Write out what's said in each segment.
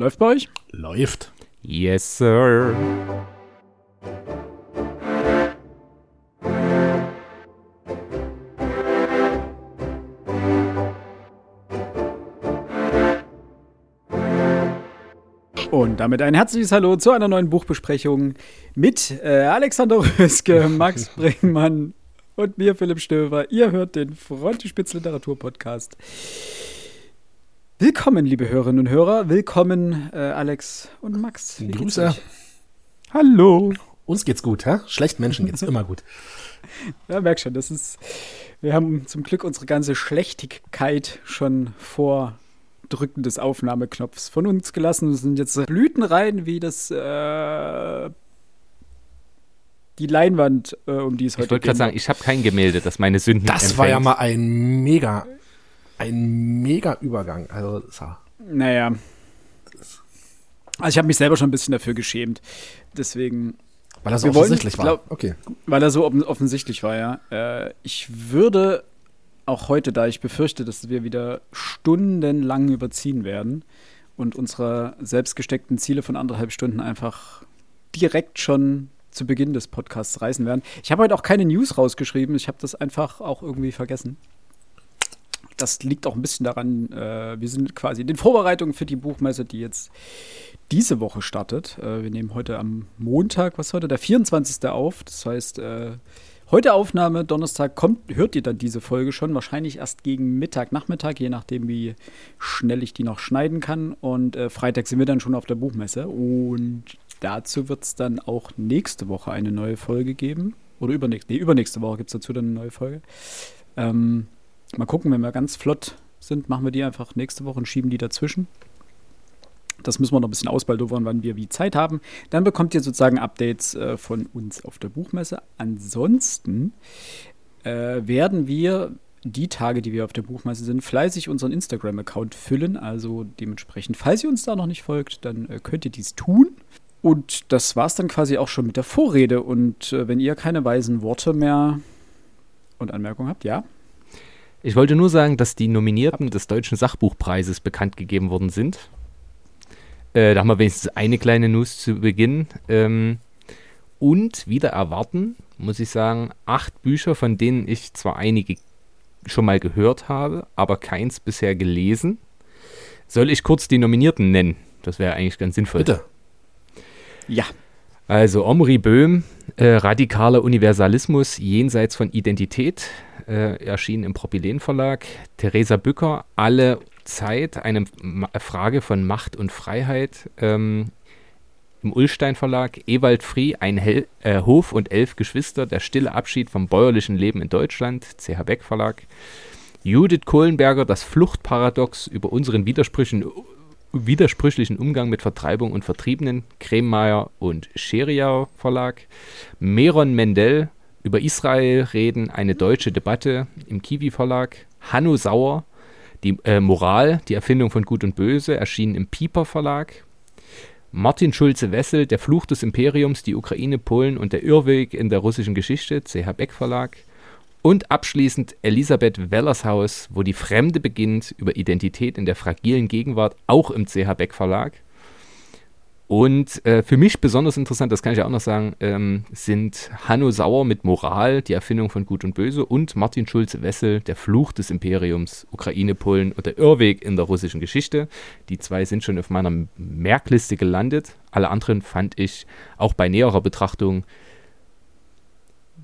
Läuft bei euch? Läuft. Yes, sir. Und damit ein herzliches Hallo zu einer neuen Buchbesprechung mit äh, Alexander Röske, Max Bringmann und mir, Philipp Stöver. Ihr hört den Frontispitz Literatur Podcast. Willkommen, liebe Hörerinnen und Hörer. Willkommen, äh, Alex und Max. Wie Grüße. Hallo. Uns geht's gut, hä? Schlechten Menschen geht's immer gut. Ja, merk schon, das ist. Wir haben zum Glück unsere ganze Schlechtigkeit schon vor Drücken des Aufnahmeknopfs von uns gelassen. Es sind jetzt Blütenreihen wie das äh, die Leinwand, äh, um die es heute Ich wollte gerade sagen, ich habe kein Gemälde, das meine Sünden Das empfängt. war ja mal ein mega, ein mega Übergang. Also, das war- Naja. Also ich habe mich selber schon ein bisschen dafür geschämt. Deswegen, weil er so Wir wollen- offensichtlich war. glaub- okay. weil er so offen- offensichtlich war, ja. Äh, ich würde auch heute, da ich befürchte, dass wir wieder stundenlang überziehen werden und unsere selbst gesteckten Ziele von anderthalb Stunden einfach direkt schon zu Beginn des Podcasts reißen werden. Ich habe heute auch keine News rausgeschrieben. Ich habe das einfach auch irgendwie vergessen. Das liegt auch ein bisschen daran, äh, wir sind quasi in den Vorbereitungen für die Buchmesse, die jetzt diese Woche startet. Äh, wir nehmen heute am Montag, was heute, der 24. auf. Das heißt, äh, heute Aufnahme, Donnerstag kommt, hört ihr dann diese Folge schon, wahrscheinlich erst gegen Mittag, Nachmittag, je nachdem, wie schnell ich die noch schneiden kann. Und äh, Freitag sind wir dann schon auf der Buchmesse. Und dazu wird es dann auch nächste Woche eine neue Folge geben. Oder übernächste, nee, übernächste Woche gibt es dazu dann eine neue Folge. Ähm, mal gucken, wenn wir ganz flott sind, machen wir die einfach nächste Woche und schieben die dazwischen. Das müssen wir noch ein bisschen ausbaldowern, wann wir wie Zeit haben. Dann bekommt ihr sozusagen Updates äh, von uns auf der Buchmesse. Ansonsten äh, werden wir die Tage, die wir auf der Buchmesse sind, fleißig unseren Instagram-Account füllen. Also dementsprechend, falls ihr uns da noch nicht folgt, dann äh, könnt ihr dies tun. Und das war es dann quasi auch schon mit der Vorrede. Und äh, wenn ihr keine weisen Worte mehr und Anmerkungen habt, ja. Ich wollte nur sagen, dass die Nominierten des Deutschen Sachbuchpreises bekannt gegeben worden sind. Äh, da haben wir wenigstens eine kleine News zu Beginn. Ähm, und wieder erwarten, muss ich sagen, acht Bücher, von denen ich zwar einige schon mal gehört habe, aber keins bisher gelesen. Soll ich kurz die Nominierten nennen? Das wäre eigentlich ganz sinnvoll. Bitte. Ja. Also Omri Böhm, äh, Radikaler Universalismus jenseits von Identität, äh, erschienen im Propylen Verlag. Theresa Bücker, Alle Zeit, eine Ma Frage von Macht und Freiheit, ähm, im Ullstein Verlag. Ewald Frie, ein Hel äh, Hof und elf Geschwister, der stille Abschied vom bäuerlichen Leben in Deutschland, CH Beck Verlag. Judith Kohlenberger, das Fluchtparadox über unseren Widersprüchen, widersprüchlichen Umgang mit Vertreibung und Vertriebenen, Kremeyer und Scheriau Verlag. Meron Mendel, über Israel reden, eine deutsche Debatte im Kiwi Verlag. Hanno Sauer, die äh, Moral, die Erfindung von Gut und Böse, erschienen im Pieper Verlag. Martin Schulze-Wessel, Der Fluch des Imperiums, die Ukraine, Polen und der Irrweg in der russischen Geschichte, CH Beck Verlag. Und abschließend Elisabeth Wellershaus, wo die Fremde beginnt, über Identität in der fragilen Gegenwart, auch im CH Beck Verlag. Und äh, für mich besonders interessant, das kann ich auch noch sagen, ähm, sind Hanno Sauer mit Moral, die Erfindung von Gut und Böse, und Martin Schulze-Wessel, Der Fluch des Imperiums, Ukraine, Polen und der Irrweg in der russischen Geschichte. Die zwei sind schon auf meiner Merkliste gelandet. Alle anderen fand ich auch bei näherer Betrachtung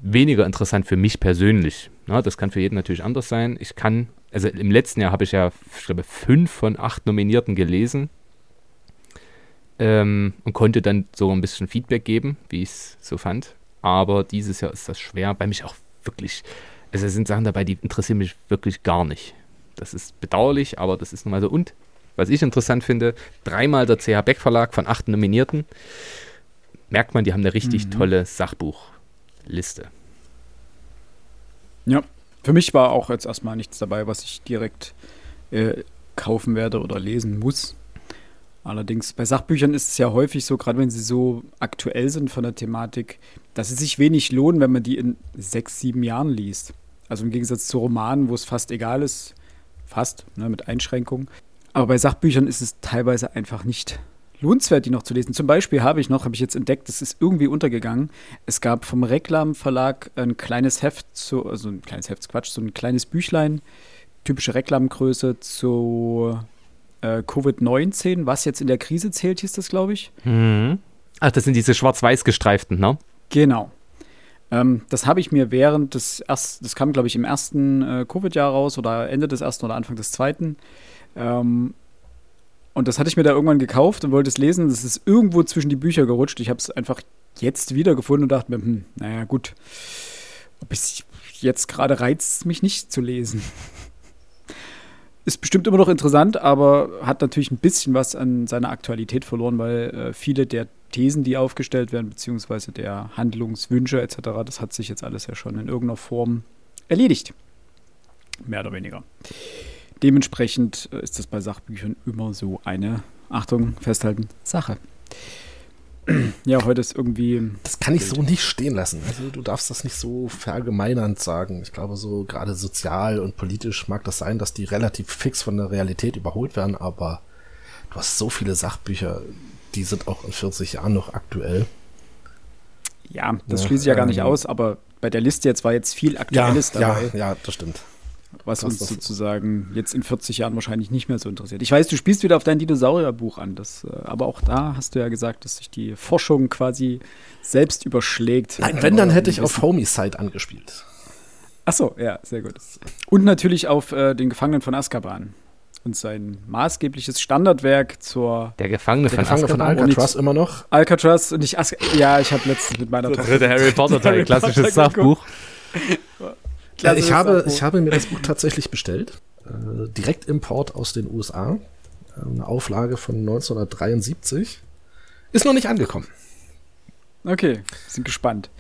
weniger interessant für mich persönlich. Na, das kann für jeden natürlich anders sein. Ich kann, also im letzten Jahr habe ich ja, ich glaube, fünf von acht Nominierten gelesen ähm, und konnte dann so ein bisschen Feedback geben, wie ich es so fand. Aber dieses Jahr ist das schwer, bei mich auch wirklich, also es sind Sachen dabei, die interessieren mich wirklich gar nicht. Das ist bedauerlich, aber das ist nun mal so. Und was ich interessant finde, dreimal der CH Beck Verlag von acht Nominierten. Merkt man, die haben eine richtig Mhm. tolle Sachbuchliste. Ja, für mich war auch jetzt erstmal nichts dabei, was ich direkt äh, kaufen werde oder lesen muss. Allerdings bei Sachbüchern ist es ja häufig so, gerade wenn sie so aktuell sind von der Thematik, dass sie sich wenig lohnen, wenn man die in sechs, sieben Jahren liest. Also im Gegensatz zu Romanen, wo es fast egal ist, fast, ne, mit Einschränkungen. Aber bei Sachbüchern ist es teilweise einfach nicht lohnenswert, die noch zu lesen. Zum Beispiel habe ich noch, habe ich jetzt entdeckt, das ist irgendwie untergegangen. Es gab vom Reklam Verlag ein kleines Heft zu, also ein kleines Heft, Quatsch, so ein kleines Büchlein, typische Reklamgröße zu äh, Covid-19, was jetzt in der Krise zählt, hieß das, glaube ich. Mhm. Ach, das sind diese schwarz-weiß gestreiften, ne? Genau. Ähm, das habe ich mir während des ersten, das kam, glaube ich, im ersten äh, Covid-Jahr raus oder Ende des ersten oder Anfang des zweiten. Ähm, und das hatte ich mir da irgendwann gekauft und wollte es lesen. Das ist irgendwo zwischen die Bücher gerutscht. Ich habe es einfach jetzt wiedergefunden und dachte mir, hm, naja, gut. Ob ich jetzt gerade reizt mich nicht zu lesen. Ist bestimmt immer noch interessant, aber hat natürlich ein bisschen was an seiner Aktualität verloren, weil äh, viele der Thesen, die aufgestellt werden, beziehungsweise der Handlungswünsche etc., das hat sich jetzt alles ja schon in irgendeiner Form erledigt. Mehr oder weniger. Dementsprechend äh, ist das bei Sachbüchern immer so eine, Achtung, festhalten, Sache. Ja, heute ist irgendwie. Das kann ich so nicht stehen lassen. Also du darfst das nicht so verallgemeinernd sagen. Ich glaube, so gerade sozial und politisch mag das sein, dass die relativ fix von der Realität überholt werden, aber du hast so viele Sachbücher, die sind auch in 40 Jahren noch aktuell. Ja, das ja, schließe ich ja gar nicht ähm, aus, aber bei der Liste jetzt war jetzt viel Aktuelles ja, dabei. Ja, ja, das stimmt was uns sozusagen jetzt in 40 Jahren wahrscheinlich nicht mehr so interessiert. Ich weiß, du spielst wieder auf dein Dinosaurierbuch an, das, äh, aber auch da hast du ja gesagt, dass sich die Forschung quasi selbst überschlägt. Nein, wenn, dann hätte ich auf Homicide angespielt. Ach so, ja, sehr gut. Und natürlich auf äh, den Gefangenen von Azkaban und sein maßgebliches Standardwerk zur Der Gefangene der von Gefangene von Alcatraz immer noch. Alcatraz und Azkaban. Ja, ich habe letztens mit meiner Tochter dritte Harry Potter Teil, klassisches Sachbuch. Klasse ich, habe, ich habe mir das Buch tatsächlich bestellt. Äh, Direktimport aus den USA. Eine Auflage von 1973. Ist noch nicht angekommen. Okay, sind gespannt.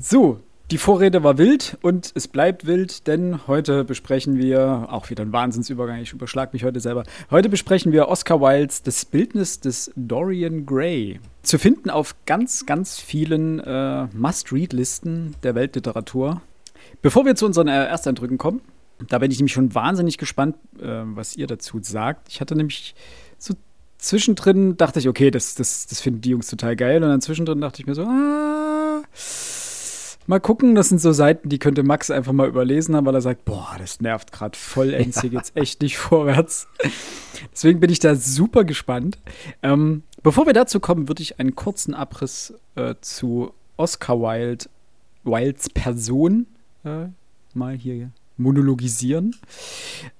So, die Vorrede war wild und es bleibt wild, denn heute besprechen wir, auch wieder ein Wahnsinnsübergang, ich überschlag mich heute selber. Heute besprechen wir Oscar Wildes Das Bildnis des Dorian Gray. Zu finden auf ganz, ganz vielen äh, Must-Read-Listen der Weltliteratur. Bevor wir zu unseren äh, Ersteindrücken kommen, da bin ich nämlich schon wahnsinnig gespannt, äh, was ihr dazu sagt. Ich hatte nämlich so zwischendrin, dachte ich, okay, das, das, das finden die Jungs total geil. Und dann zwischendrin dachte ich mir so, ah, mal gucken, das sind so Seiten, die könnte Max einfach mal überlesen haben, weil er sagt, boah, das nervt gerade vollends, hier geht's echt nicht vorwärts. Deswegen bin ich da super gespannt. Ähm, bevor wir dazu kommen, würde ich einen kurzen Abriss äh, zu Oscar Wilde, Wildes Person äh, mal hier monologisieren.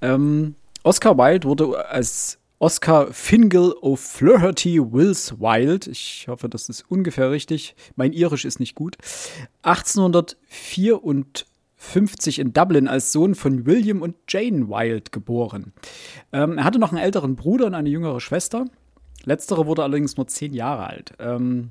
Ähm, Oscar Wilde wurde als Oscar Fingal O'Flaherty Wills Wilde, ich hoffe, das ist ungefähr richtig, mein Irisch ist nicht gut, 1854 in Dublin als Sohn von William und Jane Wilde geboren. Ähm, er hatte noch einen älteren Bruder und eine jüngere Schwester. Letztere wurde allerdings nur zehn Jahre alt. Ähm,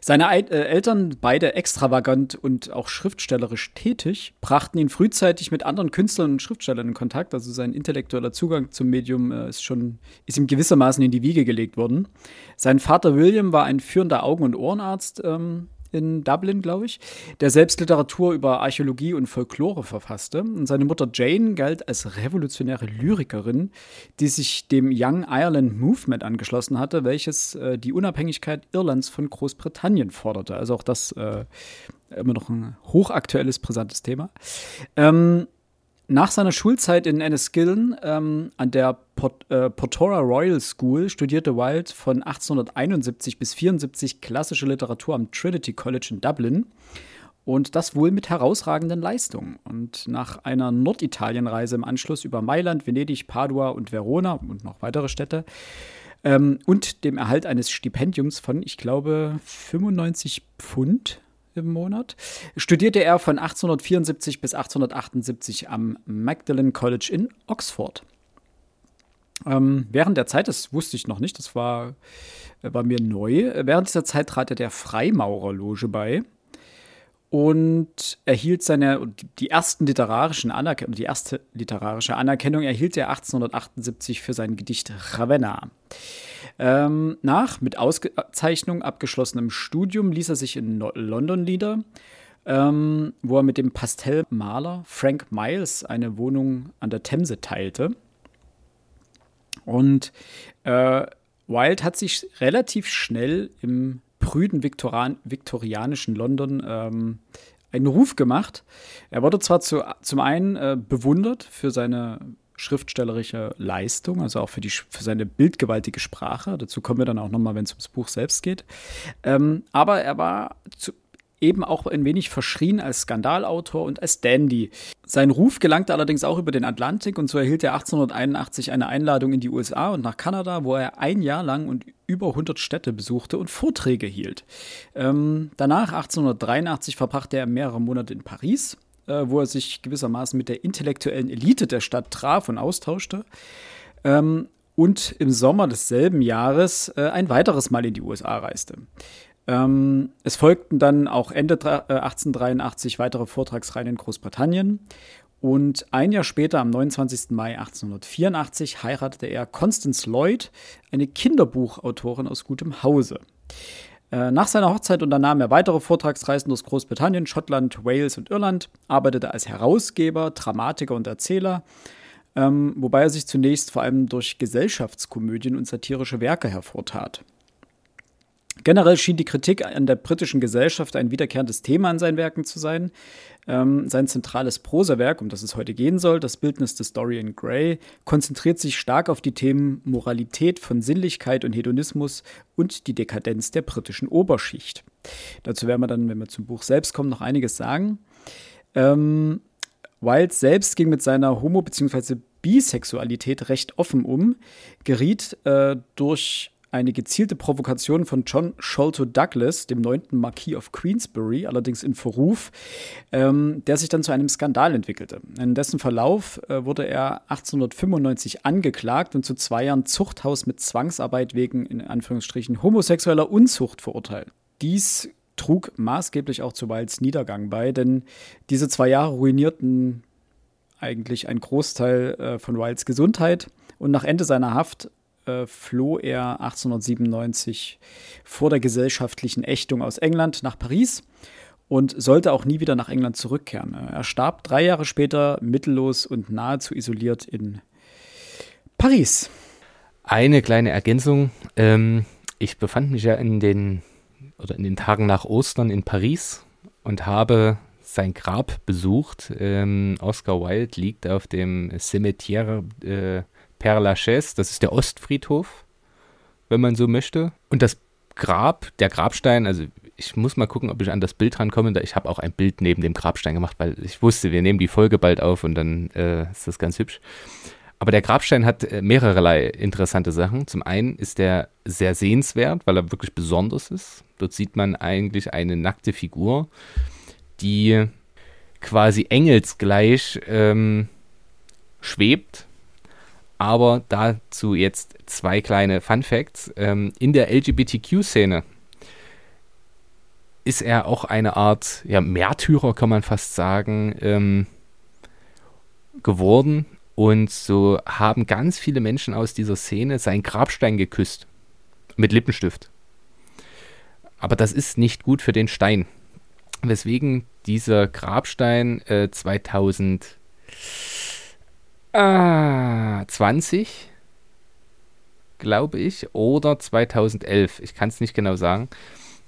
seine äh, Eltern, beide extravagant und auch schriftstellerisch tätig, brachten ihn frühzeitig mit anderen Künstlern und Schriftstellern in Kontakt. Also sein intellektueller Zugang zum Medium äh, ist schon, ist ihm gewissermaßen in die Wiege gelegt worden. Sein Vater William war ein führender Augen- und Ohrenarzt ähm, in Dublin, glaube ich, der selbst Literatur über Archäologie und Folklore verfasste. Und seine Mutter Jane galt als revolutionäre Lyrikerin, die sich dem Young Ireland Movement angeschlossen hatte, welches äh, die Unabhängigkeit Irlands von Großbritannien forderte. Also auch das äh, immer noch ein hochaktuelles, brisantes Thema. Ähm, nach seiner Schulzeit in Enniskillen ähm, an der Pot, äh, Portora Royal School studierte Wilde von 1871 bis 1874 klassische Literatur am Trinity College in Dublin. Und das wohl mit herausragenden Leistungen. Und nach einer Norditalienreise im Anschluss über Mailand, Venedig, Padua und Verona und noch weitere Städte ähm, und dem Erhalt eines Stipendiums von, ich glaube, 95 Pfund im Monat, studierte er von 1874 bis 1878 am Magdalen College in Oxford. Ähm, während der Zeit, das wusste ich noch nicht, das war, äh, war mir neu, während dieser Zeit trat er der Freimaurerloge bei und erhielt seine, die ersten literarischen Anerkennung, die erste literarische Anerkennung erhielt er 1878 für sein Gedicht Ravenna. Ähm, nach mit Auszeichnung abgeschlossenem Studium ließ er sich in no London nieder, ähm, wo er mit dem Pastellmaler Frank Miles eine Wohnung an der Themse teilte. Und äh, Wilde hat sich relativ schnell im prüden Viktoran viktorianischen London ähm, einen Ruf gemacht. Er wurde zwar zu, zum einen äh, bewundert für seine schriftstellerische Leistung, also auch für, die, für seine bildgewaltige Sprache. Dazu kommen wir dann auch nochmal, wenn es ums Buch selbst geht. Ähm, aber er war zu, eben auch ein wenig verschrien als Skandalautor und als Dandy. Sein Ruf gelangte allerdings auch über den Atlantik und so erhielt er 1881 eine Einladung in die USA und nach Kanada, wo er ein Jahr lang und über 100 Städte besuchte und Vorträge hielt. Ähm, danach, 1883, verbrachte er mehrere Monate in Paris, äh, wo er sich gewissermaßen mit der intellektuellen Elite der Stadt traf und austauschte. Ähm, und im Sommer desselben Jahres äh, ein weiteres Mal in die USA reiste. Ähm, es folgten dann auch Ende äh, 1883 weitere Vortragsreihen in Großbritannien. Und ein Jahr später, am 29. Mai 1884, heiratete er Constance Lloyd, eine Kinderbuchautorin aus gutem Hause. Äh, nach seiner Hochzeit unternahm er weitere Vortragsreisen durch Großbritannien, Schottland, Wales und Irland, arbeitete als Herausgeber, Dramatiker und Erzähler, ähm, wobei er sich zunächst vor allem durch Gesellschaftskomödien und satirische Werke hervortat. Generell schien die Kritik an der britischen Gesellschaft ein wiederkehrendes Thema in seinen Werken zu sein. Ähm, sein zentrales Prosawerk, um das es heute gehen soll, das Bildnis des Dorian Gray, konzentriert sich stark auf die Themen Moralität von Sinnlichkeit und Hedonismus und die Dekadenz der britischen Oberschicht. Dazu werden wir dann, wenn wir zum Buch selbst kommen, noch einiges sagen. Ähm, Wilde selbst ging mit seiner Homo- bzw. Bisexualität recht offen um, geriet äh, durch eine gezielte Provokation von John Sholto Douglas, dem neunten Marquis of Queensbury, allerdings in Verruf, ähm, der sich dann zu einem Skandal entwickelte. In dessen Verlauf äh, wurde er 1895 angeklagt und zu zwei Jahren Zuchthaus mit Zwangsarbeit wegen, in Anführungsstrichen, homosexueller Unzucht verurteilt. Dies trug maßgeblich auch zu Wilds Niedergang bei, denn diese zwei Jahre ruinierten eigentlich einen Großteil äh, von Wilds Gesundheit und nach Ende seiner Haft äh, floh er 1897 vor der gesellschaftlichen Ächtung aus England nach Paris und sollte auch nie wieder nach England zurückkehren. Er starb drei Jahre später mittellos und nahezu isoliert in Paris. Eine kleine Ergänzung. Ähm, ich befand mich ja in den oder in den Tagen nach Ostern in Paris und habe sein Grab besucht. Ähm, Oscar Wilde liegt auf dem Cimetière äh, Père Lachaise, das ist der Ostfriedhof, wenn man so möchte. Und das Grab, der Grabstein, also ich muss mal gucken, ob ich an das Bild rankomme. Ich habe auch ein Bild neben dem Grabstein gemacht, weil ich wusste, wir nehmen die Folge bald auf und dann äh, ist das ganz hübsch. Aber der Grabstein hat äh, mehrerlei interessante Sachen. Zum einen ist er sehr sehenswert, weil er wirklich besonders ist. Dort sieht man eigentlich eine nackte Figur, die quasi engelsgleich ähm, schwebt aber dazu jetzt zwei kleine Fun Facts. Ähm, in der LGBTQ-Szene ist er auch eine Art ja, Märtyrer, kann man fast sagen, ähm, geworden. Und so haben ganz viele Menschen aus dieser Szene seinen Grabstein geküsst. Mit Lippenstift. Aber das ist nicht gut für den Stein. Weswegen dieser Grabstein äh, 2000 Ah, 20, glaube ich, oder 2011, ich kann es nicht genau sagen,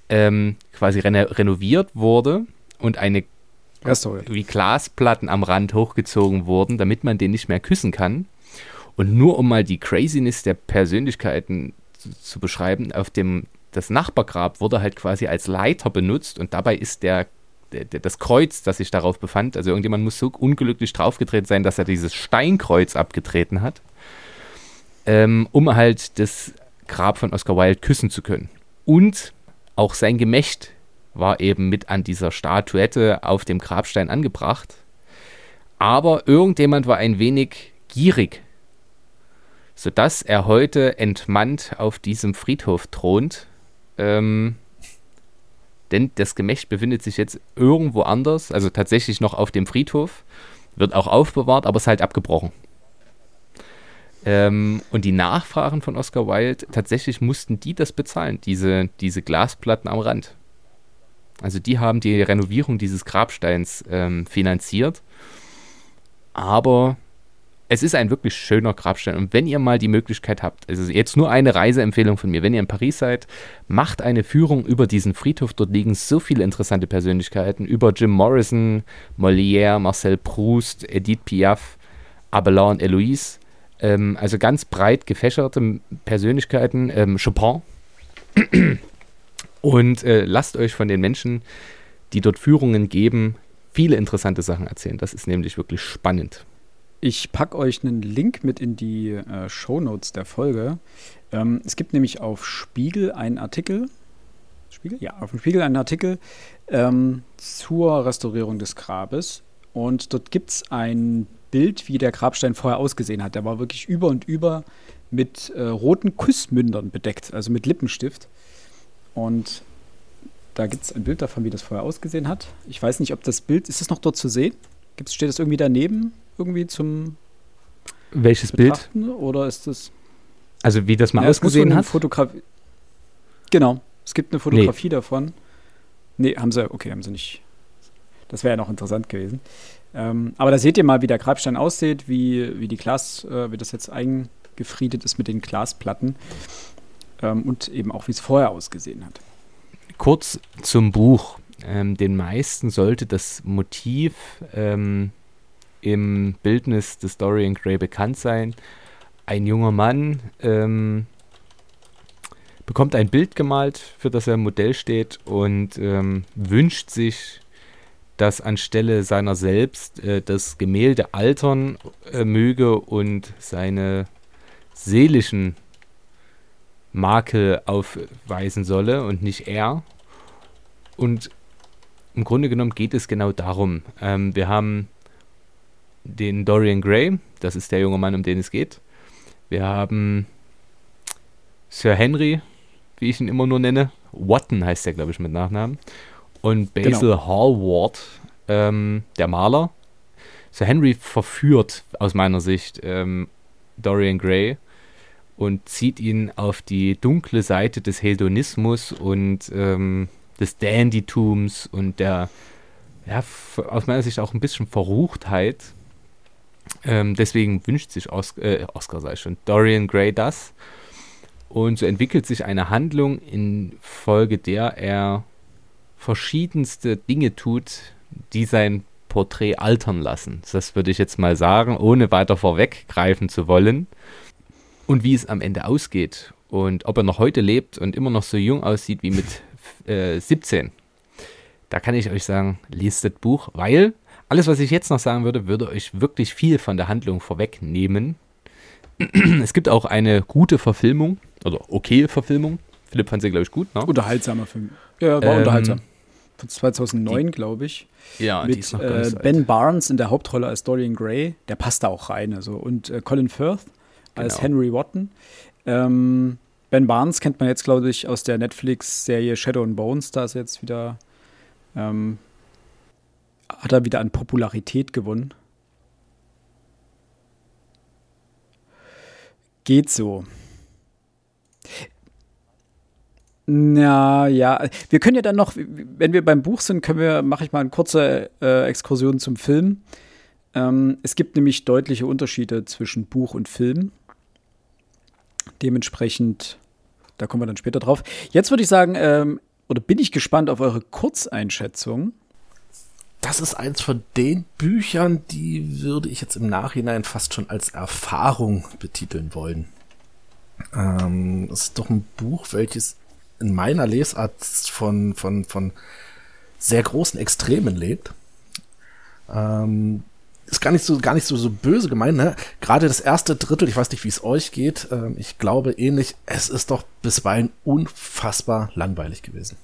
ähm, quasi reno renoviert wurde und eine wie Glasplatten am Rand hochgezogen wurden, damit man den nicht mehr küssen kann. Und nur um mal die Craziness der Persönlichkeiten zu, zu beschreiben, auf dem das Nachbargrab wurde halt quasi als Leiter benutzt und dabei ist der das Kreuz, das sich darauf befand, also irgendjemand muss so unglücklich draufgetreten sein, dass er dieses Steinkreuz abgetreten hat, ähm, um halt das Grab von Oscar Wilde küssen zu können. Und auch sein Gemächt war eben mit an dieser Statuette auf dem Grabstein angebracht. Aber irgendjemand war ein wenig gierig, sodass er heute entmannt auf diesem Friedhof thront. Ähm, denn das Gemächt befindet sich jetzt irgendwo anders, also tatsächlich noch auf dem Friedhof, wird auch aufbewahrt, aber ist halt abgebrochen. Ähm, und die Nachfragen von Oscar Wilde, tatsächlich mussten die das bezahlen, diese, diese Glasplatten am Rand. Also die haben die Renovierung dieses Grabsteins ähm, finanziert. Aber es ist ein wirklich schöner Grabstein. Und wenn ihr mal die Möglichkeit habt, also jetzt nur eine Reiseempfehlung von mir, wenn ihr in Paris seid, macht eine Führung über diesen Friedhof. Dort liegen so viele interessante Persönlichkeiten. Über Jim Morrison, Molière, Marcel Proust, Edith Piaf, Abelard und Eloise. Ähm, also ganz breit gefächerte Persönlichkeiten. Ähm, Chopin. Und äh, lasst euch von den Menschen, die dort Führungen geben, viele interessante Sachen erzählen. Das ist nämlich wirklich spannend. Ich packe euch einen Link mit in die äh, Show Notes der Folge. Ähm, es gibt nämlich auf Spiegel einen Artikel. Spiegel? Ja, auf dem Spiegel einen Artikel ähm, zur Restaurierung des Grabes. Und dort gibt es ein Bild, wie der Grabstein vorher ausgesehen hat. Der war wirklich über und über mit äh, roten Kussmündern bedeckt, also mit Lippenstift. Und da gibt es ein Bild davon, wie das vorher ausgesehen hat. Ich weiß nicht, ob das Bild, ist es noch dort zu sehen? Gibt's, steht das irgendwie daneben? Irgendwie zum Welches Betrachten, Bild? Oder ist das. Also wie das mal ja, ausgesehen hat? Fotografie. Genau. Es gibt eine Fotografie nee. davon. Nee, haben sie, okay, haben sie nicht. Das wäre ja noch interessant gewesen. Ähm, aber da seht ihr mal, wie der Grabstein aussieht, wie, wie die Glas, äh, wie das jetzt eingefriedet ist mit den Glasplatten. Ähm, und eben auch, wie es vorher ausgesehen hat. Kurz zum Buch. Ähm, den meisten sollte das Motiv ähm, im Bildnis des Dorian Gray bekannt sein. Ein junger Mann ähm, bekommt ein Bild gemalt, für das er Modell steht und ähm, wünscht sich, dass anstelle seiner selbst äh, das Gemälde altern äh, möge und seine seelischen Makel aufweisen solle und nicht er. Und im Grunde genommen geht es genau darum. Ähm, wir haben den Dorian Gray, das ist der junge Mann, um den es geht. Wir haben Sir Henry, wie ich ihn immer nur nenne. Watton heißt er, glaube ich, mit Nachnamen. Und Basil genau. Hallward, ähm, der Maler. Sir Henry verführt aus meiner Sicht ähm, Dorian Gray und zieht ihn auf die dunkle Seite des Hedonismus und ähm, des Dandytums und der, ja, aus meiner Sicht auch ein bisschen Verruchtheit ähm, deswegen wünscht sich Os äh, Oscar, sei schon, Dorian Gray das. Und so entwickelt sich eine Handlung, infolge der er verschiedenste Dinge tut, die sein Porträt altern lassen. Das würde ich jetzt mal sagen, ohne weiter vorweggreifen zu wollen. Und wie es am Ende ausgeht und ob er noch heute lebt und immer noch so jung aussieht wie mit äh, 17. Da kann ich euch sagen, lest das Buch, weil alles, was ich jetzt noch sagen würde, würde euch wirklich viel von der Handlung vorwegnehmen. es gibt auch eine gute Verfilmung, oder okay Verfilmung. Philipp fand sie, glaube ich, gut, ne? Unterhaltsamer Film. Ja, war ähm, unterhaltsam. Von 2009, glaube ich. Ja, mit die ist noch äh, Ben Barnes in der Hauptrolle als Dorian Gray. Der passt da auch rein. Also. Und äh, Colin Firth als genau. Henry Wotton. Ähm, ben Barnes kennt man jetzt, glaube ich, aus der Netflix-Serie Shadow and Bones. Da ist jetzt wieder ähm, hat er wieder an Popularität gewonnen. Geht so. Na ja, wir können ja dann noch, wenn wir beim Buch sind, können wir, mache ich mal eine kurze äh, Exkursion zum Film. Ähm, es gibt nämlich deutliche Unterschiede zwischen Buch und Film. Dementsprechend, da kommen wir dann später drauf. Jetzt würde ich sagen, ähm, oder bin ich gespannt auf eure Kurzeinschätzung das ist eins von den Büchern, die würde ich jetzt im Nachhinein fast schon als Erfahrung betiteln wollen. Ähm, es ist doch ein Buch, welches in meiner Lesart von, von, von sehr großen Extremen lebt. Ähm, ist gar nicht so, gar nicht so, so böse gemeint, ne? Gerade das erste Drittel, ich weiß nicht, wie es euch geht, ähm, ich glaube ähnlich, es ist doch bisweilen unfassbar langweilig gewesen.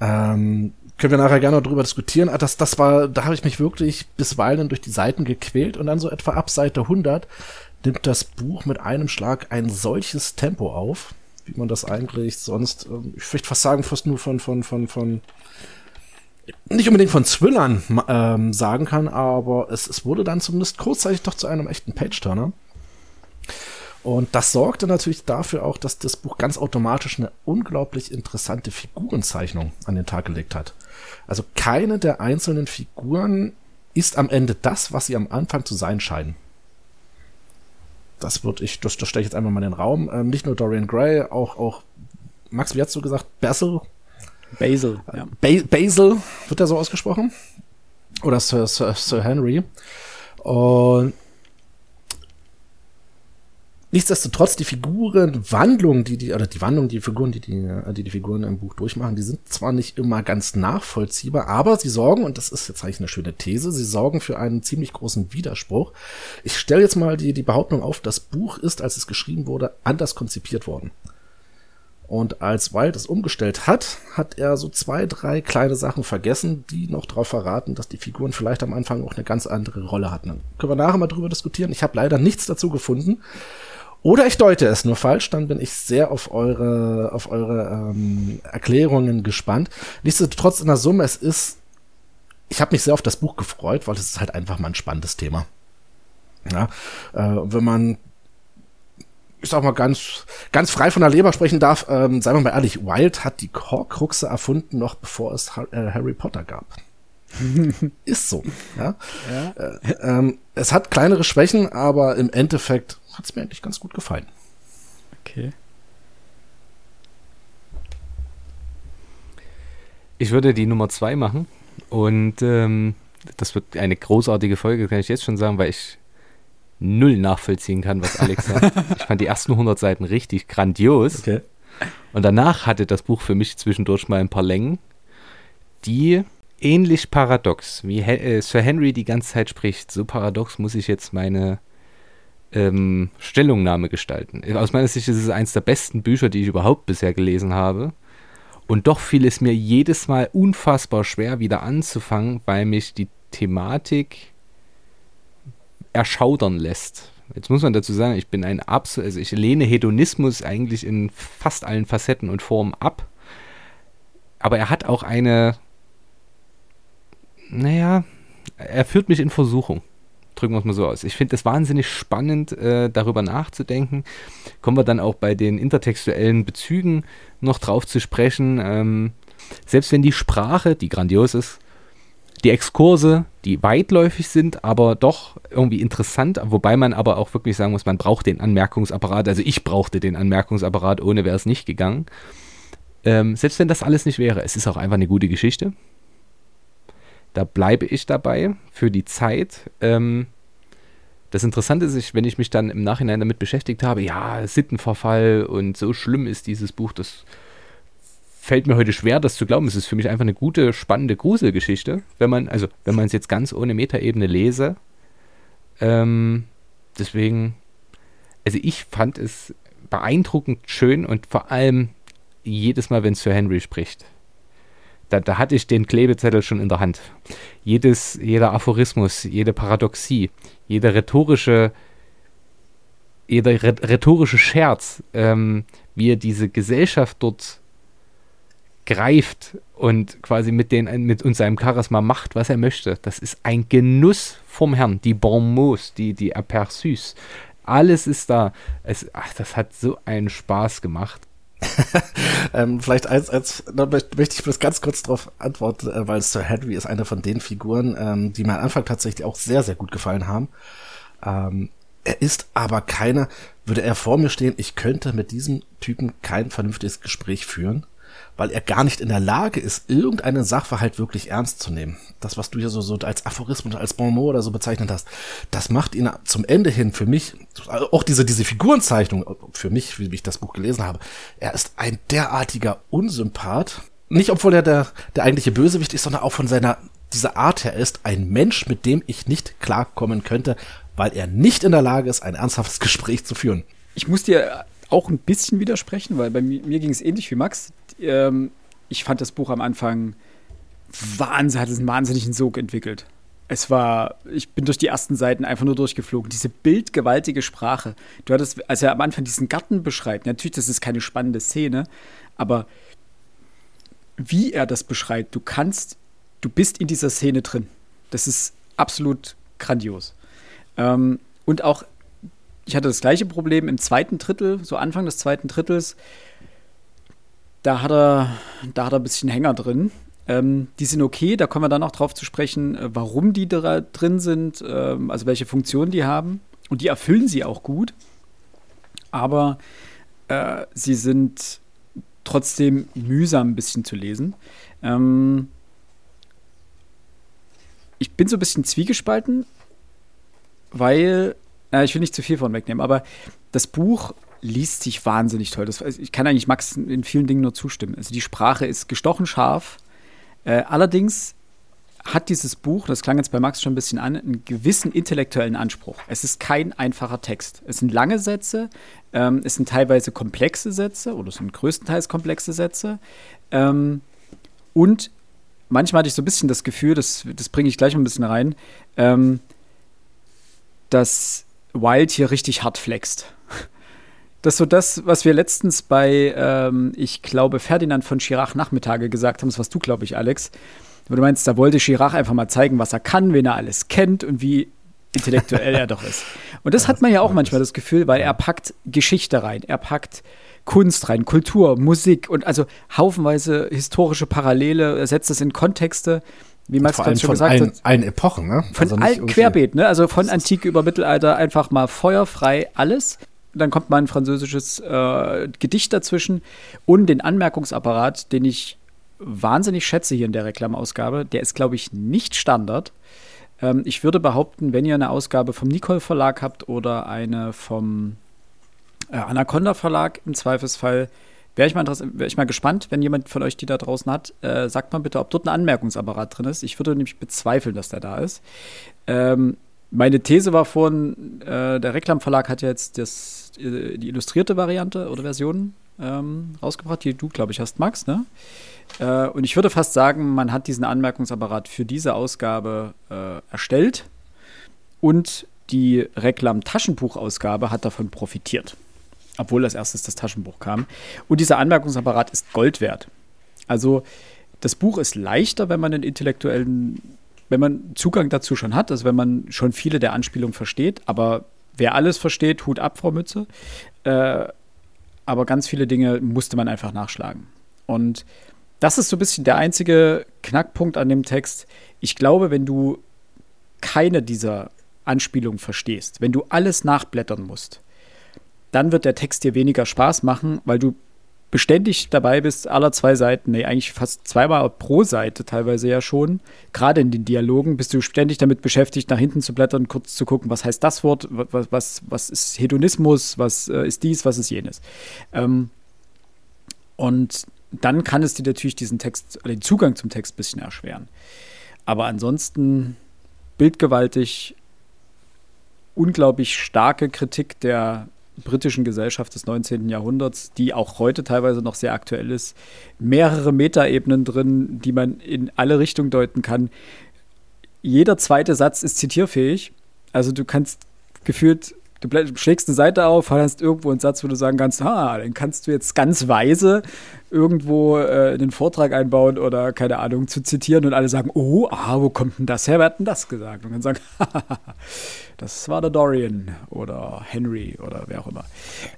Ähm, können wir nachher gerne noch drüber diskutieren. Ah, das, das war, da habe ich mich wirklich bisweilen durch die Seiten gequält und dann so etwa ab Seite 100 nimmt das Buch mit einem Schlag ein solches Tempo auf, wie man das eigentlich sonst, ähm, ich möchte fast sagen, fast nur von, von, von, von, nicht unbedingt von Thrillern ähm, sagen kann, aber es, es wurde dann zumindest kurzzeitig doch zu einem echten Page-Turner. Und das sorgte natürlich dafür auch, dass das Buch ganz automatisch eine unglaublich interessante Figurenzeichnung an den Tag gelegt hat. Also keine der einzelnen Figuren ist am Ende das, was sie am Anfang zu sein scheinen. das würde ich, das, das stelle ich jetzt einfach mal in den Raum. Ähm, nicht nur Dorian Gray, auch, auch, Max, wie hast du gesagt? Basil? Basil, ja. Ba Basil, wird der so ausgesprochen? Oder Sir, Sir, Sir Henry. Und Nichtsdestotrotz, die Figurenwandlung, die die, oder die Wandlung, die Figuren, die die, die die Figuren im Buch durchmachen, die sind zwar nicht immer ganz nachvollziehbar, aber sie sorgen, und das ist jetzt eigentlich eine schöne These, sie sorgen für einen ziemlich großen Widerspruch. Ich stelle jetzt mal die, die Behauptung auf, das Buch ist, als es geschrieben wurde, anders konzipiert worden. Und als Wild es umgestellt hat, hat er so zwei, drei kleine Sachen vergessen, die noch darauf verraten, dass die Figuren vielleicht am Anfang auch eine ganz andere Rolle hatten. Dann können wir nachher mal drüber diskutieren. Ich habe leider nichts dazu gefunden. Oder ich deute es nur falsch, dann bin ich sehr auf eure, auf eure ähm, Erklärungen gespannt. Nichtsdestotrotz in der Summe, es ist, ich habe mich sehr auf das Buch gefreut, weil es ist halt einfach mal ein spannendes Thema. Ja, äh, wenn man ich sag mal ganz, ganz frei von der Leber sprechen darf, ähm, seien wir mal ehrlich, Wild hat die Horcruxe erfunden, noch bevor es äh, Harry Potter gab. ist so. Ja? ja. Äh, ähm, es hat kleinere Schwächen, aber im Endeffekt hat es mir eigentlich ganz gut gefallen. Okay. Ich würde die Nummer zwei machen und ähm, das wird eine großartige Folge, kann ich jetzt schon sagen, weil ich null nachvollziehen kann, was Alex sagt. ich fand die ersten 100 Seiten richtig grandios. Okay. Und danach hatte das Buch für mich zwischendurch mal ein paar Längen, die ähnlich paradox, wie äh, Sir Henry die ganze Zeit spricht. So paradox muss ich jetzt meine ähm, Stellungnahme gestalten. Aus meiner Sicht ist es eines der besten Bücher, die ich überhaupt bisher gelesen habe. Und doch fiel es mir jedes Mal unfassbar schwer, wieder anzufangen, weil mich die Thematik erschaudern lässt. Jetzt muss man dazu sagen, ich bin ein absolut, also ich lehne Hedonismus eigentlich in fast allen Facetten und Formen ab. Aber er hat auch eine, naja, er führt mich in Versuchung drücken wir es mal so aus. Ich finde es wahnsinnig spannend, äh, darüber nachzudenken. Kommen wir dann auch bei den intertextuellen Bezügen noch drauf zu sprechen. Ähm, selbst wenn die Sprache, die grandios ist, die Exkurse, die weitläufig sind, aber doch irgendwie interessant, wobei man aber auch wirklich sagen muss, man braucht den Anmerkungsapparat. Also ich brauchte den Anmerkungsapparat, ohne wäre es nicht gegangen. Ähm, selbst wenn das alles nicht wäre, es ist auch einfach eine gute Geschichte. Da bleibe ich dabei für die Zeit. Ähm, das Interessante ist, wenn ich mich dann im Nachhinein damit beschäftigt habe, ja, Sittenverfall und so schlimm ist dieses Buch, das fällt mir heute schwer, das zu glauben. Es ist für mich einfach eine gute, spannende Gruselgeschichte, wenn man, also wenn man es jetzt ganz ohne Metaebene lese. Ähm, deswegen, also ich fand es beeindruckend schön und vor allem jedes Mal, wenn Sir Henry spricht da, da hatte ich den Klebezettel schon in der Hand. Jedes, jeder Aphorismus, jede Paradoxie, jeder rhetorische, jeder rhetorische Scherz, ähm, wie er diese Gesellschaft dort greift und quasi mit, den, mit uns seinem Charisma macht, was er möchte. Das ist ein Genuss vom Herrn. Die Bon mots, die, die Aperçus, alles ist da. Es, ach, das hat so einen Spaß gemacht. ähm, vielleicht als, als, da möchte ich bloß ganz kurz darauf antworten, äh, weil Sir Henry ist eine von den Figuren, ähm, die mir am Anfang tatsächlich auch sehr, sehr gut gefallen haben. Ähm, er ist aber keiner, würde er vor mir stehen, ich könnte mit diesem Typen kein vernünftiges Gespräch führen weil er gar nicht in der Lage ist, irgendeinen Sachverhalt wirklich ernst zu nehmen. Das, was du hier so, so als Aphorismus, als Bon mot oder so bezeichnet hast, das macht ihn zum Ende hin für mich, auch diese, diese Figurenzeichnung, für mich, wie ich das Buch gelesen habe, er ist ein derartiger Unsympath. Nicht, obwohl er der, der eigentliche Bösewicht ist, sondern auch von seiner, dieser Art her ist ein Mensch, mit dem ich nicht klarkommen könnte, weil er nicht in der Lage ist, ein ernsthaftes Gespräch zu führen. Ich muss dir auch ein bisschen widersprechen, weil bei mir, mir ging es ähnlich wie Max. Ähm, ich fand das Buch am Anfang wahnsinnig, hat es einen wahnsinnigen Sog entwickelt. Es war, ich bin durch die ersten Seiten einfach nur durchgeflogen. Diese bildgewaltige Sprache. Du hattest, als er am Anfang diesen Garten beschreibt, natürlich, das ist keine spannende Szene, aber wie er das beschreibt, du kannst, du bist in dieser Szene drin. Das ist absolut grandios. Ähm, und auch ich hatte das gleiche Problem im zweiten Drittel, so Anfang des zweiten Drittels. Da hat er, da hat er ein bisschen Hänger drin. Ähm, die sind okay, da kommen wir dann auch drauf zu sprechen, äh, warum die da drin sind, ähm, also welche Funktion die haben. Und die erfüllen sie auch gut. aber äh, sie sind trotzdem mühsam ein bisschen zu lesen. Ähm, ich bin so ein bisschen zwiegespalten, weil, äh, ich will nicht zu viel von wegnehmen, aber das Buch liest sich wahnsinnig toll. Das, ich kann eigentlich Max in vielen Dingen nur zustimmen. Also die Sprache ist gestochen scharf. Äh, allerdings hat dieses Buch, das klang jetzt bei Max schon ein bisschen an, einen gewissen intellektuellen Anspruch. Es ist kein einfacher Text. Es sind lange Sätze, ähm, es sind teilweise komplexe Sätze oder es sind größtenteils komplexe Sätze. Ähm, und manchmal hatte ich so ein bisschen das Gefühl, das, das bringe ich gleich mal ein bisschen rein, ähm, dass Wild hier richtig hart flext. Das ist so das, was wir letztens bei, ähm, ich glaube, Ferdinand von Schirach Nachmittage gesagt haben, das was du, glaube ich, Alex. Du meinst, da wollte Schirach einfach mal zeigen, was er kann, wen er alles kennt und wie intellektuell er doch ist. Und das ja, hat man ja auch manchmal das Gefühl, weil er packt Geschichte rein, er packt Kunst rein, Kultur, Musik und also haufenweise historische Parallele, er setzt das in Kontexte, wie Max gerade schon gesagt ein, hat. Allen Epochen, ne? Von also allen Querbeet, ne? Also von Antike über Mittelalter einfach mal feuerfrei alles. Dann kommt mal ein französisches äh, Gedicht dazwischen und den Anmerkungsapparat, den ich wahnsinnig schätze hier in der Reklamausgabe. Der ist, glaube ich, nicht Standard. Ähm, ich würde behaupten, wenn ihr eine Ausgabe vom Nicole Verlag habt oder eine vom äh, Anaconda Verlag im Zweifelsfall, wäre ich, mal wär ich mal gespannt, wenn jemand von euch die da draußen hat, äh, sagt mal bitte, ob dort ein Anmerkungsapparat drin ist. Ich würde nämlich bezweifeln, dass der da ist. Ähm, meine These war vorhin, äh, der Reklamverlag hat ja jetzt das, äh, die illustrierte Variante oder Version ähm, rausgebracht, die du, glaube ich, hast, Max, ne? Äh, und ich würde fast sagen, man hat diesen Anmerkungsapparat für diese Ausgabe äh, erstellt und die Reklam-Taschenbuchausgabe hat davon profitiert. Obwohl als erstes das Taschenbuch kam. Und dieser Anmerkungsapparat ist Gold wert. Also, das Buch ist leichter, wenn man den intellektuellen, wenn man Zugang dazu schon hat, also wenn man schon viele der Anspielungen versteht. Aber wer alles versteht, Hut ab, Frau Mütze. Äh, aber ganz viele Dinge musste man einfach nachschlagen. Und das ist so ein bisschen der einzige Knackpunkt an dem Text. Ich glaube, wenn du keine dieser Anspielungen verstehst, wenn du alles nachblättern musst, dann wird der Text dir weniger Spaß machen, weil du beständig dabei bist, aller zwei Seiten, nee, eigentlich fast zweimal pro Seite teilweise ja schon, gerade in den Dialogen, bist du ständig damit beschäftigt, nach hinten zu blättern, kurz zu gucken, was heißt das Wort, was, was, was ist Hedonismus, was äh, ist dies, was ist jenes. Ähm, und dann kann es dir natürlich diesen Text, den Zugang zum Text ein bisschen erschweren. Aber ansonsten bildgewaltig, unglaublich starke Kritik der britischen Gesellschaft des 19. Jahrhunderts, die auch heute teilweise noch sehr aktuell ist, mehrere Metaebenen drin, die man in alle Richtungen deuten kann. Jeder zweite Satz ist zitierfähig. Also du kannst gefühlt, du schlägst eine Seite auf, hast irgendwo einen Satz, wo du sagen kannst, ah, den kannst du jetzt ganz weise irgendwo äh, in den Vortrag einbauen oder keine Ahnung zu zitieren und alle sagen, oh, ah, wo kommt denn das her? Wer hat denn das gesagt? Und dann sagen, das war der Dorian oder Henry oder wer auch immer.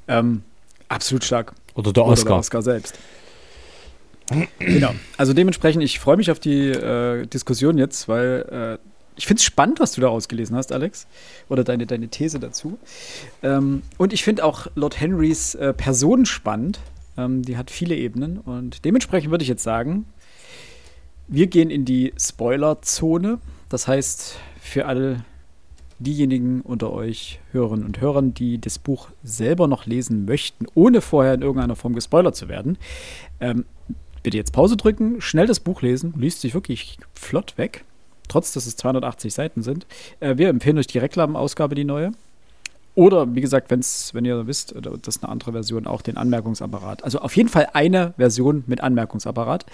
Ähm, absolut stark. Oder der Oscar. Oder der Oscar selbst. genau. Also dementsprechend, ich freue mich auf die äh, Diskussion jetzt, weil äh, ich finde es spannend, was du da ausgelesen hast, Alex. Oder deine, deine These dazu. Ähm, und ich finde auch Lord Henrys äh, Person spannend. Ähm, die hat viele Ebenen. Und dementsprechend würde ich jetzt sagen, wir gehen in die Spoiler-Zone. Das heißt, für alle diejenigen unter euch Hörerinnen und Hörern, die das Buch selber noch lesen möchten, ohne vorher in irgendeiner Form gespoilert zu werden, ähm, bitte jetzt Pause drücken, schnell das Buch lesen, liest sich wirklich flott weg, trotz dass es 280 Seiten sind. Äh, wir empfehlen euch die Reklamausgabe, die neue. Oder, wie gesagt, wenn's, wenn ihr wisst, das ist eine andere Version, auch den Anmerkungsapparat. Also auf jeden Fall eine Version mit Anmerkungsapparat.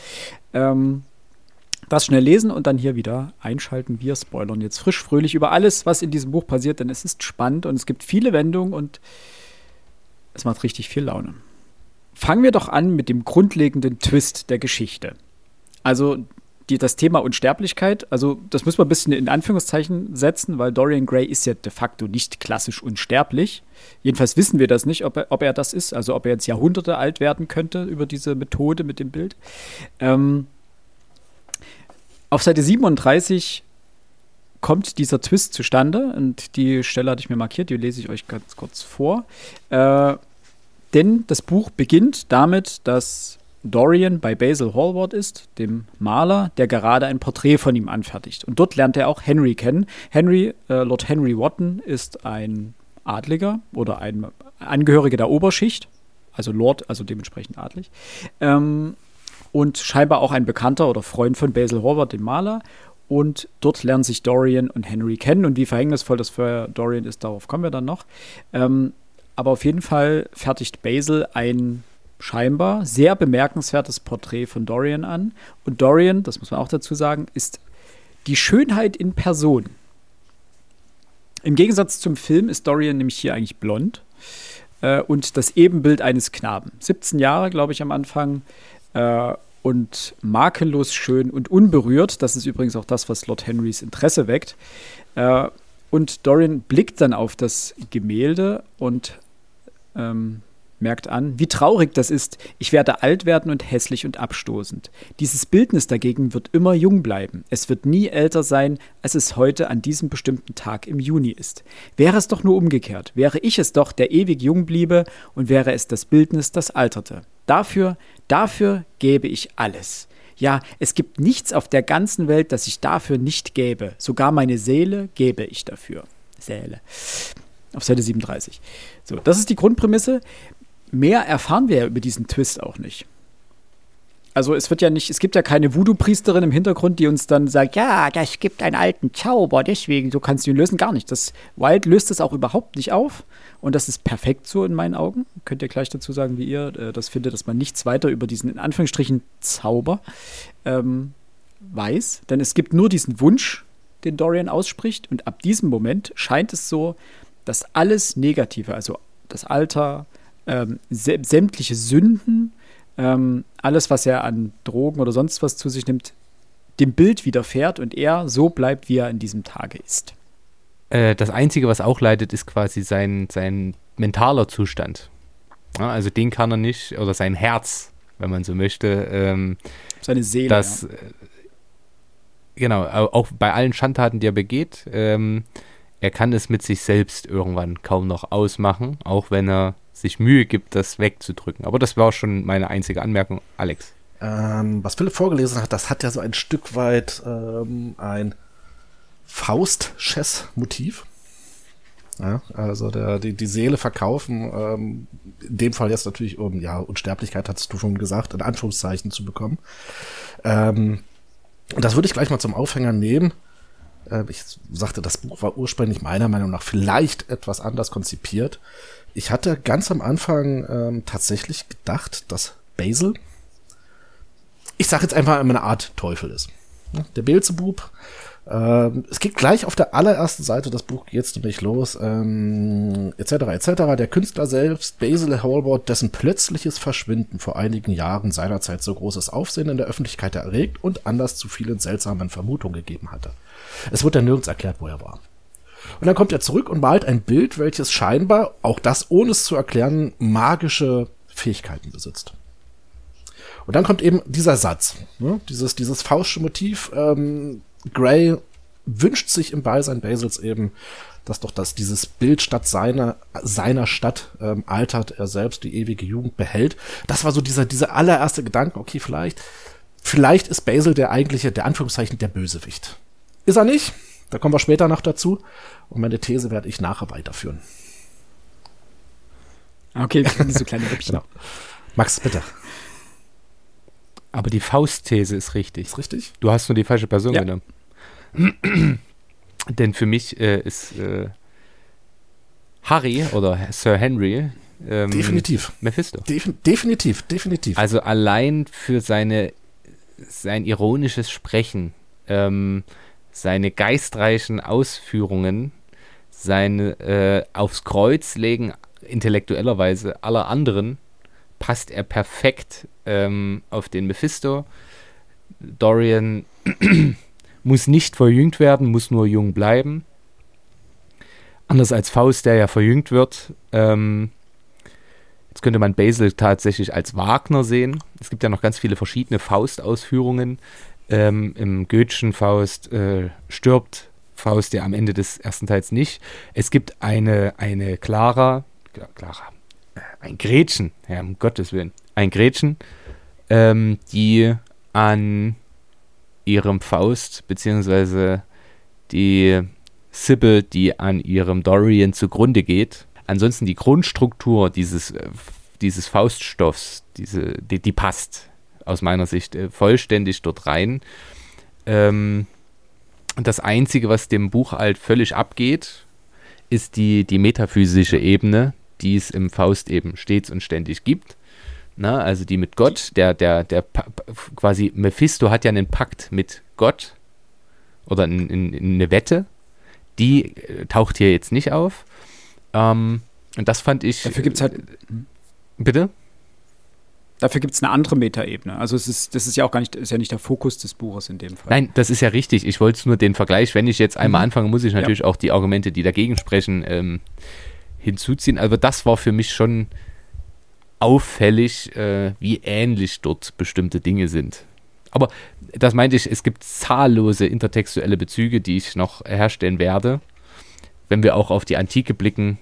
Ähm, das schnell lesen und dann hier wieder einschalten. Wir spoilern jetzt frisch, fröhlich über alles, was in diesem Buch passiert, denn es ist spannend und es gibt viele Wendungen und es macht richtig viel Laune. Fangen wir doch an mit dem grundlegenden Twist der Geschichte. Also die, das Thema Unsterblichkeit, also das muss man ein bisschen in Anführungszeichen setzen, weil Dorian Gray ist ja de facto nicht klassisch unsterblich. Jedenfalls wissen wir das nicht, ob er, ob er das ist, also ob er jetzt Jahrhunderte alt werden könnte über diese Methode mit dem Bild. Ähm, auf Seite 37 kommt dieser Twist zustande und die Stelle hatte ich mir markiert, die lese ich euch ganz kurz vor. Äh, denn das Buch beginnt damit, dass Dorian bei Basil Hallward ist, dem Maler, der gerade ein Porträt von ihm anfertigt. Und dort lernt er auch Henry kennen. Henry, äh, Lord Henry Wotton, ist ein Adliger oder ein Angehöriger der Oberschicht, also Lord, also dementsprechend adlig. Ähm, und scheinbar auch ein Bekannter oder Freund von Basil Hallward, dem Maler. Und dort lernen sich Dorian und Henry kennen. Und wie verhängnisvoll das für Dorian ist, darauf kommen wir dann noch. Ähm, aber auf jeden Fall fertigt Basil ein scheinbar sehr bemerkenswertes Porträt von Dorian an. Und Dorian, das muss man auch dazu sagen, ist die Schönheit in Person. Im Gegensatz zum Film ist Dorian nämlich hier eigentlich blond äh, und das Ebenbild eines Knaben. 17 Jahre, glaube ich, am Anfang. Äh, und makellos schön und unberührt. Das ist übrigens auch das, was Lord Henrys Interesse weckt. Äh, und Dorian blickt dann auf das Gemälde und ähm, merkt an, wie traurig das ist. Ich werde alt werden und hässlich und abstoßend. Dieses Bildnis dagegen wird immer jung bleiben. Es wird nie älter sein, als es heute an diesem bestimmten Tag im Juni ist. Wäre es doch nur umgekehrt, wäre ich es doch, der ewig jung bliebe, und wäre es das Bildnis, das alterte. Dafür, dafür gäbe ich alles. Ja, es gibt nichts auf der ganzen Welt, das ich dafür nicht gäbe. Sogar meine Seele gäbe ich dafür. Seele. Auf Seite 37. So, das ist die Grundprämisse mehr erfahren wir ja über diesen Twist auch nicht. Also es wird ja nicht, es gibt ja keine Voodoo-Priesterin im Hintergrund, die uns dann sagt, ja, das gibt einen alten Zauber, deswegen, du kannst ihn lösen, gar nicht. Das Wild löst das auch überhaupt nicht auf und das ist perfekt so in meinen Augen. Könnt ihr gleich dazu sagen, wie ihr äh, das findet, dass man nichts weiter über diesen, in Anführungsstrichen, Zauber ähm, weiß. Denn es gibt nur diesen Wunsch, den Dorian ausspricht und ab diesem Moment scheint es so, dass alles Negative, also das Alter, ähm, sämtliche Sünden, ähm, alles, was er an Drogen oder sonst was zu sich nimmt, dem Bild widerfährt und er so bleibt, wie er in diesem Tage ist. Äh, das Einzige, was auch leidet, ist quasi sein, sein mentaler Zustand. Ja, also den kann er nicht, oder sein Herz, wenn man so möchte. Ähm, Seine Seele. Das, ja. äh, genau, auch bei allen Schandtaten, die er begeht, ähm, er kann es mit sich selbst irgendwann kaum noch ausmachen, auch wenn er sich Mühe gibt, das wegzudrücken. Aber das war auch schon meine einzige Anmerkung. Alex. Ähm, was Philipp vorgelesen hat, das hat ja so ein Stück weit ähm, ein Faust-Chess-Motiv. Ja, also der, die, die Seele verkaufen, ähm, in dem Fall jetzt natürlich um ja, Unsterblichkeit, hast du schon gesagt, in Anführungszeichen zu bekommen. Ähm, und das würde ich gleich mal zum Aufhänger nehmen. Äh, ich sagte, das Buch war ursprünglich meiner Meinung nach vielleicht etwas anders konzipiert. Ich hatte ganz am Anfang ähm, tatsächlich gedacht, dass Basil, ich sage jetzt einfach eine Art Teufel ist. Der Beelzebub. Ähm, es geht gleich auf der allerersten Seite, das Buch jetzt nämlich los, ähm, etc. etc. Der Künstler selbst, Basil Hallward, dessen plötzliches Verschwinden vor einigen Jahren seinerzeit so großes Aufsehen in der Öffentlichkeit erregt und Anlass zu vielen seltsamen Vermutungen gegeben hatte. Es wird ja nirgends erklärt, wo er war. Und dann kommt er zurück und malt ein Bild, welches scheinbar, auch das ohne es zu erklären, magische Fähigkeiten besitzt. Und dann kommt eben dieser Satz, ne? dieses, dieses fausche Motiv. Ähm, Gray wünscht sich im Beisein Basils eben, dass doch das, dieses Bild statt seiner, seiner Stadt ähm, altert, er selbst die ewige Jugend behält. Das war so dieser, dieser allererste Gedanke, okay, vielleicht, vielleicht ist Basil der eigentliche, der Anführungszeichen, der Bösewicht. Ist er nicht? Da kommen wir später noch dazu. Und meine These werde ich nachher weiterführen. Okay, so kleine Rippchen. genau. Max, bitte. Aber die Faustthese ist richtig. Ist richtig? Du hast nur die falsche Person ja. genommen. Denn für mich äh, ist äh, Harry oder Sir Henry ähm, definitiv Mephisto. Def definitiv, definitiv. Also allein für seine sein ironisches Sprechen, ähm, seine geistreichen Ausführungen, sein äh, aufs Kreuz legen intellektuellerweise aller anderen, passt er perfekt ähm, auf den Mephisto. Dorian muss nicht verjüngt werden, muss nur jung bleiben. Anders als Faust, der ja verjüngt wird. Ähm, jetzt könnte man Basil tatsächlich als Wagner sehen. Es gibt ja noch ganz viele verschiedene Faust-Ausführungen. Ähm, Im Goethe'schen Faust äh, stirbt Faust ja am Ende des ersten Teils nicht. Es gibt eine, eine Clara, Clara, ein Gretchen, ja, um Gottes Willen, ein Gretchen, ähm, die an ihrem Faust, beziehungsweise die Sybil, die an ihrem Dorian zugrunde geht. Ansonsten die Grundstruktur dieses, äh, dieses Fauststoffs, diese, die, die passt aus meiner Sicht äh, vollständig dort rein. Ähm, das Einzige, was dem Buch halt völlig abgeht, ist die, die metaphysische Ebene, die es im Faust eben stets und ständig gibt. Na, also die mit Gott, der, der, der quasi Mephisto hat ja einen Pakt mit Gott oder in, in, in eine Wette. Die äh, taucht hier jetzt nicht auf. Ähm, und das fand ich. Dafür gibt es halt. Bitte? Dafür gibt es eine andere Metaebene. Also es ist, das ist ja auch gar nicht, ist ja nicht der Fokus des Buches in dem Fall. Nein, das ist ja richtig. Ich wollte nur den Vergleich, wenn ich jetzt einmal mhm. anfange, muss ich natürlich ja. auch die Argumente, die dagegen sprechen, ähm, hinzuziehen. Also das war für mich schon auffällig, äh, wie ähnlich dort bestimmte Dinge sind. Aber das meinte ich, es gibt zahllose intertextuelle Bezüge, die ich noch herstellen werde, wenn wir auch auf die Antike blicken.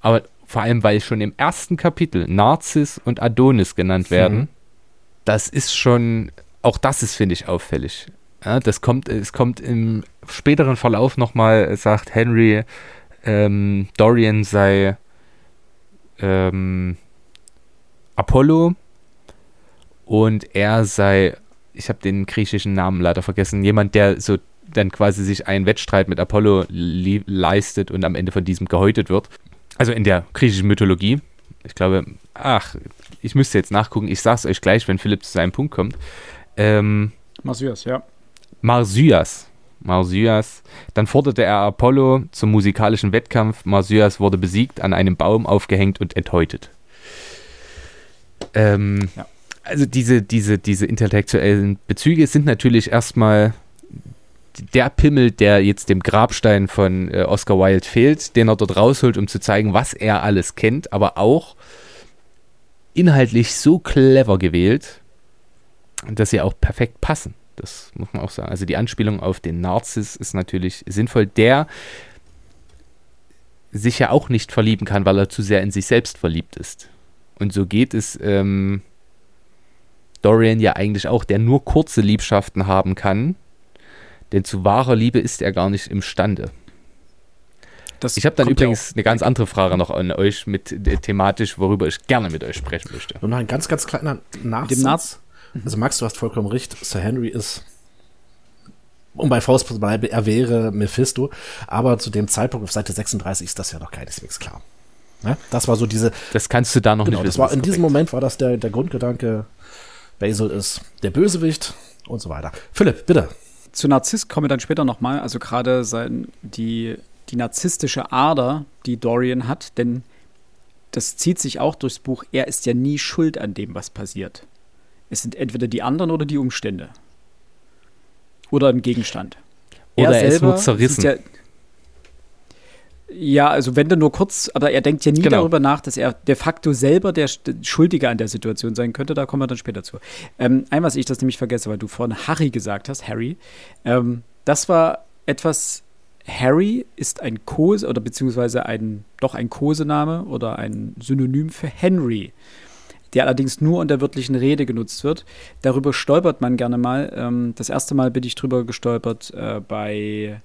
Aber vor allem, weil schon im ersten Kapitel Narzis und Adonis genannt werden. Mhm. Das ist schon, auch das ist, finde ich, auffällig. Ja, das kommt, es kommt im späteren Verlauf nochmal, sagt Henry, ähm, Dorian sei ähm, Apollo und er sei, ich habe den griechischen Namen leider vergessen, jemand, der so dann quasi sich einen Wettstreit mit Apollo leistet und am Ende von diesem gehäutet wird also in der griechischen Mythologie, ich glaube, ach, ich müsste jetzt nachgucken, ich sag's euch gleich, wenn Philipp zu seinem Punkt kommt. Ähm, Marsyas, ja. Marsyas. Marsyas. Dann forderte er Apollo zum musikalischen Wettkampf. Marsyas wurde besiegt, an einem Baum aufgehängt und enthäutet. Ähm, ja. Also diese, diese, diese intellektuellen Bezüge sind natürlich erstmal der Pimmel, der jetzt dem Grabstein von äh, Oscar Wilde fehlt, den er dort rausholt, um zu zeigen, was er alles kennt, aber auch inhaltlich so clever gewählt, dass sie auch perfekt passen. Das muss man auch sagen. Also die Anspielung auf den Narzis ist natürlich sinnvoll. Der sich ja auch nicht verlieben kann, weil er zu sehr in sich selbst verliebt ist. Und so geht es ähm, Dorian ja eigentlich auch, der nur kurze Liebschaften haben kann denn zu wahrer Liebe ist er gar nicht imstande. Das ich habe dann übrigens ja eine ganz andere Frage noch an euch mit äh, thematisch, worüber ich gerne mit euch sprechen möchte. Und noch ein ganz, ganz kleiner Nachsatz. Also Max, du hast vollkommen recht. Sir Henry ist, um bei Faust zu bleiben, er wäre Mephisto. Aber zu dem Zeitpunkt auf Seite 36 ist das ja noch keineswegs klar. Ja? Das war so diese. Das kannst du da noch genau, nicht wissen. Das war, in diesem Moment war das der, der Grundgedanke, Basil ist der Bösewicht und so weiter. Philipp, bitte zu Narziss kommen wir dann später nochmal. Also gerade die, die narzisstische Ader, die Dorian hat, denn das zieht sich auch durchs Buch. Er ist ja nie schuld an dem, was passiert. Es sind entweder die anderen oder die Umstände. Oder ein Gegenstand. Oder er, er ist nur zerrissen. Ja, ja, also wenn du nur kurz, aber er denkt ja nie genau. darüber nach, dass er de facto selber der Schuldige an der Situation sein könnte. Da kommen wir dann später zu. Ähm, einmal, was ich das nämlich vergesse, weil du vorhin Harry gesagt hast, Harry. Ähm, das war etwas. Harry ist ein Kose oder beziehungsweise ein doch ein Kosename oder ein Synonym für Henry, der allerdings nur in der wörtlichen Rede genutzt wird. Darüber stolpert man gerne mal. Ähm, das erste Mal bin ich drüber gestolpert äh, bei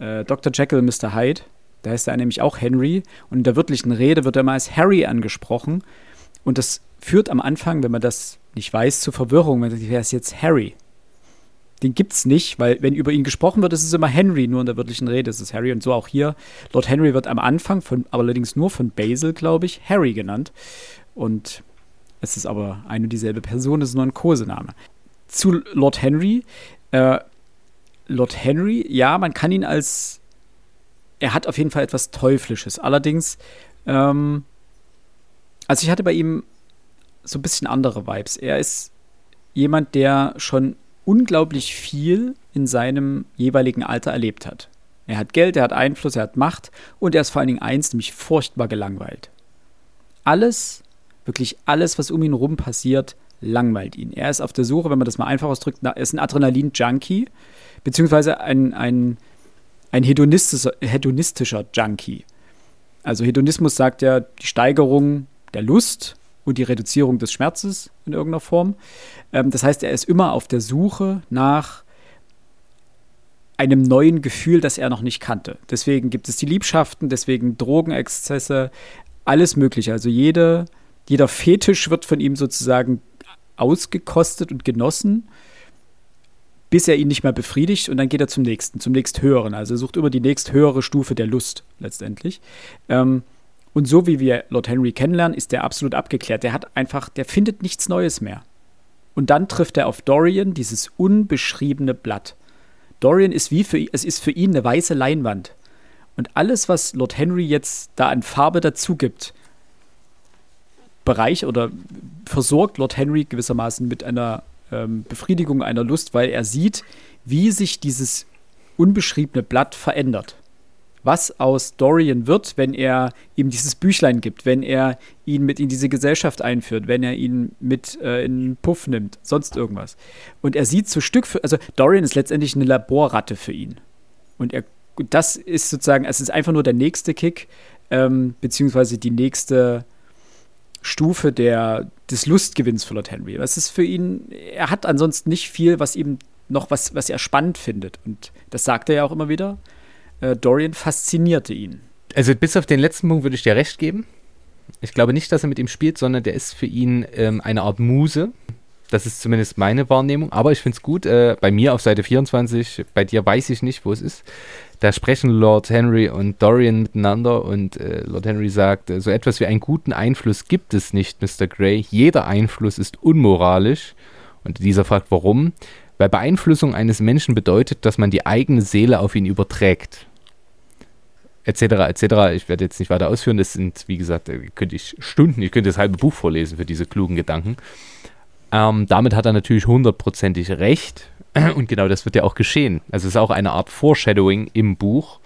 äh, Dr. Jekyll, Mr. Hyde da heißt er nämlich auch Henry. Und in der wörtlichen Rede wird er mal als Harry angesprochen. Und das führt am Anfang, wenn man das nicht weiß, zur Verwirrung. Man denkt, wer ist jetzt Harry? Den gibt es nicht, weil wenn über ihn gesprochen wird, ist es immer Henry, nur in der wörtlichen Rede ist es Harry. Und so auch hier. Lord Henry wird am Anfang, von, allerdings nur von Basil, glaube ich, Harry genannt. Und es ist aber eine und dieselbe Person, es ist nur ein Kosename. Zu Lord Henry. Äh, Lord Henry, ja, man kann ihn als er hat auf jeden Fall etwas Teuflisches. Allerdings, ähm, also ich hatte bei ihm so ein bisschen andere Vibes. Er ist jemand, der schon unglaublich viel in seinem jeweiligen Alter erlebt hat. Er hat Geld, er hat Einfluss, er hat Macht und er ist vor allen Dingen eins, nämlich furchtbar gelangweilt. Alles, wirklich alles, was um ihn rum passiert, langweilt ihn. Er ist auf der Suche, wenn man das mal einfach ausdrückt, er ist ein Adrenalin-Junkie, beziehungsweise ein, ein ein hedonistischer, Junkie. Also Hedonismus sagt ja die Steigerung der Lust und die Reduzierung des Schmerzes in irgendeiner Form. Ähm, das heißt, er ist immer auf der Suche nach einem neuen Gefühl, das er noch nicht kannte. Deswegen gibt es die Liebschaften, deswegen Drogenexzesse, alles Mögliche. Also jede, jeder Fetisch wird von ihm sozusagen ausgekostet und genossen, bis er ihn nicht mehr befriedigt und dann geht er zum nächsten, zum nächsthöheren. Also er sucht immer die nächsthöhere Stufe der Lust letztendlich. Ähm, und so wie wir Lord Henry kennenlernen, ist der absolut abgeklärt. Der hat einfach, der findet nichts Neues mehr. Und dann trifft er auf Dorian, dieses unbeschriebene Blatt. Dorian ist wie für es ist für ihn eine weiße Leinwand. Und alles, was Lord Henry jetzt da an Farbe dazu gibt, Bereich oder versorgt Lord Henry gewissermaßen mit einer ähm, Befriedigung einer Lust, weil er sieht, wie sich dieses unbeschriebene Blatt verändert. Was aus Dorian wird, wenn er ihm dieses Büchlein gibt, wenn er ihn mit in diese Gesellschaft einführt, wenn er ihn mit äh, in einen Puff nimmt, sonst irgendwas. Und er sieht so Stück für, also Dorian ist letztendlich eine Laborratte für ihn. Und er, das ist sozusagen, es ist einfach nur der nächste Kick, ähm, beziehungsweise die nächste Stufe der, des Lustgewinns für Lord Henry. Das ist für ihn, er hat ansonsten nicht viel, was ihm noch was, was er spannend findet. Und das sagt er ja auch immer wieder. Äh, Dorian faszinierte ihn. Also bis auf den letzten Punkt würde ich dir recht geben. Ich glaube nicht, dass er mit ihm spielt, sondern der ist für ihn ähm, eine Art Muse. Das ist zumindest meine Wahrnehmung. Aber ich finde es gut. Äh, bei mir auf Seite 24, bei dir weiß ich nicht, wo es ist. Da sprechen Lord Henry und Dorian miteinander und äh, Lord Henry sagt, äh, so etwas wie einen guten Einfluss gibt es nicht, Mr. Grey. Jeder Einfluss ist unmoralisch. Und dieser fragt, warum? Weil Beeinflussung eines Menschen bedeutet, dass man die eigene Seele auf ihn überträgt. Etc. etc. Ich werde jetzt nicht weiter ausführen. Das sind, wie gesagt, äh, könnte ich Stunden, ich könnte das halbe Buch vorlesen für diese klugen Gedanken. Ähm, damit hat er natürlich hundertprozentig recht. Und genau das wird ja auch geschehen. Also es ist auch eine Art Foreshadowing im Buch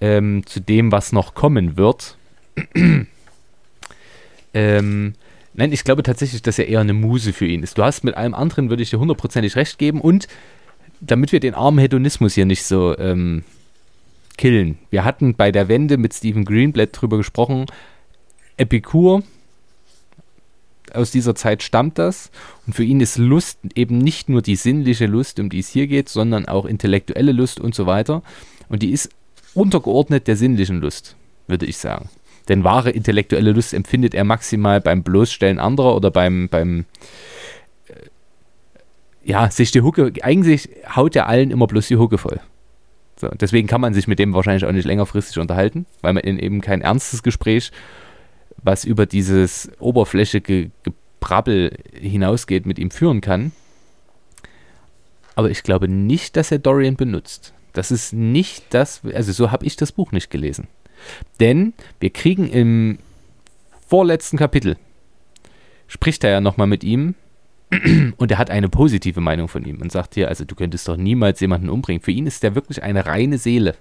ähm, zu dem, was noch kommen wird. ähm, nein, ich glaube tatsächlich, dass er eher eine Muse für ihn ist. Du hast mit allem anderen, würde ich dir hundertprozentig recht geben. Und damit wir den armen Hedonismus hier nicht so ähm, killen. Wir hatten bei der Wende mit Stephen Greenblatt drüber gesprochen. Epikur aus dieser Zeit stammt das. Und für ihn ist Lust eben nicht nur die sinnliche Lust, um die es hier geht, sondern auch intellektuelle Lust und so weiter. Und die ist untergeordnet der sinnlichen Lust, würde ich sagen. Denn wahre intellektuelle Lust empfindet er maximal beim Bloßstellen anderer oder beim, beim äh, ja, sich die Hucke, eigentlich haut er allen immer bloß die Hucke voll. So, deswegen kann man sich mit dem wahrscheinlich auch nicht längerfristig unterhalten, weil man in eben kein ernstes Gespräch was über dieses oberflächige Gebrabbel hinausgeht, mit ihm führen kann. Aber ich glaube nicht, dass er Dorian benutzt. Das ist nicht das, also so habe ich das Buch nicht gelesen. Denn wir kriegen im vorletzten Kapitel, spricht er ja nochmal mit ihm und er hat eine positive Meinung von ihm und sagt hier, also du könntest doch niemals jemanden umbringen. Für ihn ist der wirklich eine reine Seele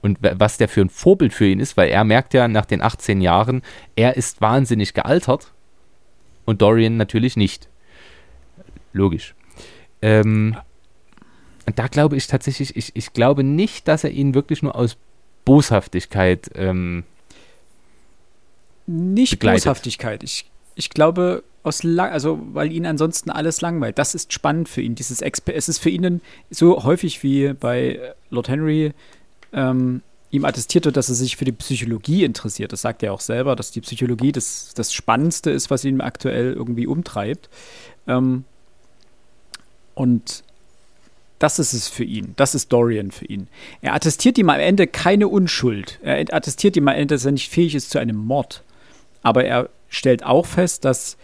und was der für ein Vorbild für ihn ist, weil er merkt ja nach den 18 Jahren, er ist wahnsinnig gealtert und Dorian natürlich nicht. Logisch. Ähm, und da glaube ich tatsächlich, ich, ich glaube nicht, dass er ihn wirklich nur aus Boshaftigkeit ähm, nicht begleitet. Boshaftigkeit. Ich, ich glaube, aus lang, also weil ihn ansonsten alles langweilt. Das ist spannend für ihn. Dieses Exper es ist für ihn so häufig wie bei Lord Henry ähm, ihm attestiert wird, dass er sich für die Psychologie interessiert. Das sagt er auch selber, dass die Psychologie das, das Spannendste ist, was ihn aktuell irgendwie umtreibt. Ähm, und das ist es für ihn. Das ist Dorian für ihn. Er attestiert ihm am Ende keine Unschuld. Er attestiert ihm am Ende, dass er nicht fähig ist zu einem Mord. Aber er stellt auch fest, dass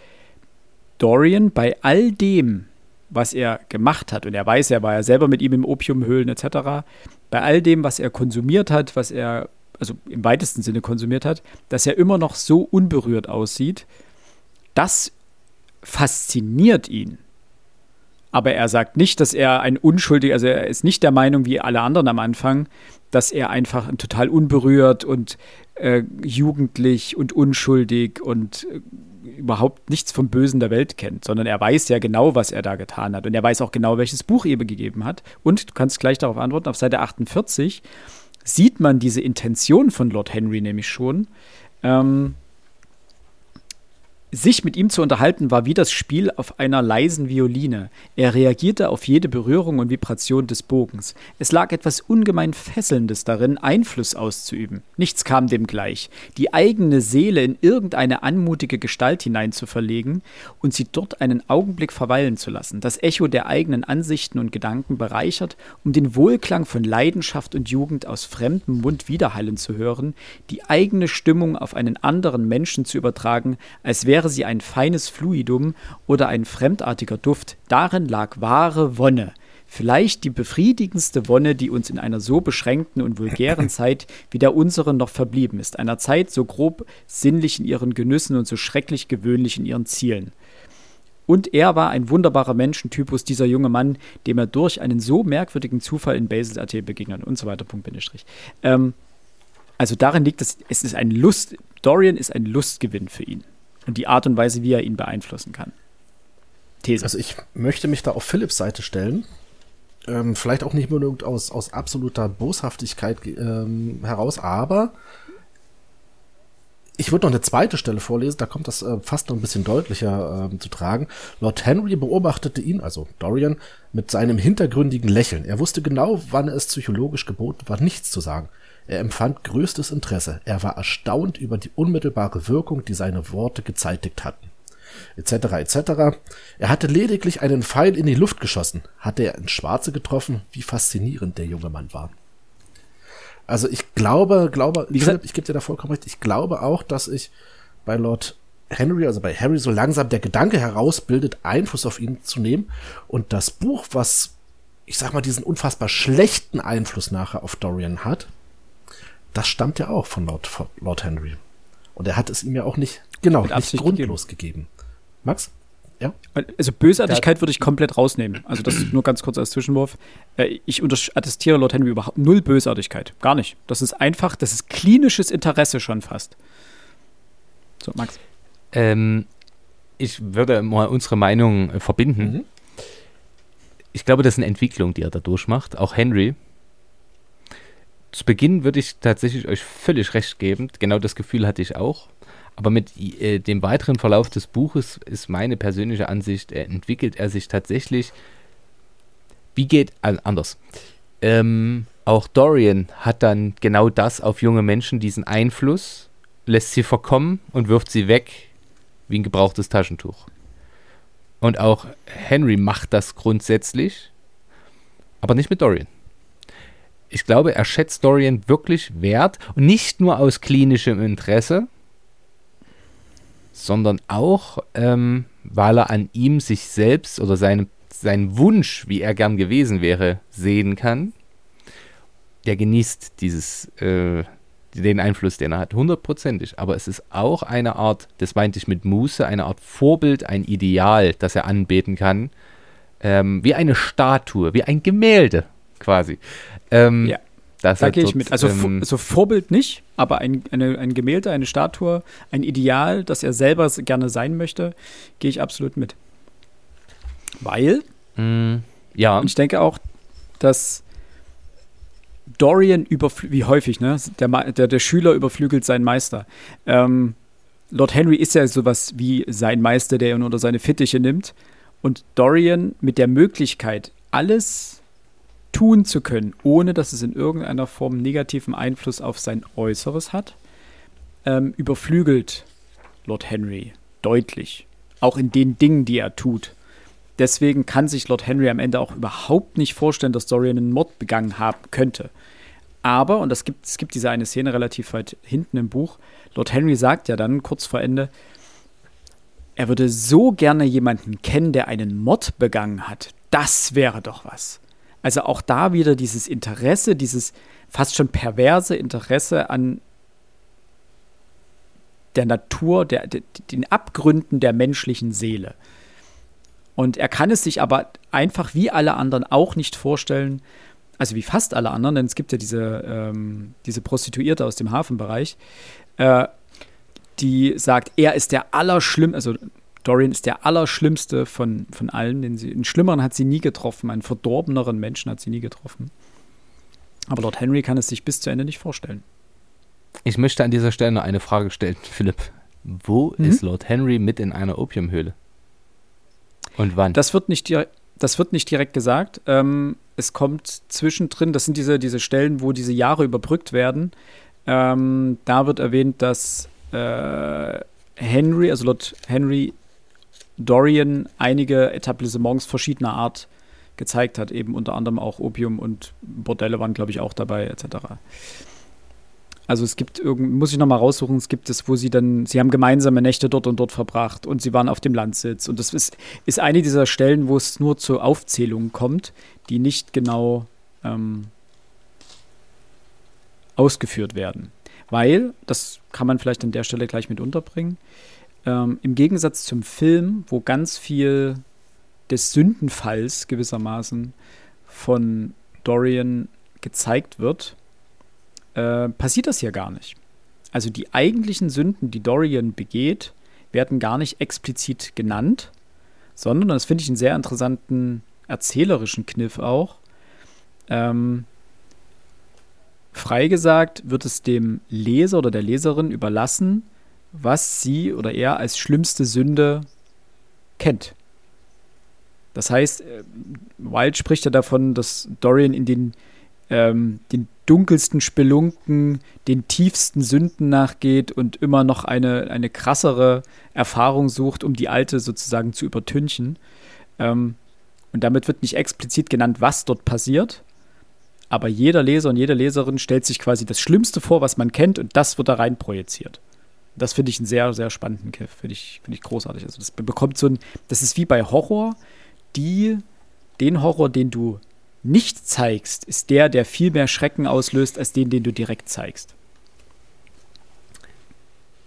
Dorian bei all dem, was er gemacht hat, und er weiß, er war ja selber mit ihm im Opiumhöhlen etc., bei all dem, was er konsumiert hat, was er, also im weitesten Sinne konsumiert hat, dass er immer noch so unberührt aussieht, das fasziniert ihn. Aber er sagt nicht, dass er ein unschuldiger, also er ist nicht der Meinung wie alle anderen am Anfang, dass er einfach total unberührt und äh, jugendlich und unschuldig und äh, überhaupt nichts vom Bösen der Welt kennt, sondern er weiß ja genau, was er da getan hat. Und er weiß auch genau, welches Buch er gegeben hat. Und du kannst gleich darauf antworten, auf Seite 48 sieht man diese Intention von Lord Henry nämlich schon. Ähm, Sich mit ihm zu unterhalten war wie das Spiel auf einer leisen Violine. Er reagierte auf jede Berührung und Vibration des Bogens. Es lag etwas ungemein Fesselndes darin, Einfluss auszuüben. Nichts kam dem gleich. Die eigene Seele in irgendeine anmutige Gestalt hinein zu verlegen und sie dort einen Augenblick verweilen zu lassen, das Echo der eigenen Ansichten und Gedanken bereichert, um den Wohlklang von Leidenschaft und Jugend aus fremdem Mund widerhallen zu hören, die eigene Stimmung auf einen anderen Menschen zu übertragen, als wäre wäre sie ein feines Fluidum oder ein fremdartiger Duft, darin lag wahre Wonne. Vielleicht die befriedigendste Wonne, die uns in einer so beschränkten und vulgären Zeit wie der unseren noch verblieben ist. Einer Zeit so grob sinnlich in ihren Genüssen und so schrecklich gewöhnlich in ihren Zielen. Und er war ein wunderbarer Menschentypus, dieser junge Mann, dem er durch einen so merkwürdigen Zufall in Basel.at begegnet und so weiter. Punkt, Bindestrich. Ähm, also darin liegt es, es ist ein Lust, Dorian ist ein Lustgewinn für ihn und die Art und Weise, wie er ihn beeinflussen kann. These. Also ich möchte mich da auf Philips Seite stellen. Ähm, vielleicht auch nicht nur aus, aus absoluter Boshaftigkeit ähm, heraus, aber ich würde noch eine zweite Stelle vorlesen, da kommt das äh, fast noch ein bisschen deutlicher äh, zu tragen. Lord Henry beobachtete ihn, also Dorian, mit seinem hintergründigen Lächeln. Er wusste genau, wann es psychologisch geboten war, nichts zu sagen. Er empfand größtes Interesse. Er war erstaunt über die unmittelbare Wirkung, die seine Worte gezeitigt hatten. Etc. etc. Er hatte lediglich einen Pfeil in die Luft geschossen. Hatte er ins Schwarze getroffen, wie faszinierend der junge Mann war. Also ich glaube, glaube, wie gesagt, ich gebe dir da vollkommen recht, ich glaube auch, dass ich bei Lord Henry, also bei Harry, so langsam der Gedanke herausbildet, Einfluss auf ihn zu nehmen. Und das Buch, was, ich sag mal, diesen unfassbar schlechten Einfluss nachher auf Dorian hat, das stammt ja auch von Lord, von Lord Henry. Und er hat es ihm ja auch nicht, genau, Mit nicht grundlos gegeben. gegeben. Max? Ja? Also Bösartigkeit würde ich komplett rausnehmen. Also das nur ganz kurz als Zwischenwurf. Äh, ich attestiere Lord Henry überhaupt null Bösartigkeit. Gar nicht. Das ist einfach, das ist klinisches Interesse schon fast. So, Max. Ähm, ich würde mal unsere Meinung verbinden. Mhm. Ich glaube, das ist eine Entwicklung, die er da durchmacht. Auch Henry zu Beginn würde ich tatsächlich euch völlig recht geben. Genau das Gefühl hatte ich auch. Aber mit äh, dem weiteren Verlauf des Buches ist meine persönliche Ansicht, er entwickelt er sich tatsächlich. Wie geht also anders? Ähm, auch Dorian hat dann genau das auf junge Menschen, diesen Einfluss, lässt sie verkommen und wirft sie weg wie ein gebrauchtes Taschentuch. Und auch Henry macht das grundsätzlich, aber nicht mit Dorian ich glaube, er schätzt Dorian wirklich wert und nicht nur aus klinischem Interesse, sondern auch, ähm, weil er an ihm sich selbst oder seinen, seinen Wunsch, wie er gern gewesen wäre, sehen kann. Der genießt dieses, äh, den Einfluss, den er hat, hundertprozentig. Aber es ist auch eine Art, das meinte ich mit Muße, eine Art Vorbild, ein Ideal, das er anbeten kann. Ähm, wie eine Statue, wie ein Gemälde quasi. Ähm, ja. da halt gehe ich mit. Also ähm, so Vorbild nicht, aber ein, eine, ein Gemälde, eine Statue, ein Ideal, das er selber gerne sein möchte, gehe ich absolut mit. Weil, mm, ja. Und ich denke auch, dass Dorian überflügelt, wie häufig, ne? Der, der, der Schüler überflügelt seinen Meister. Ähm, Lord Henry ist ja sowas wie sein Meister, der ihn unter seine Fittiche nimmt. Und Dorian mit der Möglichkeit, alles tun zu können, ohne dass es in irgendeiner Form negativen Einfluss auf sein Äußeres hat, ähm, überflügelt Lord Henry deutlich. Auch in den Dingen, die er tut. Deswegen kann sich Lord Henry am Ende auch überhaupt nicht vorstellen, dass Dorian einen Mord begangen haben könnte. Aber, und das gibt, es gibt diese eine Szene relativ weit hinten im Buch, Lord Henry sagt ja dann kurz vor Ende, er würde so gerne jemanden kennen, der einen Mord begangen hat. Das wäre doch was. Also auch da wieder dieses Interesse, dieses fast schon perverse Interesse an der Natur, der, den Abgründen der menschlichen Seele. Und er kann es sich aber einfach wie alle anderen auch nicht vorstellen, also wie fast alle anderen, denn es gibt ja diese, ähm, diese Prostituierte aus dem Hafenbereich, äh, die sagt, er ist der allerschlimmste, also Dorian ist der allerschlimmste von, von allen. Den sie, einen schlimmeren hat sie nie getroffen, einen verdorbeneren Menschen hat sie nie getroffen. Aber Lord Henry kann es sich bis zu Ende nicht vorstellen. Ich möchte an dieser Stelle noch eine Frage stellen, Philipp. Wo mhm. ist Lord Henry mit in einer Opiumhöhle? Und wann? Das wird nicht, das wird nicht direkt gesagt. Ähm, es kommt zwischendrin, das sind diese, diese Stellen, wo diese Jahre überbrückt werden. Ähm, da wird erwähnt, dass äh, Henry, also Lord Henry Dorian einige Etablissements verschiedener Art gezeigt hat, eben unter anderem auch Opium und Bordelle waren, glaube ich, auch dabei, etc. Also es gibt irgend, muss ich nochmal raussuchen, es gibt es, wo sie dann, sie haben gemeinsame Nächte dort und dort verbracht und sie waren auf dem Landsitz. Und das ist, ist eine dieser Stellen, wo es nur zur Aufzählung kommt, die nicht genau ähm, ausgeführt werden. Weil, das kann man vielleicht an der Stelle gleich mit unterbringen, ähm, im Gegensatz zum Film, wo ganz viel des Sündenfalls gewissermaßen von Dorian gezeigt wird, äh, passiert das hier gar nicht. Also die eigentlichen Sünden, die Dorian begeht, werden gar nicht explizit genannt, sondern, das finde ich einen sehr interessanten erzählerischen Kniff auch, ähm, frei gesagt wird es dem Leser oder der Leserin überlassen, was sie oder er als schlimmste Sünde kennt. Das heißt, äh, Wild spricht ja davon, dass Dorian in den, ähm, den dunkelsten Spelunken, den tiefsten Sünden nachgeht und immer noch eine, eine krassere Erfahrung sucht, um die alte sozusagen zu übertünchen. Ähm, und damit wird nicht explizit genannt, was dort passiert. Aber jeder Leser und jede Leserin stellt sich quasi das Schlimmste vor, was man kennt, und das wird da rein projiziert. Das finde ich einen sehr, sehr spannenden Kiff. Finde ich, find ich großartig. Also das bekommt so ein, das ist wie bei Horror, die, den Horror, den du nicht zeigst, ist der, der viel mehr Schrecken auslöst, als den, den du direkt zeigst.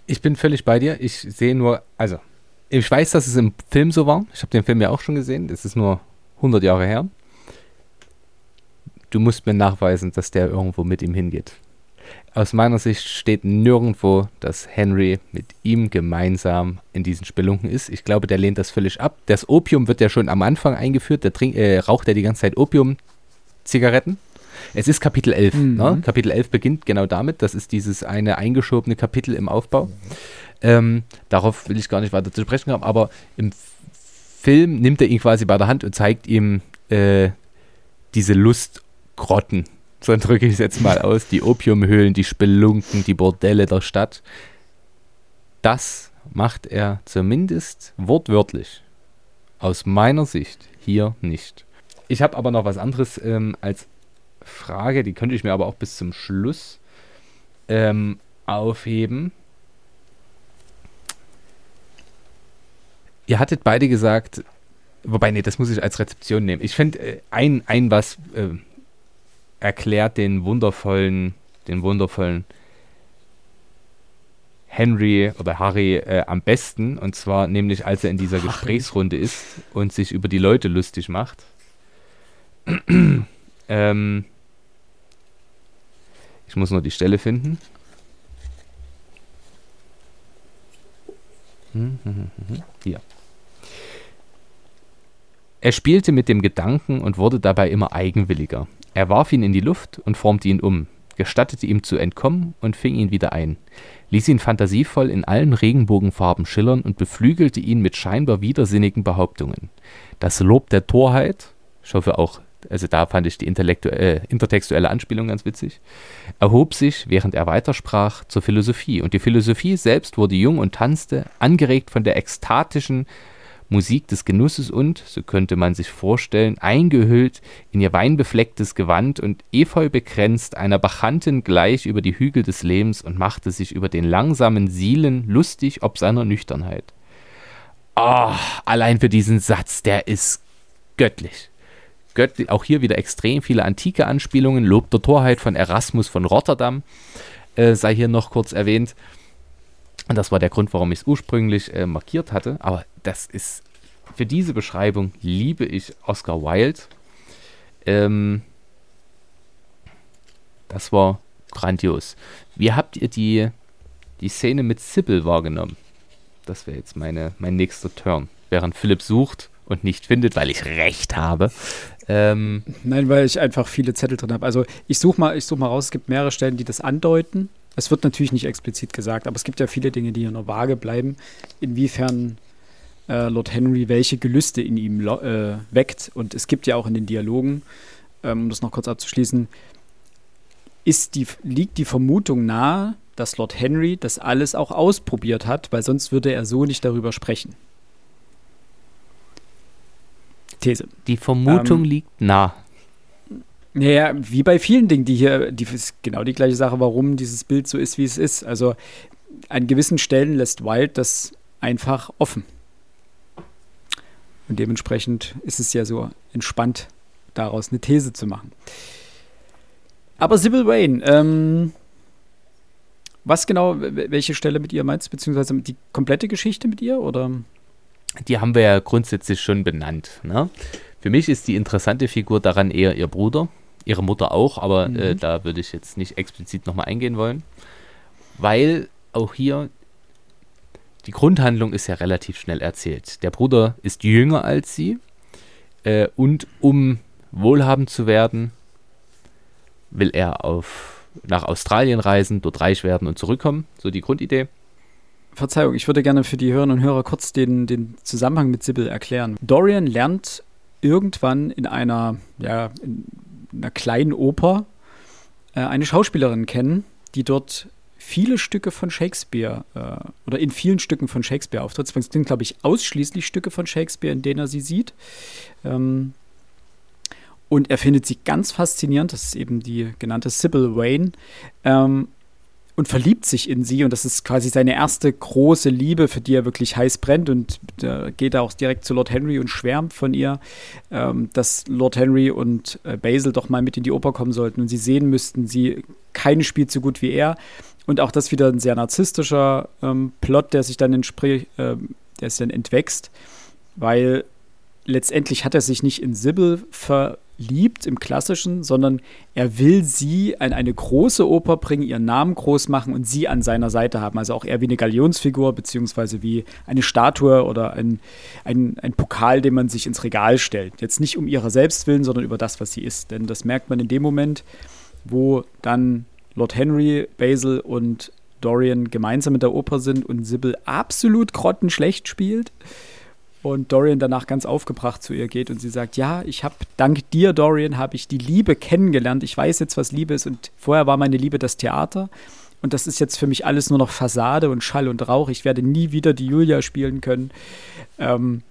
Ich bin völlig bei dir. Ich sehe nur, also, ich weiß, dass es im Film so war. Ich habe den Film ja auch schon gesehen. Es ist nur 100 Jahre her. Du musst mir nachweisen, dass der irgendwo mit ihm hingeht aus meiner Sicht steht nirgendwo, dass Henry mit ihm gemeinsam in diesen Spelunken ist. Ich glaube, der lehnt das völlig ab. Das Opium wird ja schon am Anfang eingeführt. Der trink, äh, raucht ja die ganze Zeit Opium-Zigaretten. Es ist Kapitel 11. Mhm. Ne? Kapitel 11 beginnt genau damit. Das ist dieses eine eingeschobene Kapitel im Aufbau. Ähm, darauf will ich gar nicht weiter zu sprechen haben, aber im Film nimmt er ihn quasi bei der Hand und zeigt ihm äh, diese Lustgrotten, so drücke ich es jetzt mal aus, die Opiumhöhlen, die Spelunken, die Bordelle der Stadt. Das macht er zumindest wortwörtlich. Aus meiner Sicht hier nicht. Ich habe aber noch was anderes ähm, als Frage, die könnte ich mir aber auch bis zum Schluss ähm, aufheben. Ihr hattet beide gesagt, wobei, nee, das muss ich als Rezeption nehmen. Ich finde äh, ein, ein was, äh, erklärt den wundervollen, den wundervollen Henry oder Harry äh, am besten. Und zwar nämlich, als er in dieser Gesprächsrunde ist und sich über die Leute lustig macht. ähm, ich muss nur die Stelle finden. Hm, hm, hm, Hier. Er spielte mit dem Gedanken und wurde dabei immer eigenwilliger. Er warf ihn in die Luft und formte ihn um, gestattete ihm zu entkommen und fing ihn wieder ein, ließ ihn fantasievoll in allen Regenbogenfarben schillern und beflügelte ihn mit scheinbar widersinnigen Behauptungen. Das Lob der Torheit, ich hoffe auch, also da fand ich die äh, intertextuelle Anspielung ganz witzig, erhob sich, während er weitersprach, zur Philosophie. Und die Philosophie selbst wurde jung und tanzte, angeregt von der ekstatischen Musik des Genusses und, so könnte man sich vorstellen, eingehüllt in ihr weinbeflecktes Gewand und efeu bekränzt, einer Bachantin gleich über die Hügel des Lebens und machte sich über den langsamen Sielen lustig ob seiner Nüchternheit. Oh, allein für diesen Satz, der ist göttlich. Göttlich, auch hier wieder extrem viele antike Anspielungen, Lob der Torheit von Erasmus von Rotterdam, äh, sei hier noch kurz erwähnt. Und das war der Grund, warum ich es ursprünglich äh, markiert hatte. Aber das ist, für diese Beschreibung liebe ich Oscar Wilde. Ähm, das war grandios. Wie habt ihr die, die Szene mit Sybil wahrgenommen? Das wäre jetzt meine, mein nächster Turn. Während Philipp sucht und nicht findet, weil ich recht habe. Ähm, Nein, weil ich einfach viele Zettel drin habe. Also ich suche mal, such mal raus, es gibt mehrere Stellen, die das andeuten. Es wird natürlich nicht explizit gesagt, aber es gibt ja viele Dinge, die hier nur vage bleiben, inwiefern äh, Lord Henry welche Gelüste in ihm äh, weckt. Und es gibt ja auch in den Dialogen, ähm, um das noch kurz abzuschließen, ist die, liegt die Vermutung nahe, dass Lord Henry das alles auch ausprobiert hat, weil sonst würde er so nicht darüber sprechen. These. Die Vermutung ähm, liegt nah. Naja, wie bei vielen Dingen, die hier, die ist genau die gleiche Sache, warum dieses Bild so ist, wie es ist. Also an gewissen Stellen lässt Wild das einfach offen. Und dementsprechend ist es ja so entspannt, daraus eine These zu machen. Aber Sybil Wayne, ähm, was genau, welche Stelle mit ihr meinst, beziehungsweise die komplette Geschichte mit ihr oder? Die haben wir ja grundsätzlich schon benannt. Ne? Für mich ist die interessante Figur daran eher ihr Bruder, ihre Mutter auch, aber äh, mhm. äh, da würde ich jetzt nicht explizit nochmal eingehen wollen, weil auch hier die Grundhandlung ist ja relativ schnell erzählt. Der Bruder ist jünger als sie äh, und um wohlhabend zu werden, will er auf, nach Australien reisen, dort reich werden und zurückkommen. So die Grundidee. Verzeihung, ich würde gerne für die Hörerinnen und Hörer kurz den, den Zusammenhang mit Sybil erklären. Dorian lernt irgendwann in einer, ja, in einer kleinen Oper äh, eine Schauspielerin kennen, die dort viele Stücke von Shakespeare äh, oder in vielen Stücken von Shakespeare auftritt. Es sind, glaube ich, ausschließlich Stücke von Shakespeare, in denen er sie sieht. Ähm, und er findet sie ganz faszinierend. Das ist eben die genannte Sybil Wayne. Ähm, und verliebt sich in sie. Und das ist quasi seine erste große Liebe, für die er wirklich heiß brennt. Und da geht er auch direkt zu Lord Henry und schwärmt von ihr, ähm, dass Lord Henry und äh, Basil doch mal mit in die Oper kommen sollten. Und sie sehen müssten, sie keinen spielt so gut wie er. Und auch das wieder ein sehr narzisstischer ähm, Plot, der sich dann entspricht, äh, der sich dann entwächst, weil letztendlich hat er sich nicht in Sybil ver liebt im Klassischen, sondern er will sie in eine große Oper bringen, ihren Namen groß machen und sie an seiner Seite haben. Also auch eher wie eine Galionsfigur, beziehungsweise wie eine Statue oder ein, ein, ein Pokal, den man sich ins Regal stellt. Jetzt nicht um ihrer selbst willen, sondern über das, was sie ist. Denn das merkt man in dem Moment, wo dann Lord Henry, Basil und Dorian gemeinsam in der Oper sind und Sybil absolut grottenschlecht spielt und Dorian danach ganz aufgebracht zu ihr geht und sie sagt, ja, ich habe dank dir, Dorian, habe ich die Liebe kennengelernt. Ich weiß jetzt, was Liebe ist und vorher war meine Liebe das Theater und das ist jetzt für mich alles nur noch Fassade und Schall und Rauch. Ich werde nie wieder die Julia spielen können, ähm,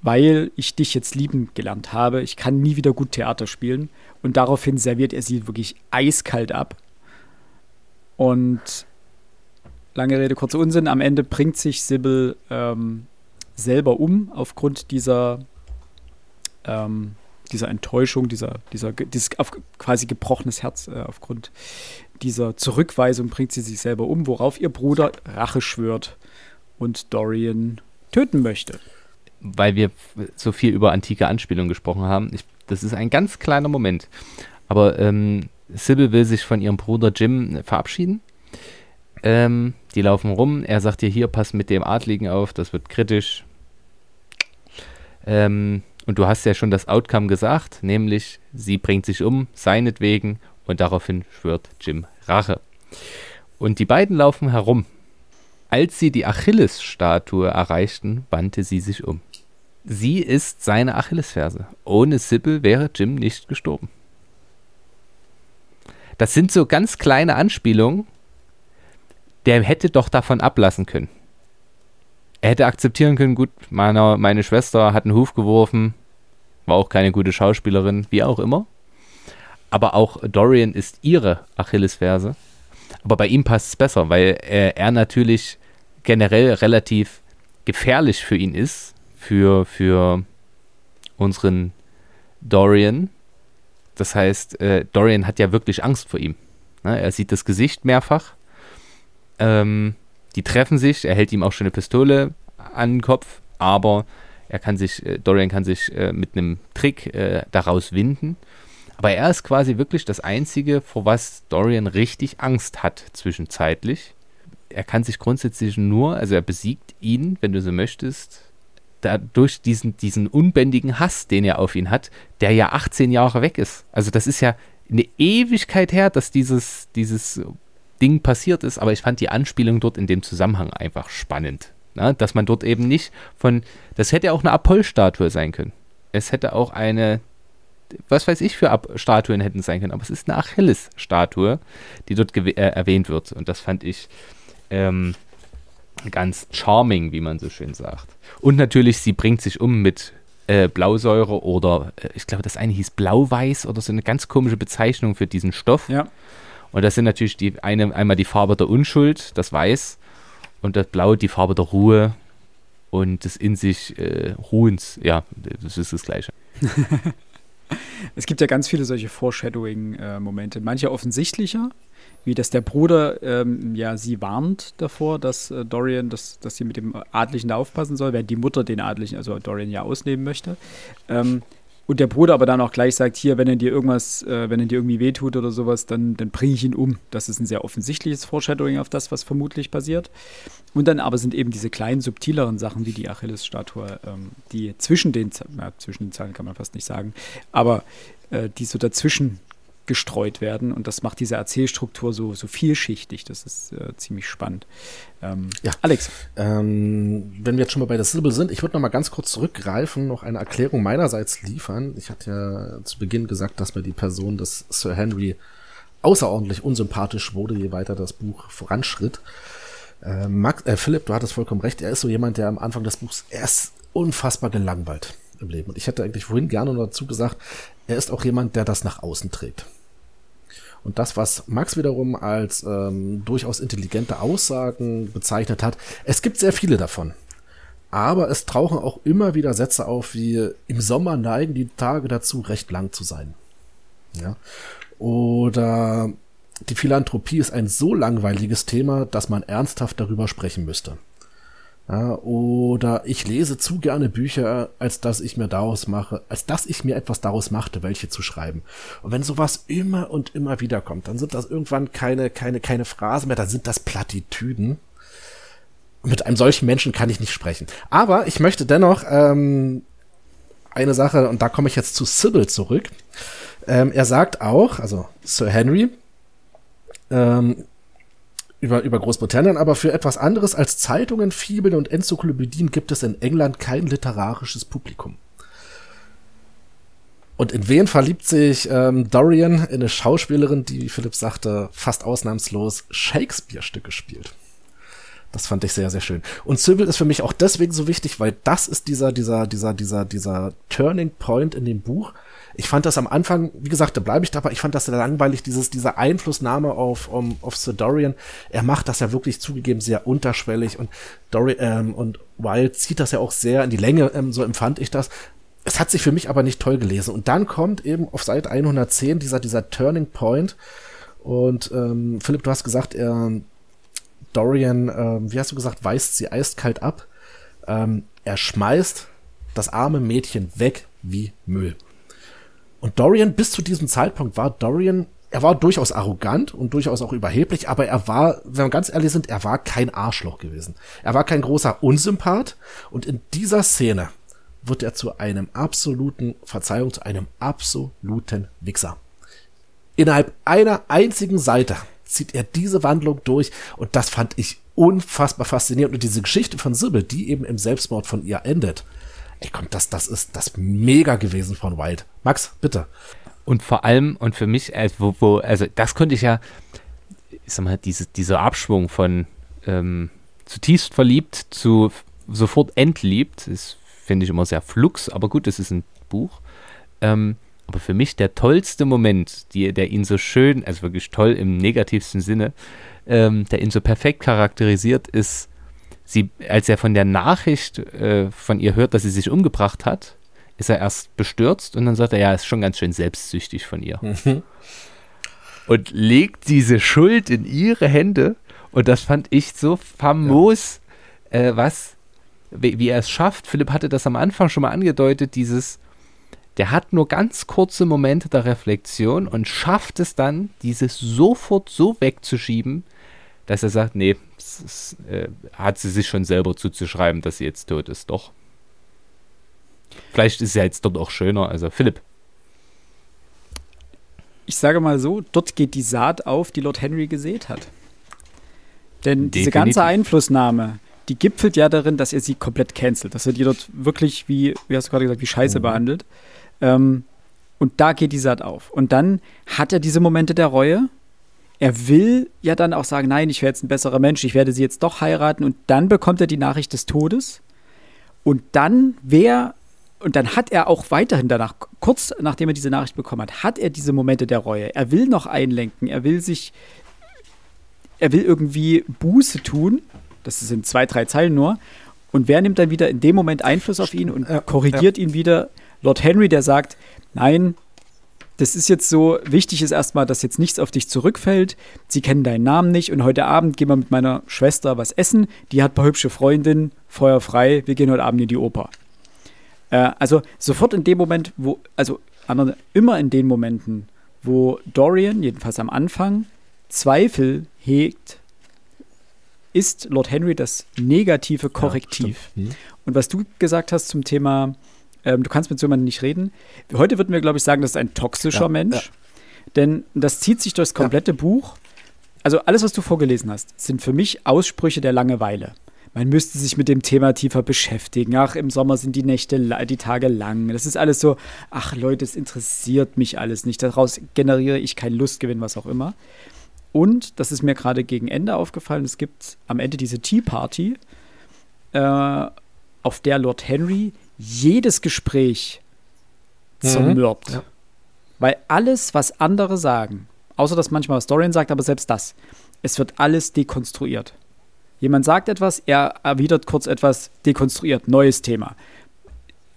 weil ich dich jetzt lieben gelernt habe. Ich kann nie wieder gut Theater spielen und daraufhin serviert er sie wirklich eiskalt ab und lange Rede, kurzer Unsinn. Am Ende bringt sich Sybil ähm, selber um aufgrund dieser, ähm, dieser Enttäuschung, dieser, dieser, dieses quasi gebrochenes Herz äh, aufgrund dieser Zurückweisung bringt sie sich selber um, worauf ihr Bruder Rache schwört und Dorian töten möchte. Weil wir so viel über antike Anspielungen gesprochen haben. Ich, das ist ein ganz kleiner Moment. Aber ähm, Sybil will sich von ihrem Bruder Jim verabschieden. Ähm, die laufen rum. Er sagt ihr hier, pass mit dem Adligen auf, das wird kritisch. Ähm, und du hast ja schon das Outcome gesagt, nämlich sie bringt sich um, seinetwegen, und daraufhin schwört Jim Rache. Und die beiden laufen herum. Als sie die Achilles-Statue erreichten, wandte sie sich um. Sie ist seine Achillesferse. Ohne Sibyl wäre Jim nicht gestorben. Das sind so ganz kleine Anspielungen. Der hätte doch davon ablassen können er hätte akzeptieren können, gut, meine, meine Schwester hat einen Huf geworfen, war auch keine gute Schauspielerin, wie auch immer. Aber auch Dorian ist ihre Achillesferse. Aber bei ihm passt es besser, weil er, er, natürlich generell relativ gefährlich für ihn ist, für, für unseren Dorian. Das heißt, äh, Dorian hat ja wirklich Angst vor ihm. Ne? Er sieht das Gesicht mehrfach. Ähm, die treffen sich, er hält ihm auch schon eine Pistole an den Kopf, aber er kann sich, äh, Dorian kann sich äh, mit einem Trick äh, daraus winden. Aber er ist quasi wirklich das Einzige, vor was Dorian richtig Angst hat zwischenzeitlich. Er kann sich grundsätzlich nur, also er besiegt ihn, wenn du so möchtest, dadurch diesen, diesen unbändigen Hass, den er auf ihn hat, der ja 18 Jahre weg ist. Also das ist ja eine Ewigkeit her, dass dieses, dieses Ding passiert ist, aber ich fand die Anspielung dort in dem Zusammenhang einfach spannend. Na, dass man dort eben nicht von, das hätte auch eine Apoll-Statue sein können. Es hätte auch eine, was weiß ich für Ab Statuen hätten sein können, aber es ist eine Achilles-Statue, die dort äh, erwähnt wird. Und das fand ich ähm, ganz charming, wie man so schön sagt. Und natürlich, sie bringt sich um mit äh, Blausäure oder äh, ich glaube, das eine hieß Blau-Weiß oder so eine ganz komische Bezeichnung für diesen Stoff. Ja. Und das sind natürlich die eine, einmal die Farbe der Unschuld, das Weiß, und das Blau die Farbe der Ruhe und des in sich äh, Ruhens. Ja, das ist das Gleiche. es gibt ja ganz viele solche Foreshadowing-Momente, manche offensichtlicher, wie dass der Bruder ähm, ja sie warnt davor, dass äh, Dorian, dass, dass sie mit dem Adlichen da aufpassen soll, während die Mutter den Adlichen, also Dorian ja ausnehmen möchte. Ähm, und der Bruder aber dann auch gleich sagt, hier, wenn er dir irgendwas, äh, wenn er dir irgendwie wehtut oder sowas, dann, dann bringe ich ihn um. Das ist ein sehr offensichtliches Foreshadowing auf das, was vermutlich passiert. Und dann aber sind eben diese kleinen, subtileren Sachen wie die Achilles-Statue, ähm, die zwischen den, ja, zwischen den Zeilen kann man fast nicht sagen, aber äh, die so dazwischen gestreut werden und das macht diese Erzählstruktur so, so vielschichtig. Das ist äh, ziemlich spannend. Ähm, ja, Alex. Ähm, wenn wir jetzt schon mal bei der Sybil sind, ich würde noch mal ganz kurz zurückgreifen, noch eine Erklärung meinerseits liefern. Ich hatte ja zu Beginn gesagt, dass mir die Person des Sir Henry außerordentlich unsympathisch wurde, je weiter das Buch voranschritt. Äh, Max, äh, Philipp, du hattest vollkommen recht. Er ist so jemand, der am Anfang des Buchs erst unfassbar gelangweilt im Leben. Und ich hätte eigentlich vorhin gerne noch dazu gesagt, er ist auch jemand, der das nach außen trägt. Und das, was Max wiederum als ähm, durchaus intelligente Aussagen bezeichnet hat, es gibt sehr viele davon. Aber es tauchen auch immer wieder Sätze auf, wie im Sommer neigen die Tage dazu, recht lang zu sein. Ja. Oder die Philanthropie ist ein so langweiliges Thema, dass man ernsthaft darüber sprechen müsste. Ja, oder ich lese zu gerne Bücher, als dass ich mir daraus mache, als dass ich mir etwas daraus machte, welche zu schreiben. Und wenn sowas immer und immer wieder kommt, dann sind das irgendwann keine, keine, keine Phrasen mehr, dann sind das Plattitüden. Mit einem solchen Menschen kann ich nicht sprechen. Aber ich möchte dennoch ähm, eine Sache, und da komme ich jetzt zu Sybil zurück. Ähm, er sagt auch, also Sir Henry, ähm, über, über Großbritannien, aber für etwas anderes als Zeitungen, Fibeln und Enzyklopädien gibt es in England kein literarisches Publikum. Und in wen verliebt sich ähm, Dorian in eine Schauspielerin, die, wie Philipp sagte, fast ausnahmslos Shakespeare-Stücke spielt? Das fand ich sehr, sehr schön. Und Sybil ist für mich auch deswegen so wichtig, weil das ist dieser, dieser, dieser, dieser, dieser Turning Point in dem Buch, ich fand das am Anfang, wie gesagt, da bleibe ich dabei, ich fand das sehr langweilig, dieses, diese Einflussnahme auf, um, auf Sir Dorian. Er macht das ja wirklich zugegeben sehr unterschwellig und Dorian ähm, und Wild zieht das ja auch sehr in die Länge, ähm, so empfand ich das. Es hat sich für mich aber nicht toll gelesen. Und dann kommt eben auf Seite 110 dieser, dieser Turning Point. Und ähm, Philipp, du hast gesagt, er, Dorian, ähm, wie hast du gesagt, weist sie eiskalt ab. Ähm, er schmeißt das arme Mädchen weg wie Müll. Und Dorian, bis zu diesem Zeitpunkt war Dorian, er war durchaus arrogant und durchaus auch überheblich, aber er war, wenn wir ganz ehrlich sind, er war kein Arschloch gewesen. Er war kein großer Unsympath und in dieser Szene wird er zu einem absoluten, Verzeihung, zu einem absoluten Wichser. Innerhalb einer einzigen Seite zieht er diese Wandlung durch und das fand ich unfassbar faszinierend. Und diese Geschichte von Sybil, die eben im Selbstmord von ihr endet, Ey, komm, das, das ist das mega gewesen von Wild. Max, bitte. Und vor allem, und für mich, also, wo, wo, also das konnte ich ja, ich sag mal, diese, dieser Abschwung von ähm, zutiefst verliebt zu sofort entliebt, ist, finde ich immer sehr flux, aber gut, das ist ein Buch. Ähm, aber für mich der tollste Moment, die, der ihn so schön, also wirklich toll im negativsten Sinne, ähm, der ihn so perfekt charakterisiert, ist sie, als er von der Nachricht äh, von ihr hört, dass sie sich umgebracht hat, ist er erst bestürzt und dann sagt er, ja, ist schon ganz schön selbstsüchtig von ihr. Mhm. Und legt diese Schuld in ihre Hände und das fand ich so famos, ja. äh, was, wie, wie er es schafft. Philipp hatte das am Anfang schon mal angedeutet, dieses, der hat nur ganz kurze Momente der Reflexion und schafft es dann, dieses sofort so wegzuschieben, dass er sagt, nee, ist, äh, hat sie sich schon selber zuzuschreiben, dass sie jetzt tot ist. Doch. Vielleicht ist sie jetzt dort auch schöner. Also Philipp. Ich sage mal so, dort geht die Saat auf, die Lord Henry gesät hat. Denn diese ganze Einflussnahme, die gipfelt ja darin, dass er sie komplett cancelt. Dass er die dort wirklich, wie, wie hast du gerade gesagt, wie Scheiße mhm. behandelt. Ähm, und da geht die Saat auf. Und dann hat er diese Momente der Reue. Er will ja dann auch sagen, nein, ich werde jetzt ein besserer Mensch, ich werde sie jetzt doch heiraten. Und dann bekommt er die Nachricht des Todes. Und dann wer und dann hat er auch weiterhin danach, kurz nachdem er diese Nachricht bekommen hat, hat er diese Momente der Reue. Er will noch einlenken, er will sich, er will irgendwie Buße tun. Das sind zwei, drei Zeilen nur. Und wer nimmt dann wieder in dem Moment Einfluss auf ihn und korrigiert ja. ihn wieder? Lord Henry, der sagt, nein, das ist jetzt so, wichtig ist erstmal, dass jetzt nichts auf dich zurückfällt. Sie kennen deinen Namen nicht und heute Abend gehen wir mit meiner Schwester was essen. Die hat ein paar hübsche Freundinnen, Feuer frei, wir gehen heute Abend in die Oper. Äh, also sofort in dem Moment, wo, also immer in den Momenten, wo Dorian, jedenfalls am Anfang, Zweifel hegt, ist Lord Henry das negative Korrektiv. Ja, mhm. Und was du gesagt hast zum Thema, ähm, du kannst mit so jemandem nicht reden. Heute würden wir, glaube ich, sagen, das ist ein toxischer ja, Mensch. Ja. Denn das zieht sich durchs komplette Buch. Also alles, was du vorgelesen hast, sind für mich Aussprüche der Langeweile man müsste sich mit dem Thema tiefer beschäftigen. Ach, im Sommer sind die Nächte, die Tage lang. Das ist alles so, ach Leute, es interessiert mich alles nicht. Daraus generiere ich keinen Lustgewinn, was auch immer. Und, das ist mir gerade gegen Ende aufgefallen, es gibt am Ende diese Tea Party, äh, auf der Lord Henry jedes Gespräch mhm. zermürbt. Ja. Weil alles, was andere sagen, außer dass manchmal was Dorian sagt, aber selbst das, es wird alles dekonstruiert. Jemand sagt etwas, er erwidert kurz etwas, dekonstruiert, neues Thema.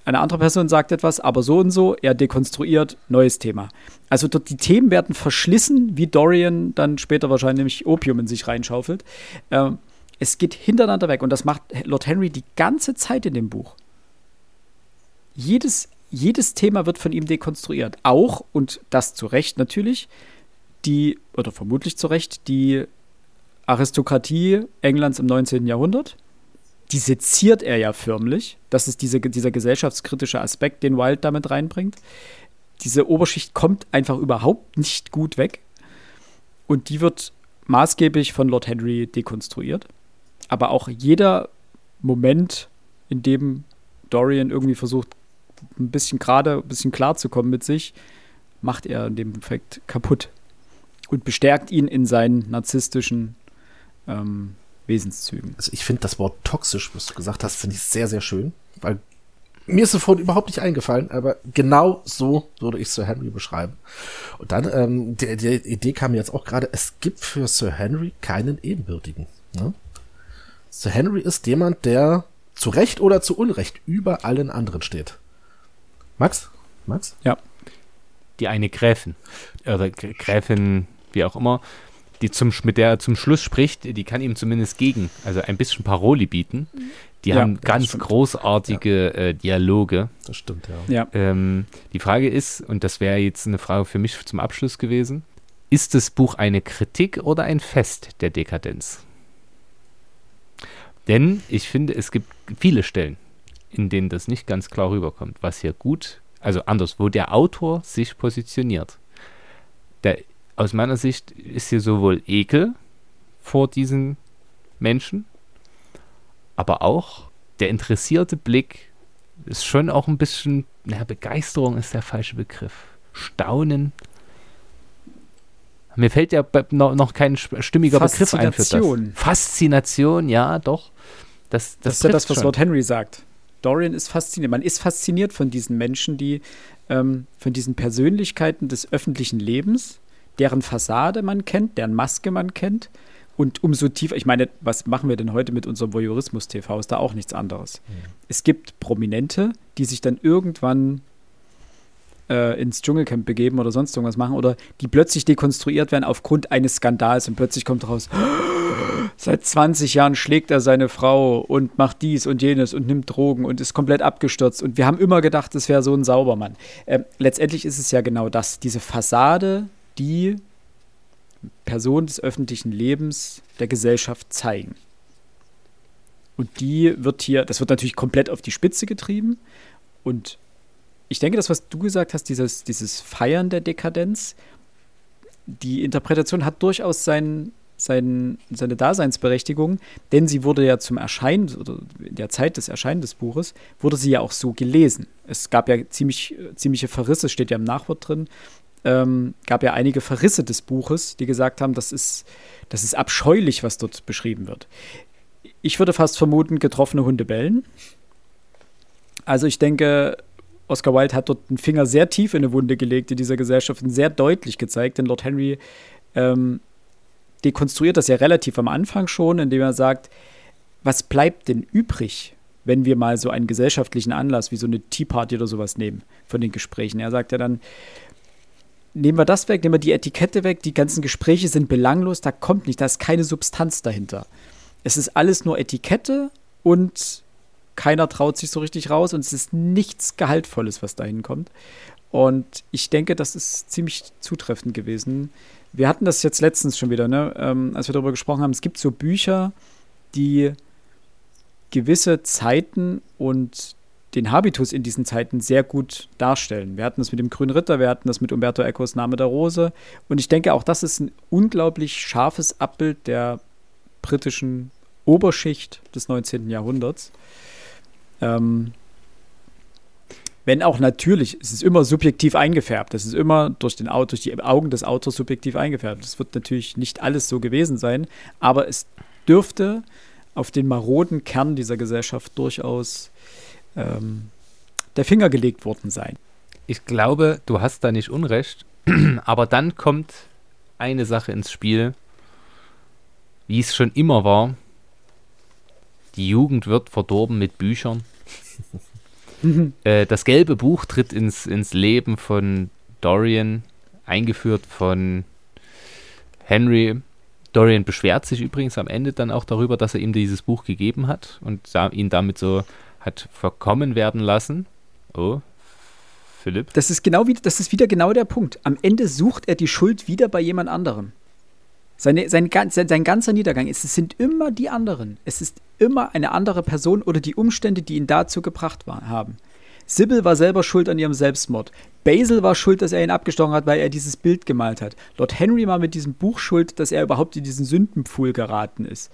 Eine andere Person sagt etwas, aber so und so, er dekonstruiert, neues Thema. Also dort die Themen werden verschlissen, wie Dorian dann später wahrscheinlich Opium in sich reinschaufelt. Ähm, es geht hintereinander weg und das macht Lord Henry die ganze Zeit in dem Buch. Jedes, jedes Thema wird von ihm dekonstruiert. Auch, und das zu Recht natürlich, die, oder vermutlich zu Recht, die Aristokratie Englands im 19. Jahrhundert. Die seziert er ja förmlich. Das ist diese, dieser gesellschaftskritische Aspekt, den Wilde damit reinbringt. Diese Oberschicht kommt einfach überhaupt nicht gut weg. Und die wird maßgeblich von Lord Henry dekonstruiert. Aber auch jeder Moment, in dem Dorian irgendwie versucht, ein bisschen gerade, ein bisschen klar zu kommen mit sich, macht er in dem Effekt kaputt und bestärkt ihn in seinen narzisstischen ähm, Wesenszügen. Also ich finde das Wort toxisch, was du gesagt hast, finde ich sehr, sehr schön, weil mir ist sofort überhaupt nicht eingefallen, aber genau so würde ich Sir Henry beschreiben. Und dann, ähm, die, die Idee kam mir jetzt auch gerade, es gibt für Sir Henry keinen Ebenbürtigen. Ne? Sir Henry ist jemand, der zu Recht oder zu Unrecht über allen anderen steht. Max? Max? Ja. Die eine Gräfin, oder Gräfin, wie auch immer, die zum, mit der er zum Schluss spricht, die kann ihm zumindest gegen, also ein bisschen Paroli bieten. Die ja, haben ganz stimmt. großartige ja. äh, Dialoge. Das stimmt, ja. ja. Ähm, die Frage ist, und das wäre jetzt eine Frage für mich zum Abschluss gewesen, ist das Buch eine Kritik oder ein Fest der Dekadenz? Denn ich finde, es gibt viele Stellen, in denen das nicht ganz klar rüberkommt, was hier gut, also anders, wo der Autor sich positioniert. Der aus meiner Sicht ist hier sowohl Ekel vor diesen Menschen, aber auch der interessierte Blick ist schon auch ein bisschen, naja, Begeisterung ist der falsche Begriff. Staunen. Mir fällt ja noch kein stimmiger Begriff ein für das. Faszination, ja, doch. Das, das, das ist ja das, was schon. Lord Henry sagt. Dorian ist fasziniert. Man ist fasziniert von diesen Menschen, die ähm, von diesen Persönlichkeiten des öffentlichen Lebens, deren Fassade man kennt, deren Maske man kennt. Und umso tiefer, ich meine, was machen wir denn heute mit unserem Voyeurismus-TV? Ist da auch nichts anderes. Mhm. Es gibt Prominente, die sich dann irgendwann äh, ins Dschungelcamp begeben oder sonst irgendwas machen oder die plötzlich dekonstruiert werden aufgrund eines Skandals und plötzlich kommt raus, seit 20 Jahren schlägt er seine Frau und macht dies und jenes und nimmt Drogen und ist komplett abgestürzt und wir haben immer gedacht, es wäre so ein Saubermann. Äh, letztendlich ist es ja genau das, diese Fassade die Person des öffentlichen Lebens der Gesellschaft zeigen. Und die wird hier, das wird natürlich komplett auf die Spitze getrieben. Und ich denke, das, was du gesagt hast, dieses, dieses Feiern der Dekadenz, die Interpretation hat durchaus seinen, sein, seine Daseinsberechtigung, denn sie wurde ja zum Erscheinen, oder in der Zeit des Erscheinen des Buches, wurde sie ja auch so gelesen. Es gab ja ziemlich, ziemliche Verrisse, steht ja im Nachwort drin, ähm, gab ja einige Verrisse des Buches, die gesagt haben, das ist, das ist abscheulich, was dort beschrieben wird. Ich würde fast vermuten, getroffene Hunde bellen. Also ich denke, Oscar Wilde hat dort den Finger sehr tief in eine Wunde gelegt in dieser Gesellschaft und sehr deutlich gezeigt, denn Lord Henry ähm, dekonstruiert das ja relativ am Anfang schon, indem er sagt, was bleibt denn übrig, wenn wir mal so einen gesellschaftlichen Anlass wie so eine Tea Party oder sowas nehmen von den Gesprächen. Er sagt ja dann, nehmen wir das weg, nehmen wir die Etikette weg, die ganzen Gespräche sind belanglos, da kommt nicht, da ist keine Substanz dahinter. Es ist alles nur Etikette und keiner traut sich so richtig raus und es ist nichts Gehaltvolles, was dahin kommt. Und ich denke, das ist ziemlich zutreffend gewesen. Wir hatten das jetzt letztens schon wieder, ne? Ähm, als wir darüber gesprochen haben. Es gibt so Bücher, die gewisse Zeiten und den Habitus in diesen Zeiten sehr gut darstellen. Wir hatten das mit dem Grünen Ritter, wir hatten das mit Umberto Ecos Name der Rose. Und ich denke, auch das ist ein unglaublich scharfes Abbild der britischen Oberschicht des 19. Jahrhunderts. Ähm, wenn auch natürlich, es ist immer subjektiv eingefärbt. Es ist immer durch, den, durch die Augen des Autors subjektiv eingefärbt. Es wird natürlich nicht alles so gewesen sein, aber es dürfte auf den maroden Kern dieser Gesellschaft durchaus ähm, der Finger gelegt worden sein. Ich glaube, du hast da nicht Unrecht, aber dann kommt eine Sache ins Spiel, wie es schon immer war. Die Jugend wird verdorben mit Büchern. äh, das gelbe Buch tritt ins, ins Leben von Dorian, eingeführt von Henry. Dorian beschwert sich übrigens am Ende dann auch darüber, dass er ihm dieses Buch gegeben hat und ihn damit so hat verkommen werden lassen. Oh, Philipp. Das ist genau wie, das ist wieder genau der Punkt. Am Ende sucht er die Schuld wieder bei jemand anderem. Seine, sein, sein, sein ganzer Niedergang, es sind immer die anderen. Es ist immer eine andere Person oder die Umstände, die ihn dazu gebracht war, haben. Sybil war selber schuld an ihrem Selbstmord. Basil war schuld, dass er ihn abgestochen hat, weil er dieses Bild gemalt hat. Lord Henry war mit diesem Buch schuld, dass er überhaupt in diesen Sündenpfuhl geraten ist.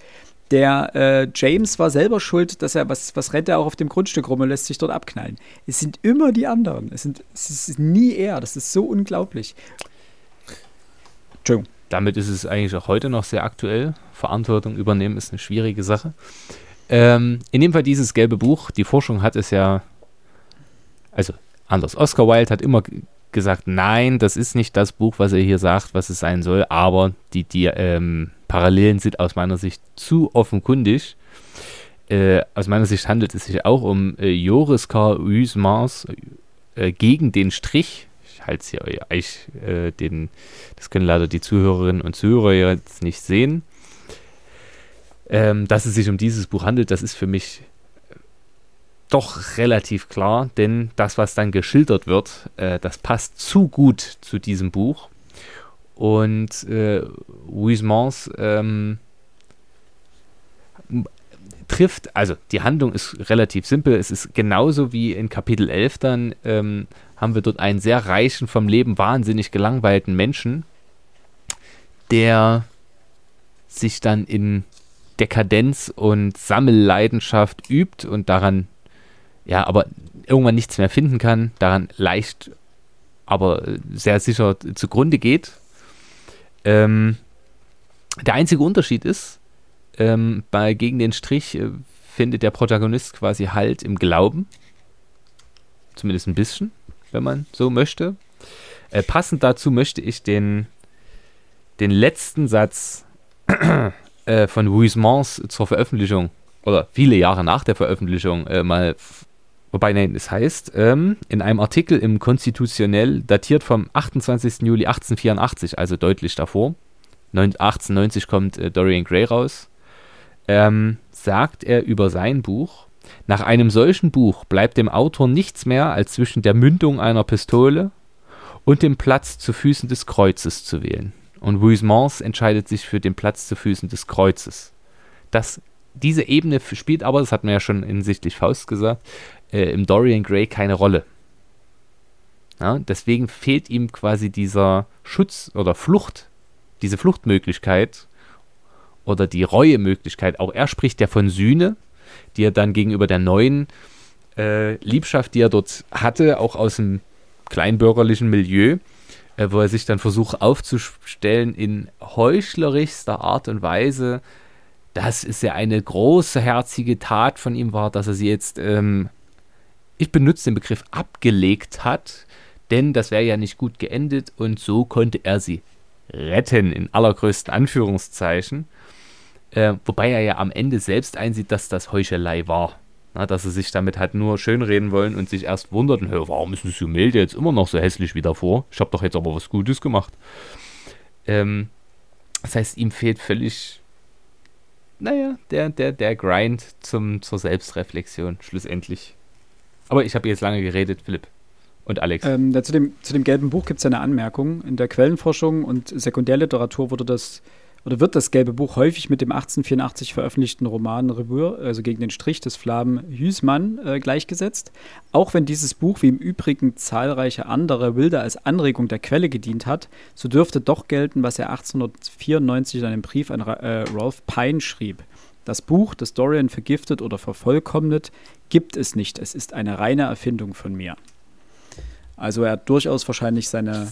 Der äh, James war selber schuld, dass er, was, was rennt er auch auf dem Grundstück rum und lässt sich dort abknallen. Es sind immer die anderen. Es, sind, es ist nie er. Das ist so unglaublich. Entschuldigung. Damit ist es eigentlich auch heute noch sehr aktuell. Verantwortung übernehmen ist eine schwierige Sache. Ähm, in dem Fall dieses gelbe Buch, die Forschung hat es ja, also anders. Oscar Wilde hat immer gesagt, nein, das ist nicht das Buch, was er hier sagt, was es sein soll, aber die, die ähm, Parallelen sind aus meiner Sicht zu offenkundig. Äh, aus meiner Sicht handelt es sich auch um äh, Joris K. Huysmans äh, gegen den Strich, halte es hier euch, äh, den, das können leider die Zuhörerinnen und Zuhörer jetzt nicht sehen. Ähm, dass es sich um dieses Buch handelt, das ist für mich doch relativ klar, denn das, was dann geschildert wird, äh, das passt zu gut zu diesem Buch. Und äh, Huysmans ähm, trifft, also die Handlung ist relativ simpel. Es ist genauso wie in Kapitel 11 dann ähm, haben wir dort einen sehr reichen, vom Leben wahnsinnig gelangweilten Menschen, der sich dann in Dekadenz und Sammelleidenschaft übt und daran, ja, aber irgendwann nichts mehr finden kann, daran leicht, aber sehr sicher zugrunde geht. Ähm, der einzige Unterschied ist, ähm, bei Gegen den Strich äh, findet der Protagonist quasi Halt im Glauben. Zumindest ein bisschen wenn man so möchte. Äh, passend dazu möchte ich den, den letzten Satz äh, von Huysmans zur Veröffentlichung oder viele Jahre nach der Veröffentlichung äh, mal, wobei nein, es heißt, ähm, in einem Artikel im Konstitutionell datiert vom 28. Juli 1884, also deutlich davor, 1890 kommt äh, Dorian Gray raus, ähm, sagt er über sein Buch, nach einem solchen Buch bleibt dem Autor nichts mehr, als zwischen der Mündung einer Pistole und dem Platz zu Füßen des Kreuzes zu wählen. Und Huysmans entscheidet sich für den Platz zu Füßen des Kreuzes. Das, diese Ebene spielt aber, das hat man ja schon hinsichtlich Faust gesagt, äh, im Dorian Gray keine Rolle. Ja, deswegen fehlt ihm quasi dieser Schutz oder Flucht, diese Fluchtmöglichkeit oder die Reuemöglichkeit. Auch er spricht ja von Sühne, die er dann gegenüber der neuen äh, Liebschaft, die er dort hatte, auch aus dem kleinbürgerlichen Milieu, äh, wo er sich dann versucht aufzustellen in heuchlerischster Art und Weise, dass es ja eine große herzige Tat von ihm war, dass er sie jetzt, ähm, ich benutze den Begriff, abgelegt hat, denn das wäre ja nicht gut geendet und so konnte er sie retten, in allergrößten Anführungszeichen. Äh, wobei er ja am Ende selbst einsieht, dass das Heuchelei war. Na, dass sie sich damit halt nur schönreden wollen und sich erst wunderten, hey, warum ist das Gemälde jetzt immer noch so hässlich wie davor? Ich habe doch jetzt aber was Gutes gemacht. Ähm, das heißt, ihm fehlt völlig, naja, der, der, der Grind zum, zur Selbstreflexion, schlussendlich. Aber ich habe jetzt lange geredet, Philipp und Alex. Ähm, ja, zu, dem, zu dem gelben Buch gibt es eine Anmerkung. In der Quellenforschung und Sekundärliteratur wurde das oder wird das Gelbe Buch häufig mit dem 1884 veröffentlichten Roman Revue, also gegen den Strich des Flamen Hüßmann, äh, gleichgesetzt. Auch wenn dieses Buch wie im Übrigen zahlreiche andere Wilder als Anregung der Quelle gedient hat, so dürfte doch gelten, was er 1894 in einem Brief an äh, Ralph Pine schrieb. Das Buch, das Dorian vergiftet oder vervollkommnet, gibt es nicht. Es ist eine reine Erfindung von mir. Also er hat durchaus wahrscheinlich seine.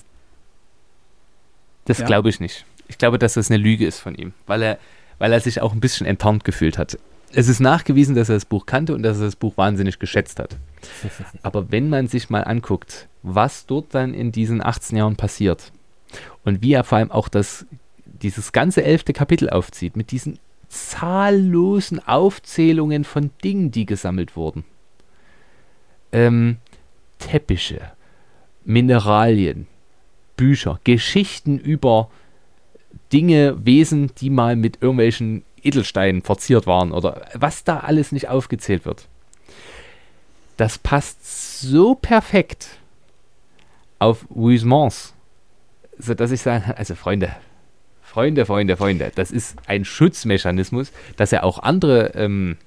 Das ja. glaube ich nicht. Ich glaube, dass das eine Lüge ist von ihm, weil er, weil er sich auch ein bisschen enttarnt gefühlt hat. Es ist nachgewiesen, dass er das Buch kannte und dass er das Buch wahnsinnig geschätzt hat. Aber wenn man sich mal anguckt, was dort dann in diesen 18 Jahren passiert und wie er vor allem auch das, dieses ganze elfte Kapitel aufzieht, mit diesen zahllosen Aufzählungen von Dingen, die gesammelt wurden. Ähm, Teppiche, Mineralien, Bücher, Geschichten über Dinge, Wesen, die mal mit irgendwelchen Edelsteinen verziert waren oder was da alles nicht aufgezählt wird. Das passt so perfekt auf Huismans, sodass ich sage, also Freunde, Freunde, Freunde, Freunde, das ist ein Schutzmechanismus, dass er auch andere ähm,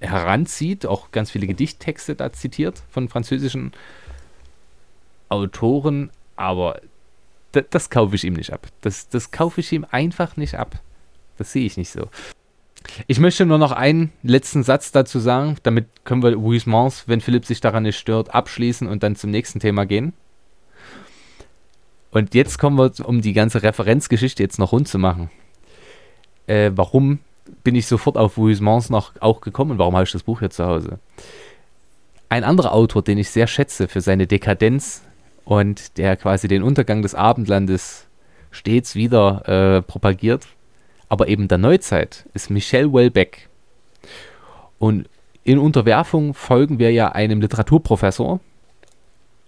heranzieht, auch ganz viele Gedichttexte da zitiert von französischen Autoren, aber das, das kaufe ich ihm nicht ab. Das, das kaufe ich ihm einfach nicht ab. Das sehe ich nicht so. Ich möchte nur noch einen letzten Satz dazu sagen, damit können wir Huismans, wenn Philipp sich daran nicht stört, abschließen und dann zum nächsten Thema gehen. Und jetzt kommen wir, um die ganze Referenzgeschichte jetzt noch rund zu machen. Äh, warum bin ich sofort auf Huismans noch auch gekommen? Warum habe ich das Buch hier zu Hause? Ein anderer Autor, den ich sehr schätze für seine Dekadenz, und der quasi den Untergang des Abendlandes stets wieder äh, propagiert, aber eben der Neuzeit, ist Michel Welbeck. Und in Unterwerfung folgen wir ja einem Literaturprofessor.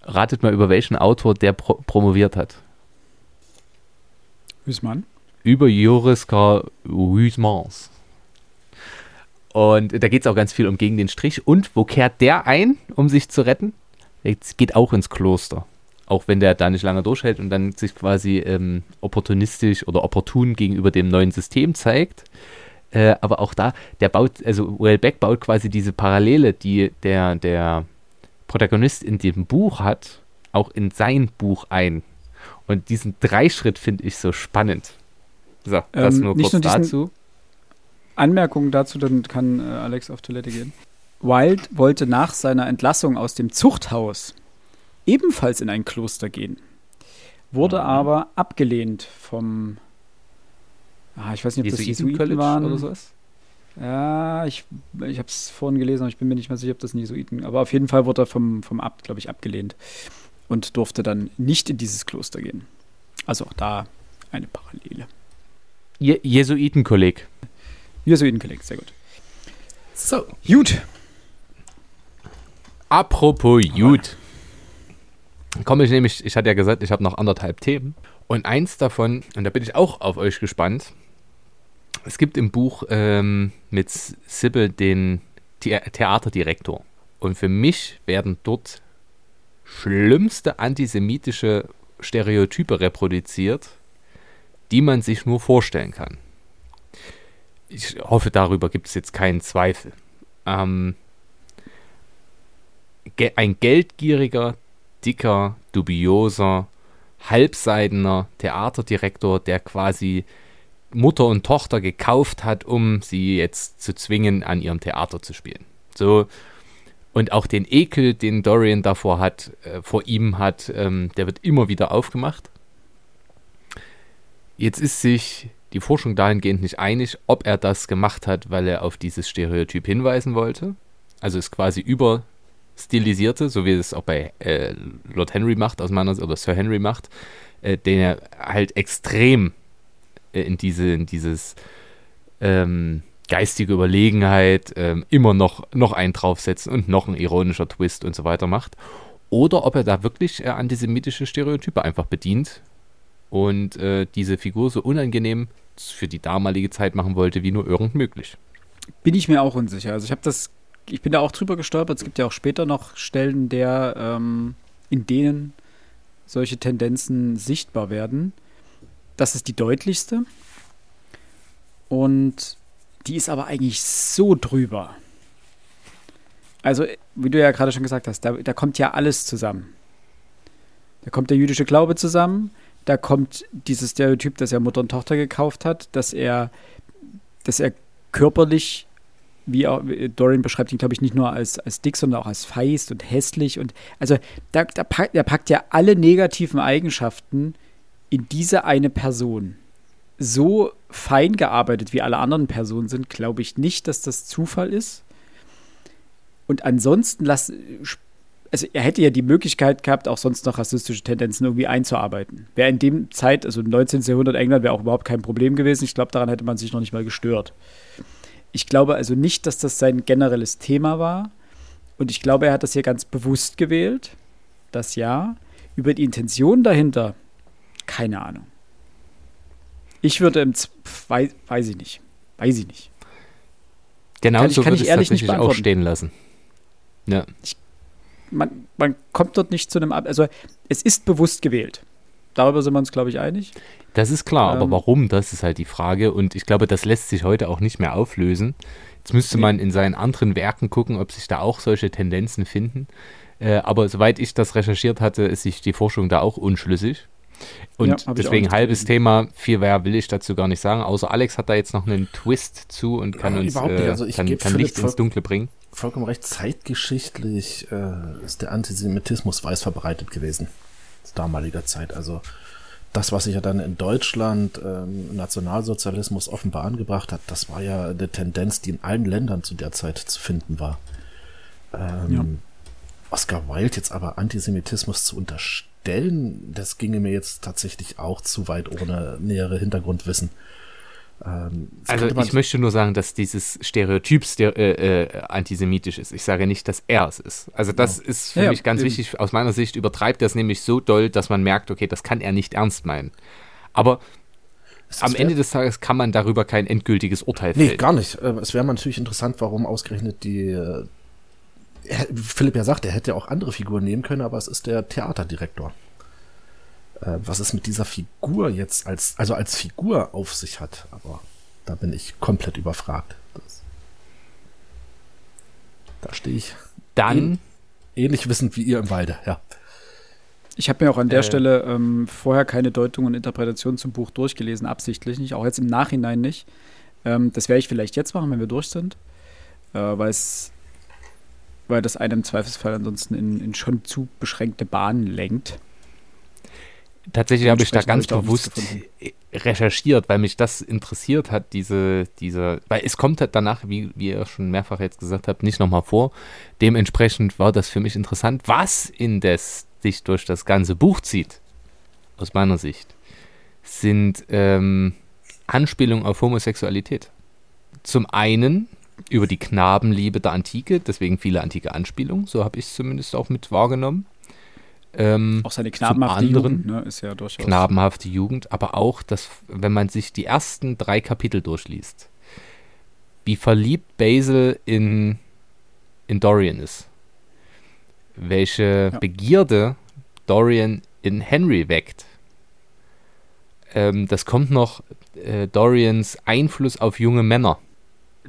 Ratet mal, über welchen Autor der pro promoviert hat. Huisman? Über Joris K. Und da geht es auch ganz viel um gegen den Strich. Und wo kehrt der ein, um sich zu retten? Jetzt geht auch ins Kloster auch wenn der da nicht lange durchhält und dann sich quasi ähm, opportunistisch oder opportun gegenüber dem neuen System zeigt. Äh, aber auch da, der baut, also Wellbeck baut quasi diese Parallele, die der, der Protagonist in dem Buch hat, auch in sein Buch ein. Und diesen Dreischritt finde ich so spannend. So, das ähm, nur kurz nur dazu. Anmerkungen dazu, dann kann äh, Alex auf Toilette gehen. Wild wollte nach seiner Entlassung aus dem Zuchthaus ebenfalls in ein Kloster gehen, wurde mhm. aber abgelehnt vom, ah, ich weiß nicht, ob das Jesuiten waren oder sowas. Ja, ich, ich habe es vorhin gelesen, aber ich bin mir nicht mehr sicher, ob das ein Jesuiten, aber auf jeden Fall wurde er vom, vom Abt, glaube ich, abgelehnt und durfte dann nicht in dieses Kloster gehen. Also auch da eine Parallele. Je Jesuitenkolleg. Jesuitenkolleg, sehr gut. So, gut. Apropos gut komme ich nämlich, ich hatte ja gesagt, ich habe noch anderthalb Themen. Und eins davon, und da bin ich auch auf euch gespannt, es gibt im Buch ähm, mit Sibyl den The Theaterdirektor. Und für mich werden dort schlimmste antisemitische Stereotype reproduziert, die man sich nur vorstellen kann. Ich hoffe, darüber gibt es jetzt keinen Zweifel. Ähm, ein geldgieriger dicker, dubioser, halbseidener Theaterdirektor, der quasi Mutter und Tochter gekauft hat, um sie jetzt zu zwingen, an ihrem Theater zu spielen. So. Und auch den Ekel, den Dorian davor hat, äh, vor ihm hat, ähm, der wird immer wieder aufgemacht. Jetzt ist sich die Forschung dahingehend nicht einig, ob er das gemacht hat, weil er auf dieses Stereotyp hinweisen wollte. Also es quasi überstilisierte, so wie es auch bei äh, Lord Henry macht, aus meiner Sicht, oder Sir Henry macht, äh, den er halt extrem äh, in, diese, in dieses ähm, geistige Überlegenheit ähm, immer noch, noch einen draufsetzen und noch ein ironischer Twist und so weiter macht. Oder ob er da wirklich äh, antisemitische Stereotype einfach bedient und äh, diese Figur so unangenehm für die damalige Zeit machen wollte, wie nur irgend möglich. Bin ich mir auch unsicher. Also ich habe das, ich bin da auch drüber gestolpert. Es gibt ja auch später noch Stellen, der, ähm, in denen solche Tendenzen sichtbar werden. Das ist die deutlichste. Und die ist aber eigentlich so drüber. Also, wie du ja gerade schon gesagt hast, da, da kommt ja alles zusammen. Da kommt der jüdische Glaube zusammen, da kommt dieses Stereotyp, dass er Mutter und Tochter gekauft hat, dass er, dass er körperlich, wie auch, Dorian beschreibt ihn, glaube ich, nicht nur als, als dick, sondern auch als feist und hässlich. Und also da, da packt, er packt ja alle negativen Eigenschaften in diese eine Person. So fein gearbeitet, wie alle anderen Personen sind, glaube ich nicht, dass das Zufall ist. Und ansonsten lass, also er hätte ja die Möglichkeit gehabt, auch sonst noch rassistische Tendenzen irgendwie einzuarbeiten. Wäre in dem Zeit, also 19. Jahrhundert England, wäre auch überhaupt kein Problem gewesen. Ich glaube, daran hätte man sich noch nicht mal gestört. Ich glaube also nicht, dass das sein generelles Thema war. Und ich glaube, er hat das hier ganz bewusst gewählt. Das ja. Über die Intention dahinter, keine Ahnung. Ich würde im, Z weiß, weiß ich nicht. Weiß ich nicht. Genau kann so ich, kann würde ich ehrlich nicht auch stehen lassen. Ja. Ich man, man kommt dort nicht zu einem Ab. Also, es ist bewusst gewählt. Darüber sind wir uns, glaube ich, einig. Das ist klar, ähm, aber warum, das ist halt die Frage. Und ich glaube, das lässt sich heute auch nicht mehr auflösen. Jetzt müsste man in seinen anderen Werken gucken, ob sich da auch solche Tendenzen finden. Äh, aber soweit ich das recherchiert hatte, ist sich die Forschung da auch unschlüssig. Und ja, deswegen halbes Thema, viel mehr will ich dazu gar nicht sagen, außer Alex hat da jetzt noch einen Twist zu und kann ja, uns äh, also kann, kann Licht ins Dunkle bringen vollkommen recht. Zeitgeschichtlich äh, ist der Antisemitismus weiß verbreitet gewesen. Damaliger Zeit. Also das, was sich ja dann in Deutschland ähm, Nationalsozialismus offenbar angebracht hat, das war ja eine Tendenz, die in allen Ländern zu der Zeit zu finden war. Ähm, ja. Oscar Wilde jetzt aber Antisemitismus zu unterstellen, das ginge mir jetzt tatsächlich auch zu weit ohne nähere Hintergrundwissen. Ähm, also ich möchte nur sagen, dass dieses Stereotyp ster äh, äh, antisemitisch ist. Ich sage nicht, dass er es ist. Also das ja. ist für ja, mich ganz eben. wichtig. Aus meiner Sicht übertreibt er es nämlich so doll, dass man merkt, okay, das kann er nicht ernst meinen. Aber am Ende des Tages kann man darüber kein endgültiges Urteil fällen. Nee, gar nicht. Äh, es wäre natürlich interessant, warum ausgerechnet die äh, Philipp ja sagt, er hätte ja auch andere Figuren nehmen können, aber es ist der Theaterdirektor äh, was es mit dieser Figur jetzt als, also als Figur auf sich hat. Aber da bin ich komplett überfragt. Das, da stehe ich. Dann. Ähnlich wissend wie ihr im Walde, ja. Ich habe mir auch an der äh, Stelle ähm, vorher keine Deutung und Interpretation zum Buch durchgelesen, absichtlich nicht, auch jetzt im Nachhinein nicht. Ähm, das werde ich vielleicht jetzt machen, wenn wir durch sind, äh, weil es weil das einen im Zweifelsfall ansonsten in, in schon zu beschränkte Bahnen lenkt. Tatsächlich habe ich da ganz bewusst recherchiert, weil mich das interessiert hat, diese, diese, weil es kommt halt danach, wie, wie ihr schon mehrfach jetzt gesagt habt, nicht nochmal vor. Dementsprechend war das für mich interessant, was indes sich durch das ganze Buch zieht, aus meiner Sicht, sind ähm, Anspielungen auf Homosexualität. Zum einen über die Knabenliebe der Antike, deswegen viele antike Anspielungen, so habe ich es zumindest auch mit wahrgenommen. Ähm, auch seine knabenhafte anderen, Jugend ne, ist ja durchaus. Knabenhafte Jugend, aber auch, dass, wenn man sich die ersten drei Kapitel durchliest, wie verliebt Basil in, in Dorian ist. Welche ja. Begierde Dorian in Henry weckt. Ähm, das kommt noch äh, Dorians Einfluss auf junge Männer.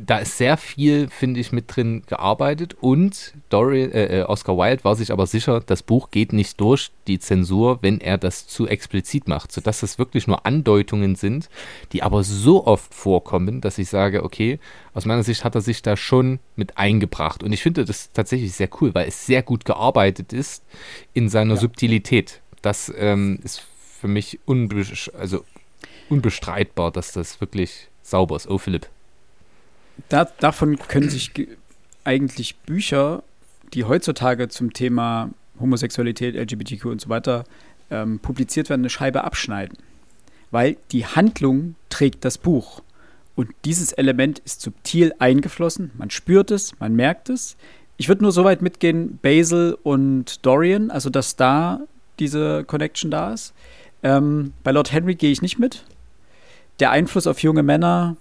Da ist sehr viel, finde ich, mit drin gearbeitet und Dorian, äh, äh, Oscar Wilde war sich aber sicher, das Buch geht nicht durch die Zensur, wenn er das zu explizit macht, sodass das wirklich nur Andeutungen sind, die aber so oft vorkommen, dass ich sage, okay, aus meiner Sicht hat er sich da schon mit eingebracht und ich finde das tatsächlich sehr cool, weil es sehr gut gearbeitet ist in seiner ja. Subtilität. Das ähm, ist für mich unbe also unbestreitbar, dass das wirklich sauber ist. Oh, Philipp da, davon können sich eigentlich Bücher, die heutzutage zum Thema Homosexualität, LGBTQ und so weiter ähm, publiziert werden, eine Scheibe abschneiden. Weil die Handlung trägt das Buch. Und dieses Element ist subtil eingeflossen. Man spürt es, man merkt es. Ich würde nur so weit mitgehen, Basil und Dorian, also dass da diese Connection da ist. Ähm, bei Lord Henry gehe ich nicht mit. Der Einfluss auf junge Männer,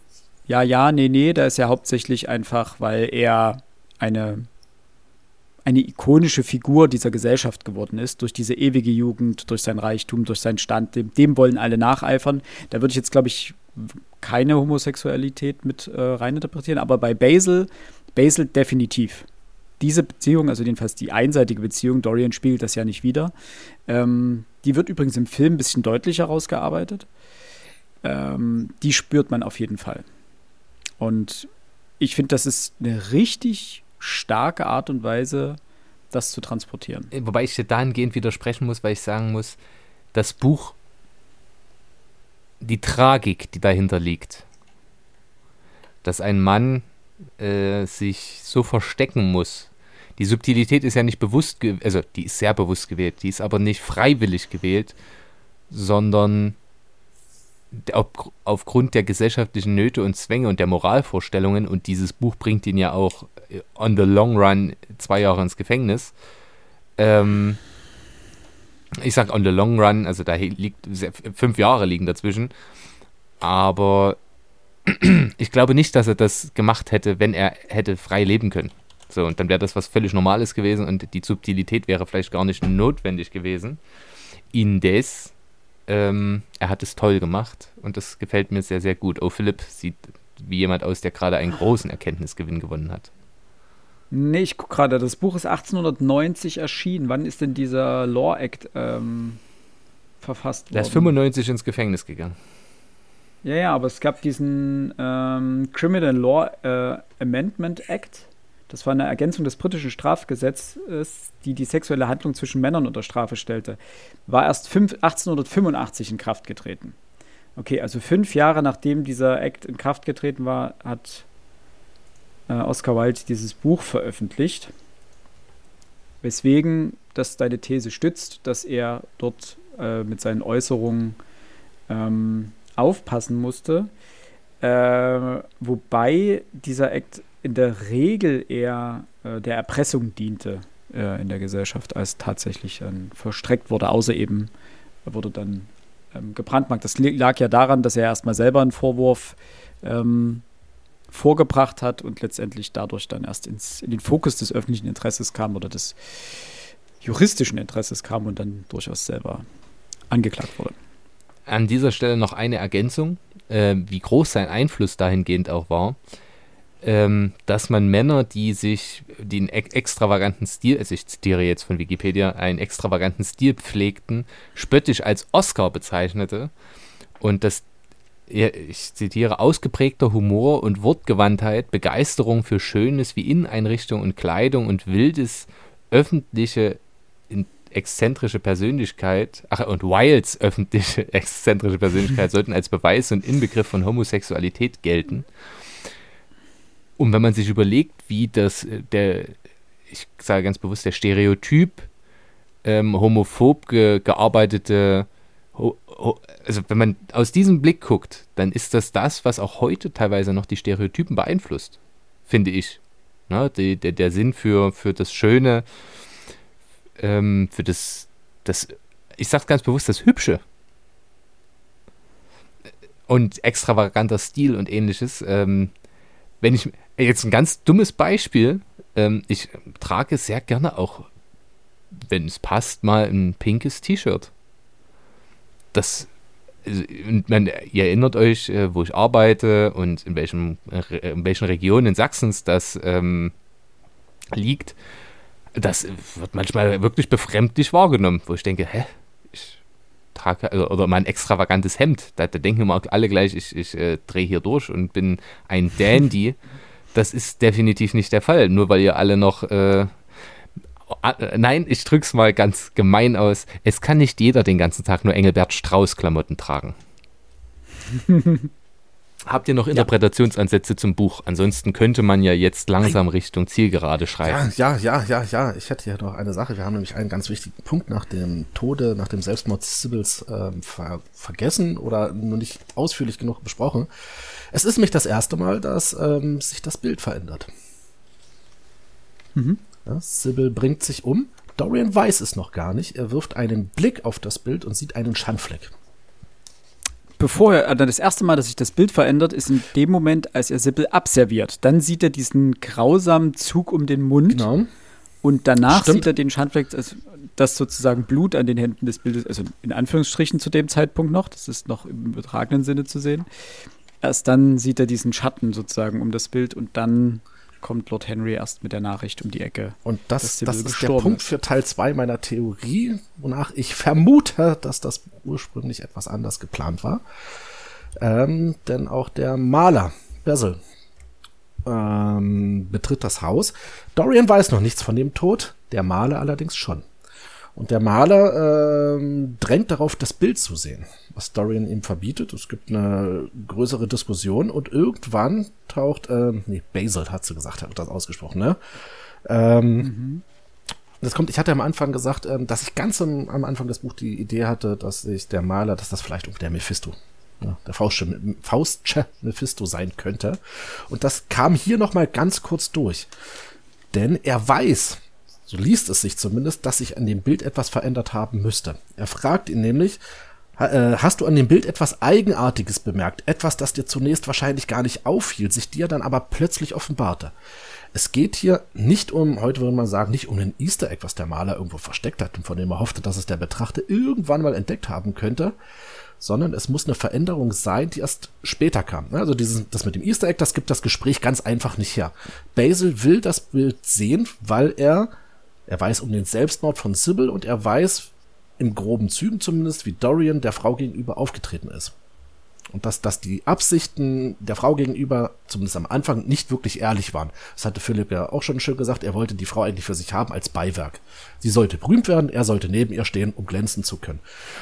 ja, ja, nee, nee, da ist ja hauptsächlich einfach, weil er eine, eine ikonische Figur dieser Gesellschaft geworden ist, durch diese ewige Jugend, durch sein Reichtum, durch seinen Stand, dem, dem wollen alle nacheifern. Da würde ich jetzt, glaube ich, keine Homosexualität mit äh, reininterpretieren, aber bei Basil, Basil definitiv. Diese Beziehung, also jedenfalls die einseitige Beziehung, Dorian spiegelt das ja nicht wieder. Ähm, die wird übrigens im Film ein bisschen deutlicher rausgearbeitet. Ähm, die spürt man auf jeden Fall. Und ich finde, das ist eine richtig starke Art und Weise, das zu transportieren. Äh, wobei ich dir dahingehend widersprechen muss, weil ich sagen muss, das Buch, die Tragik, die dahinter liegt, dass ein Mann äh, sich so verstecken muss. Die Subtilität ist ja nicht bewusst, also die ist sehr bewusst gewählt, die ist aber nicht freiwillig gewählt, sondern auf, aufgrund der gesellschaftlichen Nöte und Zwänge und der Moralvorstellungen, und dieses Buch bringt ihn ja auch äh, on the long run zwei Jahre ins Gefängnis. Ähm, ich sag on the long run, also da liegt fünf Jahre liegen dazwischen. Aber ich glaube nicht, dass er das gemacht hätte, wenn er hätte frei leben können. So, und dann wäre das was völlig Normales gewesen und die Subtilität wäre vielleicht gar nicht notwendig gewesen. Indes ähm, er hat es toll gemacht und das gefällt mir sehr, sehr gut. Oh, Philipp sieht wie jemand aus, der gerade einen großen Erkenntnisgewinn gewonnen hat. Nee, ich gucke gerade, das Buch ist 1890 erschienen. Wann ist denn dieser Law Act ähm, verfasst worden? Der ist 95 ins Gefängnis gegangen. Ja, ja, aber es gab diesen ähm, Criminal Law äh, Amendment Act das war eine Ergänzung des britischen Strafgesetzes, die die sexuelle Handlung zwischen Männern unter Strafe stellte. War erst 5, 1885 in Kraft getreten. Okay, also fünf Jahre nachdem dieser Act in Kraft getreten war, hat äh, Oscar Wilde dieses Buch veröffentlicht. Weswegen das deine These stützt, dass er dort äh, mit seinen Äußerungen ähm, aufpassen musste. Äh, wobei dieser Act in der Regel eher äh, der Erpressung diente äh, in der Gesellschaft, als tatsächlich dann verstreckt wurde, außer eben er wurde dann ähm, gebrandmarkt. Das lag ja daran, dass er erstmal selber einen Vorwurf ähm, vorgebracht hat und letztendlich dadurch dann erst ins, in den Fokus des öffentlichen Interesses kam oder des juristischen Interesses kam und dann durchaus selber angeklagt wurde. An dieser Stelle noch eine Ergänzung, äh, wie groß sein Einfluss dahingehend auch war ähm, dass man Männer, die sich den extravaganten Stil, also ich zitiere jetzt von Wikipedia, einen extravaganten Stil pflegten, spöttisch als Oscar bezeichnete und das ich zitiere, ausgeprägter Humor und Wortgewandtheit, Begeisterung für Schönes wie Inneneinrichtung und Kleidung und wildes öffentliche exzentrische Persönlichkeit, ach, und Wilds öffentliche exzentrische Persönlichkeit sollten als Beweis und Inbegriff von Homosexualität gelten. Und wenn man sich überlegt, wie das, äh, der, ich sage ganz bewusst, der Stereotyp ähm, homophob ge, gearbeitete, ho, ho, also wenn man aus diesem Blick guckt, dann ist das das, was auch heute teilweise noch die Stereotypen beeinflusst, finde ich. Na, die, der, der Sinn für, für das Schöne, ähm, für das, das, ich sage ganz bewusst, das Hübsche. Und extravaganter Stil und ähnliches. Ähm, wenn ich, Jetzt ein ganz dummes Beispiel. Ähm, ich trage sehr gerne auch, wenn es passt, mal ein pinkes T-Shirt. Das man, ihr erinnert euch, äh, wo ich arbeite und in, welchem, in welchen Regionen Sachsens das ähm, liegt. Das wird manchmal wirklich befremdlich wahrgenommen, wo ich denke, hä? Ich trage, also, oder mein extravagantes Hemd. Da, da denken immer alle gleich, ich, ich äh, drehe hier durch und bin ein Dandy. das ist definitiv nicht der Fall, nur weil ihr alle noch äh, nein, ich drück's mal ganz gemein aus. Es kann nicht jeder den ganzen Tag nur Engelbert Strauß Klamotten tragen. Habt ihr noch Interpretationsansätze ja. zum Buch? Ansonsten könnte man ja jetzt langsam Richtung Zielgerade schreiben. Ja, ja, ja, ja, ja. Ich hätte hier noch eine Sache. Wir haben nämlich einen ganz wichtigen Punkt nach dem Tode, nach dem Selbstmord Sibyls ähm, ver vergessen oder nur nicht ausführlich genug besprochen. Es ist nämlich das erste Mal, dass ähm, sich das Bild verändert. Mhm. Ja, Sybil bringt sich um. Dorian weiß es noch gar nicht. Er wirft einen Blick auf das Bild und sieht einen Schandfleck. Bevor er, dann das erste Mal, dass sich das Bild verändert, ist in dem Moment, als er Sybil abserviert. Dann sieht er diesen grausamen Zug um den Mund. Genau. Und danach Stimmt. sieht er den Schandfleck, also das sozusagen Blut an den Händen des Bildes, also in Anführungsstrichen zu dem Zeitpunkt noch, das ist noch im übertragenen Sinne zu sehen. Erst dann sieht er diesen Schatten sozusagen um das Bild und dann kommt Lord Henry erst mit der Nachricht um die Ecke. Und das, das ist der Punkt ist. für Teil 2 meiner Theorie, wonach ich vermute, dass das ursprünglich etwas anders geplant war. Ähm, denn auch der Maler, Basil, ähm, betritt das Haus. Dorian weiß noch nichts von dem Tod, der Maler allerdings schon. Und der Maler ähm, drängt darauf, das Bild zu sehen, was Dorian ihm verbietet. Es gibt eine größere Diskussion und irgendwann taucht, ähm, nee, Basil hat sie gesagt, hat das ausgesprochen, ne? Ähm, mhm. Das kommt, ich hatte am Anfang gesagt, ähm, dass ich ganz am, am Anfang des Buchs die Idee hatte, dass ich der Maler, dass das vielleicht der Mephisto ja, der Faustsche, Faustsche Mephisto sein könnte. Und das kam hier nochmal ganz kurz durch. Denn er weiß, so liest es sich zumindest, dass sich an dem Bild etwas verändert haben müsste. Er fragt ihn nämlich, äh, hast du an dem Bild etwas Eigenartiges bemerkt? Etwas, das dir zunächst wahrscheinlich gar nicht auffiel, sich dir dann aber plötzlich offenbarte. Es geht hier nicht um, heute würde man sagen, nicht um ein Easter Egg, was der Maler irgendwo versteckt hat und von dem er hoffte, dass es der Betrachter irgendwann mal entdeckt haben könnte, sondern es muss eine Veränderung sein, die erst später kam. Also dieses, das mit dem Easter Egg, das gibt das Gespräch ganz einfach nicht her. Basil will das Bild sehen, weil er er weiß um den Selbstmord von Sybil und er weiß, in groben Zügen zumindest, wie Dorian der Frau gegenüber aufgetreten ist. Und dass, dass die Absichten der Frau gegenüber, zumindest am Anfang, nicht wirklich ehrlich waren. Das hatte Philipp ja auch schon schön gesagt, er wollte die Frau eigentlich für sich haben als Beiwerk. Sie sollte berühmt werden, er sollte neben ihr stehen, um glänzen zu können.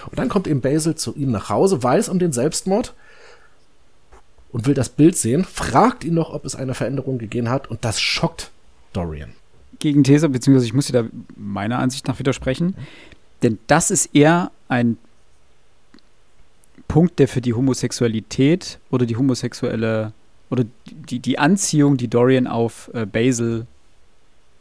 Und dann kommt eben Basil zu ihm nach Hause, weiß um den Selbstmord und will das Bild sehen, fragt ihn noch, ob es eine Veränderung gegeben hat und das schockt Dorian. Gegenthese, beziehungsweise ich muss dir da meiner Ansicht nach widersprechen. Denn das ist eher ein Punkt, der für die Homosexualität oder die homosexuelle oder die, die Anziehung, die Dorian auf äh, Basil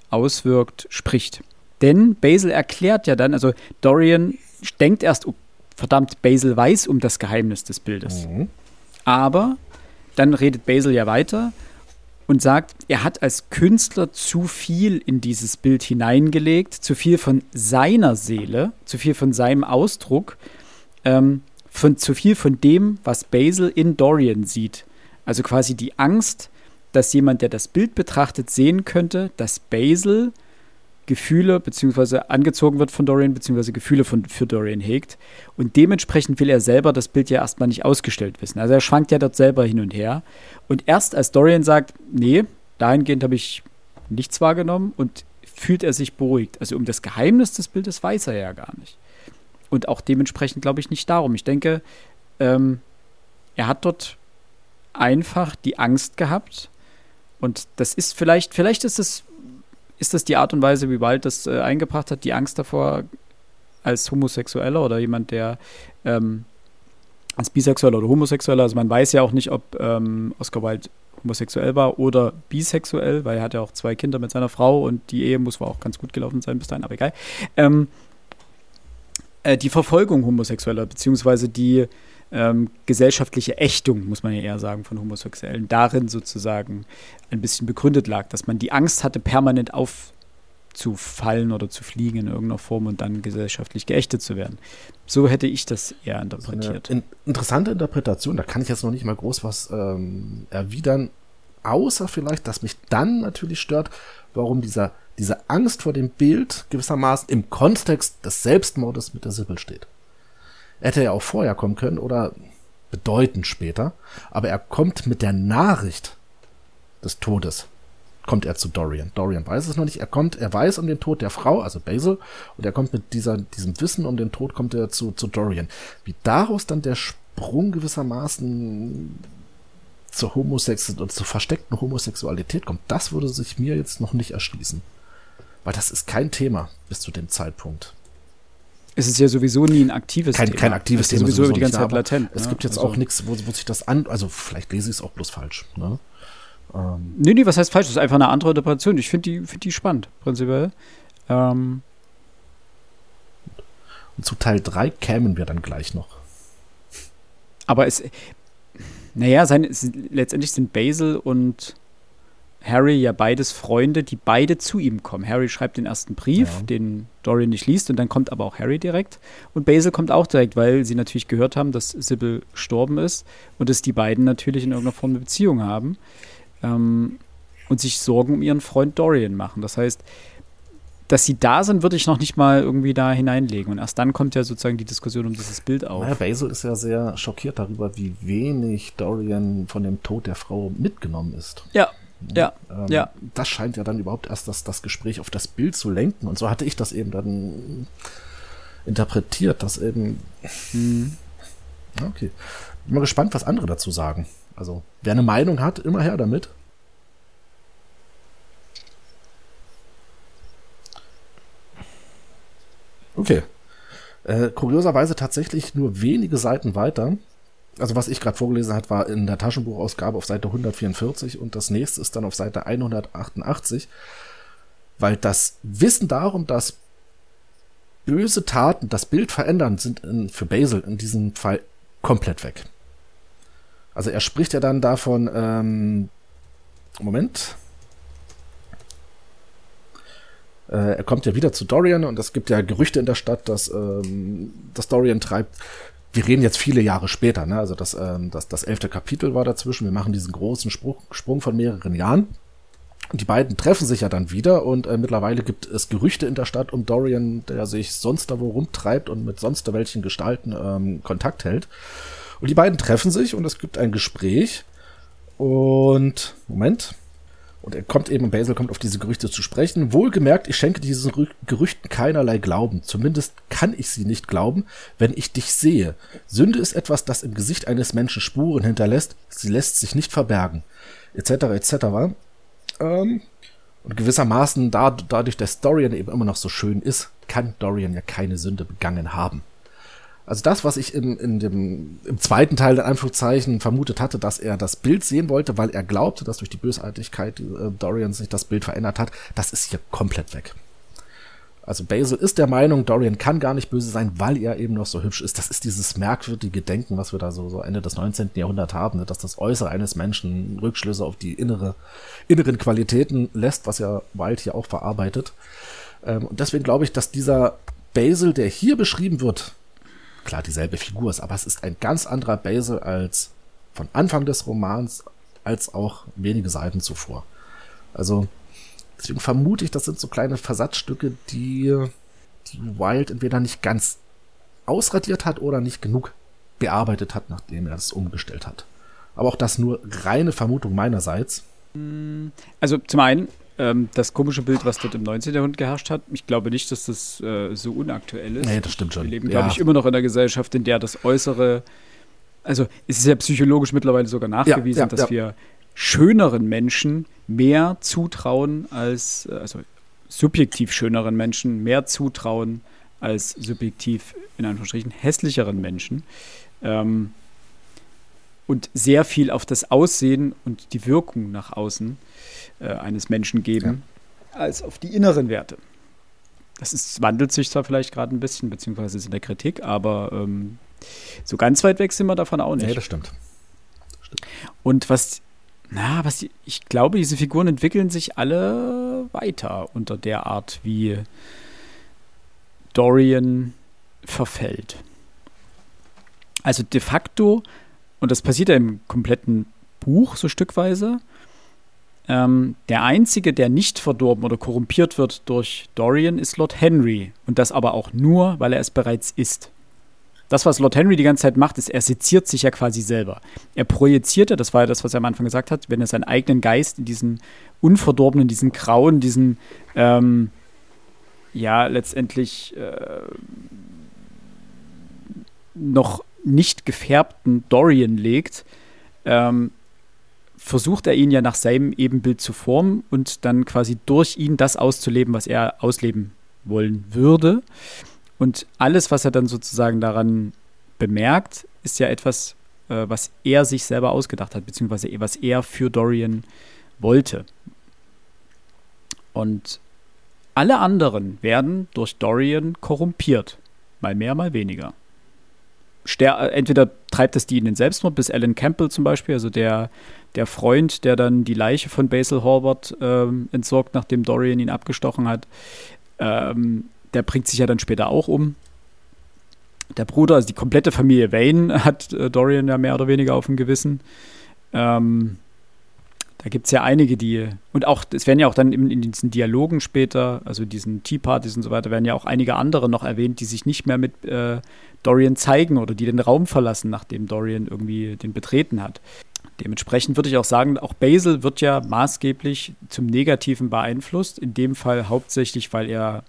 auswirkt, spricht. Denn Basil erklärt ja dann, also Dorian denkt erst, oh, verdammt, Basil weiß um das Geheimnis des Bildes. Mhm. Aber dann redet Basil ja weiter und sagt, er hat als Künstler zu viel in dieses Bild hineingelegt, zu viel von seiner Seele, zu viel von seinem Ausdruck, ähm, von, zu viel von dem, was Basil in Dorian sieht. Also quasi die Angst, dass jemand, der das Bild betrachtet, sehen könnte, dass Basil Gefühle beziehungsweise angezogen wird von Dorian beziehungsweise Gefühle von, für Dorian hegt. Und dementsprechend will er selber das Bild ja erstmal nicht ausgestellt wissen. Also er schwankt ja dort selber hin und her. Und erst als Dorian sagt, nee, dahingehend habe ich nichts wahrgenommen und fühlt er sich beruhigt. Also um das Geheimnis des Bildes weiß er ja gar nicht. Und auch dementsprechend glaube ich nicht darum. Ich denke, ähm, er hat dort einfach die Angst gehabt. Und das ist vielleicht, vielleicht ist es ist das die Art und Weise, wie Wald das äh, eingebracht hat, die Angst davor, als Homosexueller oder jemand, der ähm, als Bisexueller oder Homosexueller, also man weiß ja auch nicht, ob ähm, Oscar Wilde homosexuell war oder bisexuell, weil er hat ja auch zwei Kinder mit seiner Frau und die Ehe muss wohl auch ganz gut gelaufen sein bis dahin, aber egal. Ähm, äh, die Verfolgung Homosexueller, beziehungsweise die ähm, gesellschaftliche Ächtung, muss man ja eher sagen, von Homosexuellen, darin sozusagen ein bisschen begründet lag, dass man die Angst hatte, permanent auf abzufallen oder zu fliegen in irgendeiner Form und dann gesellschaftlich geächtet zu werden. So hätte ich das eher interpretiert. Eine in interessante Interpretation, da kann ich jetzt noch nicht mal groß was ähm, erwidern, außer vielleicht, dass mich dann natürlich stört, warum dieser, diese Angst vor dem Bild gewissermaßen im Kontext des Selbstmordes mit der Sibyl steht. Hätte ja auch vorher kommen können oder bedeutend später, aber er kommt mit der Nachricht des Todes kommt er zu Dorian. Dorian weiß es noch nicht. Er kommt, er weiß um den Tod der Frau, also Basil, und er kommt mit dieser, diesem Wissen um den Tod kommt er zu, zu Dorian. Wie daraus dann der Sprung gewissermaßen zur Homosexualität oder zur versteckten Homosexualität kommt, das würde sich mir jetzt noch nicht erschließen. Weil das ist kein Thema bis zu dem Zeitpunkt. Es ist ja sowieso nie ein aktives kein, Thema. Kein aktives Thema. Sowieso, sowieso die ganze Zeit latent. Es ne? gibt jetzt also, auch nichts, wo, wo, sich das an, also vielleicht lese ich es auch bloß falsch. Ne? Ähm. Nee, nee, was heißt falsch? Das ist einfach eine andere Interpretation. Ich finde die, find die spannend, prinzipiell. Ähm. Und zu Teil 3 kämen wir dann gleich noch. Aber es, naja, seine, letztendlich sind Basil und Harry ja beides Freunde, die beide zu ihm kommen. Harry schreibt den ersten Brief, ja. den Dorian nicht liest, und dann kommt aber auch Harry direkt. Und Basil kommt auch direkt, weil sie natürlich gehört haben, dass Sybil gestorben ist und dass die beiden natürlich in irgendeiner Form eine Beziehung haben ähm, und sich Sorgen um ihren Freund Dorian machen. Das heißt, dass sie da sind, würde ich noch nicht mal irgendwie da hineinlegen. Und erst dann kommt ja sozusagen die Diskussion um dieses Bild auf. Naja, Basil ist ja sehr schockiert darüber, wie wenig Dorian von dem Tod der Frau mitgenommen ist. Ja, ja, ähm, ja. Das scheint ja dann überhaupt erst das, das Gespräch auf das Bild zu lenken. Und so hatte ich das eben dann interpretiert, dass eben. Mhm. Okay. Bin mal gespannt, was andere dazu sagen. Also, wer eine Meinung hat, immer her damit. Okay. Äh, kurioserweise tatsächlich nur wenige Seiten weiter also was ich gerade vorgelesen hat, war in der Taschenbuchausgabe auf Seite 144 und das nächste ist dann auf Seite 188, weil das Wissen darum, dass böse Taten das Bild verändern, sind in, für Basil in diesem Fall komplett weg. Also er spricht ja dann davon, ähm, Moment. Äh, er kommt ja wieder zu Dorian und es gibt ja Gerüchte in der Stadt, dass, ähm, dass Dorian treibt wir reden jetzt viele Jahre später, ne? also das, ähm, das, das elfte Kapitel war dazwischen. Wir machen diesen großen Sprung, Sprung von mehreren Jahren. Und die beiden treffen sich ja dann wieder und äh, mittlerweile gibt es Gerüchte in der Stadt um Dorian, der sich sonst da wo rumtreibt und mit sonst welchen Gestalten ähm, Kontakt hält. Und die beiden treffen sich und es gibt ein Gespräch. Und Moment, und er kommt eben, Basil kommt auf diese Gerüchte zu sprechen. Wohlgemerkt, ich schenke diesen Gerüchten keinerlei Glauben. Zumindest kann ich sie nicht glauben, wenn ich dich sehe. Sünde ist etwas, das im Gesicht eines Menschen Spuren hinterlässt. Sie lässt sich nicht verbergen. Etc. etc. Ähm, und gewissermaßen, da, dadurch, dass Dorian eben immer noch so schön ist, kann Dorian ja keine Sünde begangen haben. Also das, was ich in, in dem, im zweiten Teil der Anführungszeichen vermutet hatte, dass er das Bild sehen wollte, weil er glaubte, dass durch die Bösartigkeit äh, Dorian sich das Bild verändert hat, das ist hier komplett weg. Also Basil ist der Meinung, Dorian kann gar nicht böse sein, weil er eben noch so hübsch ist. Das ist dieses merkwürdige Denken, was wir da so, so Ende des 19. Jahrhunderts haben, ne? dass das Äußere eines Menschen Rückschlüsse auf die innere, inneren Qualitäten lässt, was ja Wild hier auch verarbeitet. Ähm, und deswegen glaube ich, dass dieser Basil, der hier beschrieben wird, klar dieselbe Figur ist, aber es ist ein ganz anderer Basil als von Anfang des Romans, als auch wenige Seiten zuvor. Also, deswegen vermute ich, das sind so kleine Versatzstücke, die, die Wild entweder nicht ganz ausradiert hat oder nicht genug bearbeitet hat, nachdem er es umgestellt hat. Aber auch das nur reine Vermutung meinerseits. Also zum einen, ähm, das komische Bild, was dort im 19. Jahrhundert geherrscht hat. Ich glaube nicht, dass das äh, so unaktuell ist. Nee, das stimmt schon. Wir leben, glaube ja. ich, immer noch in einer Gesellschaft, in der das Äußere, also es ist ja psychologisch mittlerweile sogar nachgewiesen, ja, ja, dass wir schöneren Menschen mehr zutrauen als, äh, also subjektiv schöneren Menschen mehr zutrauen als subjektiv, in Anführungsstrichen, hässlicheren Menschen. Ähm, und sehr viel auf das Aussehen und die Wirkung nach außen äh, eines Menschen geben, ja. als auf die inneren Werte. Das ist, wandelt sich zwar vielleicht gerade ein bisschen, beziehungsweise ist in der Kritik, aber ähm, so ganz weit weg sind wir davon auch nicht. Nee, das stimmt. Das stimmt. Und was, na, was die, ich glaube, diese Figuren entwickeln sich alle weiter unter der Art, wie Dorian verfällt. Also de facto, und das passiert ja im kompletten Buch so stückweise, ähm, der einzige, der nicht verdorben oder korrumpiert wird durch Dorian, ist Lord Henry. Und das aber auch nur, weil er es bereits ist. Das, was Lord Henry die ganze Zeit macht, ist, er seziert sich ja quasi selber. Er projiziert ja, das war ja das, was er am Anfang gesagt hat, wenn er seinen eigenen Geist in diesen unverdorbenen, diesen grauen, diesen, ähm, ja, letztendlich äh, noch nicht gefärbten Dorian legt, ähm, versucht er ihn ja nach seinem Ebenbild zu formen und dann quasi durch ihn das auszuleben, was er ausleben wollen würde. Und alles, was er dann sozusagen daran bemerkt, ist ja etwas, äh, was er sich selber ausgedacht hat, beziehungsweise was er für Dorian wollte. Und alle anderen werden durch Dorian korrumpiert. Mal mehr, mal weniger. Entweder treibt es die in den Selbstmord, bis Alan Campbell zum Beispiel, also der, der Freund, der dann die Leiche von Basil Hallward ähm, entsorgt, nachdem Dorian ihn abgestochen hat, ähm, der bringt sich ja dann später auch um. Der Bruder, also die komplette Familie Wayne, hat äh, Dorian ja mehr oder weniger auf dem Gewissen. Ähm, da gibt es ja einige, die, und auch, es werden ja auch dann in, in, diesen Dialogen später, also diesen Tea-Partys und so weiter, werden ja auch einige andere noch erwähnt, die sich nicht mehr mit äh, Dorian zeigen oder die den Raum verlassen, nachdem Dorian irgendwie den betreten hat. Dementsprechend würde ich auch sagen, auch Basil wird ja maßgeblich zum Negativen beeinflusst, in dem Fall hauptsächlich, weil er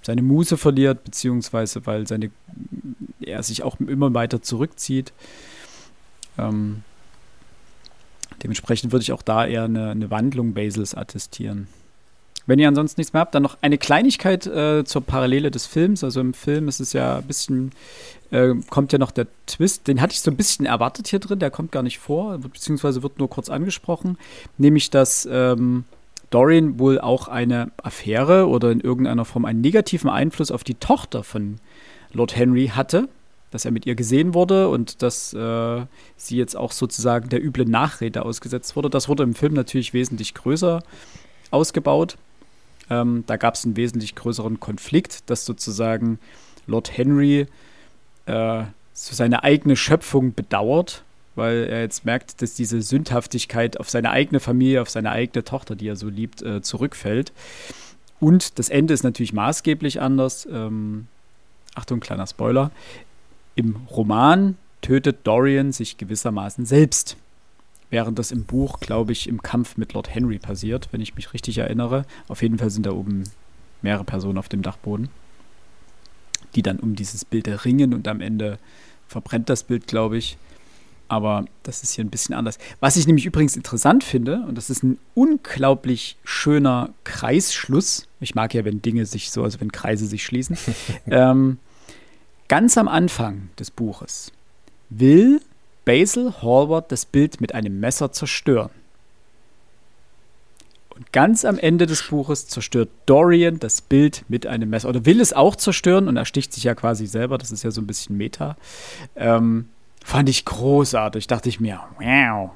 seine Muse verliert, beziehungsweise weil seine, er sich auch immer weiter zurückzieht. Ähm, dementsprechend würde ich auch da eher eine, eine, Wandlung Basils attestieren. Wenn ihr ansonsten nichts mehr habt, dann noch eine Kleinigkeit äh, zur Parallele des Films. Also im Film ist es ja ein bisschen, äh, kommt ja noch der Twist, den hatte ich so ein bisschen erwartet hier drin, der kommt gar nicht vor, beziehungsweise wird nur kurz angesprochen, nämlich dass ähm, Dorian wohl auch eine Affäre oder in irgendeiner Form einen negativen Einfluss auf die Tochter von Lord Henry hatte, dass er mit ihr gesehen wurde und dass äh, sie jetzt auch sozusagen der üblen Nachrede ausgesetzt wurde. Das wurde im Film natürlich wesentlich größer ausgebaut. Ähm, da gab es einen wesentlich größeren Konflikt, dass sozusagen Lord Henry äh, so seine eigene Schöpfung bedauert weil er jetzt merkt, dass diese Sündhaftigkeit auf seine eigene Familie, auf seine eigene Tochter, die er so liebt, äh, zurückfällt. Und das Ende ist natürlich maßgeblich anders. Ähm, Achtung, kleiner Spoiler. Im Roman tötet Dorian sich gewissermaßen selbst. Während das im Buch, glaube ich, im Kampf mit Lord Henry passiert, wenn ich mich richtig erinnere. Auf jeden Fall sind da oben mehrere Personen auf dem Dachboden, die dann um dieses Bild ringen und am Ende verbrennt das Bild, glaube ich. Aber das ist hier ein bisschen anders. Was ich nämlich übrigens interessant finde, und das ist ein unglaublich schöner Kreisschluss. Ich mag ja, wenn Dinge sich so, also wenn Kreise sich schließen. ähm, ganz am Anfang des Buches will Basil Hallward das Bild mit einem Messer zerstören. Und ganz am Ende des Buches zerstört Dorian das Bild mit einem Messer. Oder will es auch zerstören und er sticht sich ja quasi selber. Das ist ja so ein bisschen Meta. Ähm, Fand ich großartig. Dachte ich mir, wow.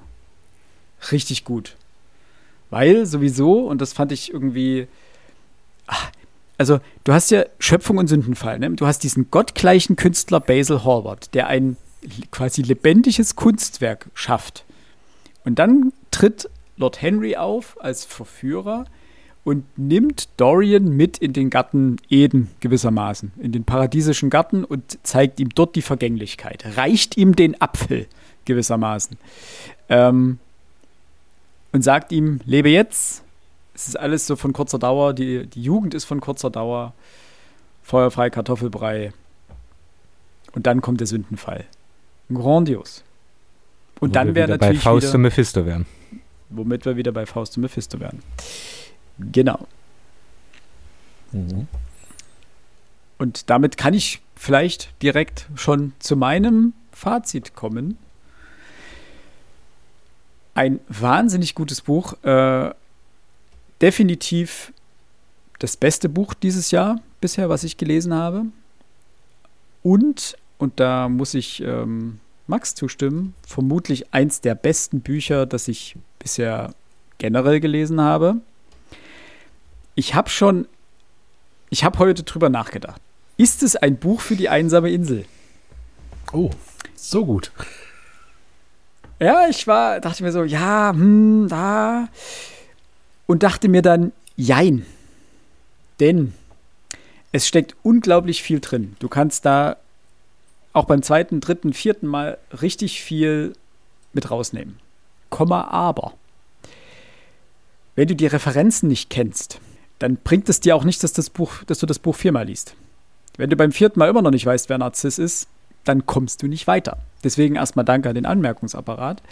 Richtig gut. Weil sowieso, und das fand ich irgendwie. Ach, also, du hast ja Schöpfung und Sündenfall. Ne? Du hast diesen gottgleichen Künstler Basil Hallward, der ein quasi lebendiges Kunstwerk schafft. Und dann tritt Lord Henry auf als Verführer und nimmt Dorian mit in den Garten Eden gewissermaßen, in den paradiesischen Garten und zeigt ihm dort die Vergänglichkeit, reicht ihm den Apfel gewissermaßen ähm, und sagt ihm, lebe jetzt, es ist alles so von kurzer Dauer, die, die Jugend ist von kurzer Dauer, feuerfrei Kartoffelbrei und dann kommt der Sündenfall. Grandios. Und Wo dann wäre natürlich bei Faust wieder, und Mephisto werden. Womit wir wieder bei Faust und Mephisto werden. Genau. Mhm. Und damit kann ich vielleicht direkt schon zu meinem Fazit kommen. Ein wahnsinnig gutes Buch. Äh, definitiv das beste Buch dieses Jahr bisher, was ich gelesen habe. Und, und da muss ich ähm, Max zustimmen, vermutlich eins der besten Bücher, das ich bisher generell gelesen habe. ich habe schon, ich habe heute drüber nachgedacht. Ist es ein Buch für die einsame Insel? Oh, so gut. Ja, ich war, dachte mir so, ja, hm, da. Und dachte mir dann, jein. Denn es steckt unglaublich viel drin. Du kannst da auch beim zweiten, dritten, vierten Mal richtig viel mit rausnehmen. Komma aber. Wenn du die Referenzen nicht kennst, dann bringt es dir auch nicht, dass, das Buch, dass du das Buch viermal liest. Wenn du beim vierten Mal immer noch nicht weißt, wer Narziss ist, dann kommst du nicht weiter. Deswegen erstmal danke an den Anmerkungsapparat.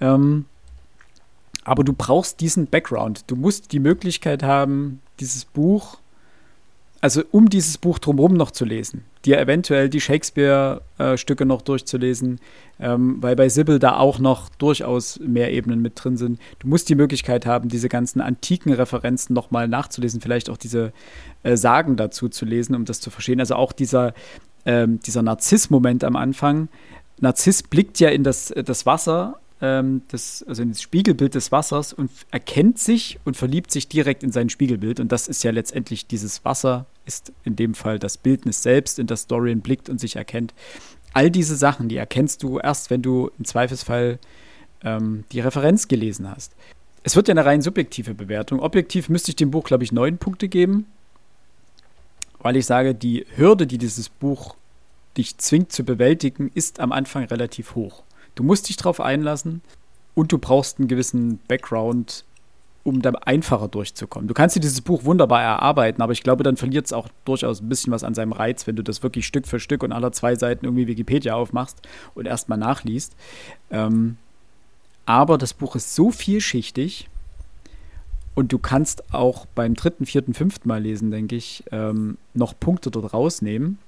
Ähm, aber du brauchst diesen Background. Du musst die Möglichkeit haben, dieses Buch also um dieses Buch drumherum noch zu lesen, dir eventuell die Shakespeare-Stücke noch durchzulesen, ähm, weil bei Sibyl da auch noch durchaus mehr Ebenen mit drin sind. Du musst die Möglichkeit haben, diese ganzen antiken Referenzen nochmal nachzulesen, vielleicht auch diese äh, Sagen dazu zu lesen, um das zu verstehen. Also auch dieser, ähm, dieser Narziss-Moment am Anfang. Narziss blickt ja in das, das Wasser ähm, das, also ins Spiegelbild des Wassers und erkennt sich und verliebt sich direkt in sein Spiegelbild. Und das ist ja letztendlich dieses Wasser, ist in dem Fall das Bildnis selbst, in das Dorian blickt und sich erkennt. All diese Sachen, die erkennst du erst, wenn du im Zweifelsfall ähm, die Referenz gelesen hast. Es wird ja eine rein subjektive Bewertung. Objektiv müsste ich dem Buch, glaube ich, neun Punkte geben, weil ich sage, die Hürde, die dieses Buch dich zwingt zu bewältigen, ist am Anfang relativ hoch. Du musst dich darauf einlassen und du brauchst einen gewissen Background, um da einfacher durchzukommen. Du kannst dir dieses Buch wunderbar erarbeiten, aber ich glaube, dann verliert es auch durchaus ein bisschen was an seinem Reiz, wenn du das wirklich Stück für Stück und aller zwei Seiten irgendwie Wikipedia aufmachst und erstmal nachliest. Ähm, aber das Buch ist so vielschichtig und du kannst auch beim dritten, vierten, fünften Mal lesen, denke ich, ähm, noch Punkte dort rausnehmen.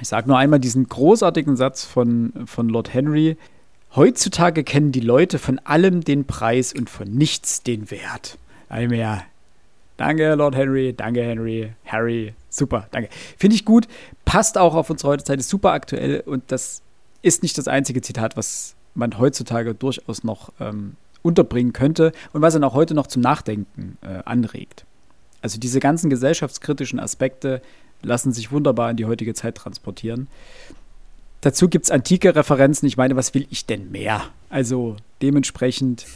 Ich sage nur einmal diesen großartigen Satz von, von Lord Henry. Heutzutage kennen die Leute von allem den Preis und von nichts den Wert. Einmal. Danke, Lord Henry. Danke, Henry. Harry. Super. Danke. Finde ich gut. Passt auch auf unsere heutige Zeit. Ist super aktuell. Und das ist nicht das einzige Zitat, was man heutzutage durchaus noch ähm, unterbringen könnte und was dann auch heute noch zum Nachdenken äh, anregt. Also diese ganzen gesellschaftskritischen Aspekte lassen sich wunderbar in die heutige Zeit transportieren. Dazu gibt es antike Referenzen. Ich meine, was will ich denn mehr? Also dementsprechend,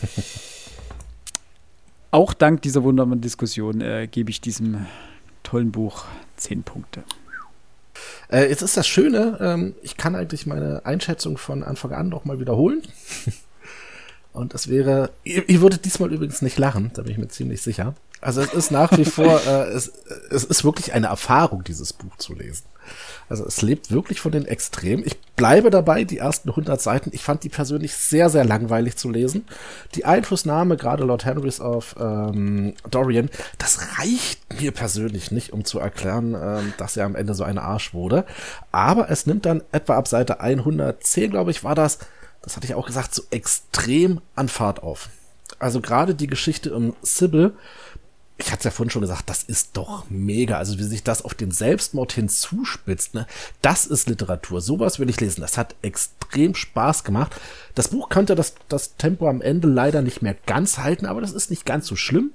auch dank dieser wunderbaren Diskussion, äh, gebe ich diesem tollen Buch zehn Punkte. Äh, jetzt ist das Schöne, ähm, ich kann eigentlich meine Einschätzung von Anfang an noch mal wiederholen. Und das wäre, ihr, ihr würdet diesmal übrigens nicht lachen, da bin ich mir ziemlich sicher. Also es ist nach wie vor, äh, es, es ist wirklich eine Erfahrung, dieses Buch zu lesen. Also es lebt wirklich von den Extremen. Ich bleibe dabei, die ersten 100 Seiten, ich fand die persönlich sehr, sehr langweilig zu lesen. Die Einflussnahme, gerade Lord Henrys auf ähm, Dorian, das reicht mir persönlich nicht, um zu erklären, ähm, dass er am Ende so ein Arsch wurde. Aber es nimmt dann etwa ab Seite 110, glaube ich, war das, das hatte ich auch gesagt, so extrem an Fahrt auf. Also gerade die Geschichte um Sybil, ich hatte es ja vorhin schon gesagt, das ist doch mega. Also wie sich das auf den Selbstmord hinzuspitzt, ne? Das ist Literatur. Sowas will ich lesen. Das hat extrem Spaß gemacht. Das Buch könnte das, das Tempo am Ende leider nicht mehr ganz halten, aber das ist nicht ganz so schlimm.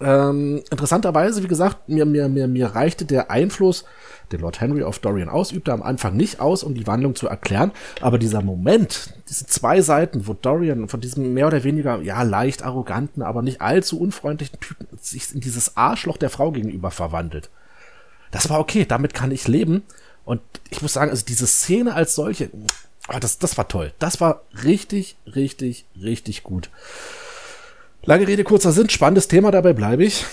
Ähm, interessanterweise, wie gesagt, mir, mir, mir, mir reichte der Einfluss den Lord Henry auf Dorian ausübte, am Anfang nicht aus, um die Wandlung zu erklären. Aber dieser Moment, diese zwei Seiten, wo Dorian von diesem mehr oder weniger, ja, leicht arroganten, aber nicht allzu unfreundlichen Typen sich in dieses Arschloch der Frau gegenüber verwandelt. Das war okay, damit kann ich leben. Und ich muss sagen, also diese Szene als solche, oh, das, das war toll. Das war richtig, richtig, richtig gut. Lange Rede, kurzer Sinn, spannendes Thema, dabei bleibe ich.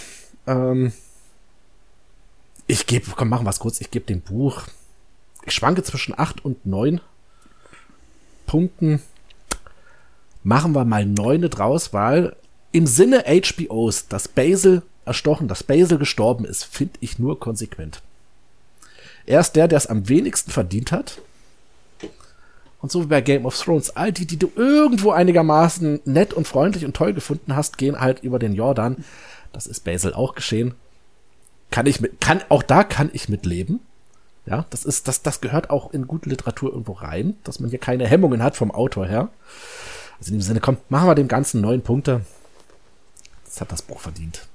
Ähm, ich gebe, komm, machen wir es kurz. Ich gebe dem Buch, ich schwanke zwischen acht und neun Punkten. Machen wir mal neune draus, weil im Sinne HBOs, dass Basil erstochen, dass Basil gestorben ist, finde ich nur konsequent. Er ist der, der es am wenigsten verdient hat. Und so wie bei Game of Thrones, all die, die du irgendwo einigermaßen nett und freundlich und toll gefunden hast, gehen halt über den Jordan. Das ist Basil auch geschehen kann ich mit, kann, auch da kann ich mit leben. Ja, das ist, das, das gehört auch in gute Literatur irgendwo rein, dass man hier keine Hemmungen hat vom Autor her. Also in dem Sinne, komm, machen wir dem Ganzen neun Punkte. Das hat das Buch verdient.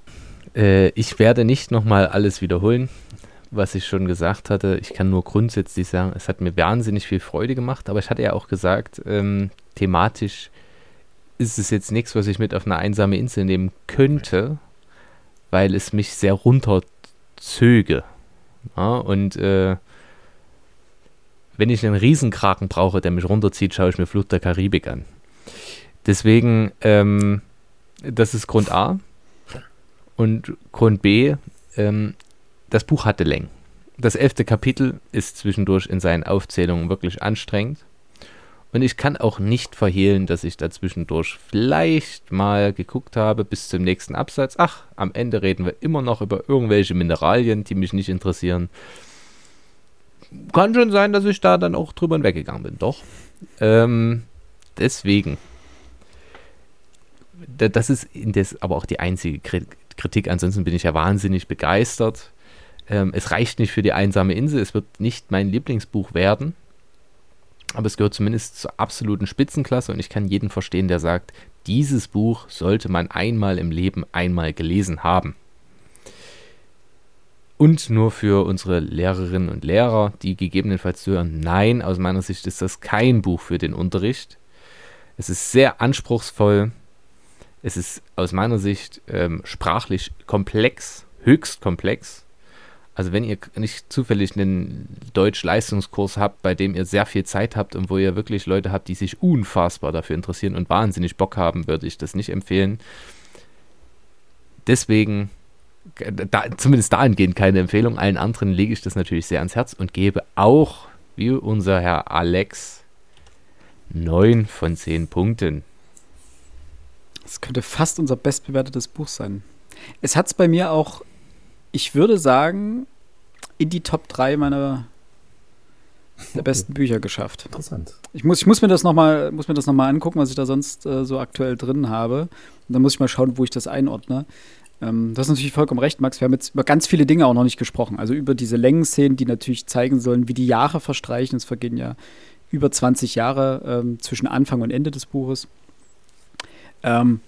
Äh, ich werde nicht nochmal alles wiederholen, was ich schon gesagt hatte. Ich kann nur grundsätzlich sagen, es hat mir wahnsinnig viel Freude gemacht, aber ich hatte ja auch gesagt, ähm, thematisch ist es jetzt nichts, was ich mit auf eine einsame Insel nehmen könnte, weil es mich sehr runterzöge. Ja, und äh, wenn ich einen Riesenkraken brauche, der mich runterzieht, schaue ich mir Flut der Karibik an. Deswegen, ähm, das ist Grund A. Und Grund B, ähm, das Buch hatte Längen. Das elfte Kapitel ist zwischendurch in seinen Aufzählungen wirklich anstrengend. Und ich kann auch nicht verhehlen, dass ich dazwischendurch vielleicht mal geguckt habe bis zum nächsten Absatz. Ach, am Ende reden wir immer noch über irgendwelche Mineralien, die mich nicht interessieren. Kann schon sein, dass ich da dann auch drüber hinweggegangen bin, doch. Ähm, deswegen. Das ist indes aber auch die einzige Kritik. Ansonsten bin ich ja wahnsinnig begeistert. Ähm, es reicht nicht für die einsame Insel. Es wird nicht mein Lieblingsbuch werden aber es gehört zumindest zur absoluten Spitzenklasse und ich kann jeden verstehen, der sagt, dieses Buch sollte man einmal im Leben einmal gelesen haben. Und nur für unsere Lehrerinnen und Lehrer, die gegebenenfalls hören, nein, aus meiner Sicht ist das kein Buch für den Unterricht. Es ist sehr anspruchsvoll. Es ist aus meiner Sicht ähm, sprachlich komplex, höchst komplex. Also wenn ihr nicht zufällig einen Deutsch-Leistungskurs habt, bei dem ihr sehr viel Zeit habt und wo ihr wirklich Leute habt, die sich unfassbar dafür interessieren und wahnsinnig Bock haben, würde ich das nicht empfehlen. Deswegen, da, zumindest dahingehend keine Empfehlung. Allen anderen lege ich das natürlich sehr ans Herz und gebe auch, wie unser Herr Alex, 9 von 10 Punkten. Das könnte fast unser bestbewertetes Buch sein. Es hat es bei mir auch ich würde sagen, in die Top 3 meiner der besten Bücher geschafft. Interessant. Ich muss, ich muss mir das nochmal noch, angucken, was ich da sonst äh, so aktuell drin habe. Und dann muss ich mal schauen, wo ich das einordne. Ähm, du hast natürlich vollkommen recht, Max. Wir haben jetzt über ganz viele Dinge auch noch nicht gesprochen. Also über diese Längenszenen, die natürlich zeigen sollen, wie die Jahre verstreichen. Es vergehen ja über 20 Jahre ähm, zwischen Anfang und Ende des Buches. Ähm,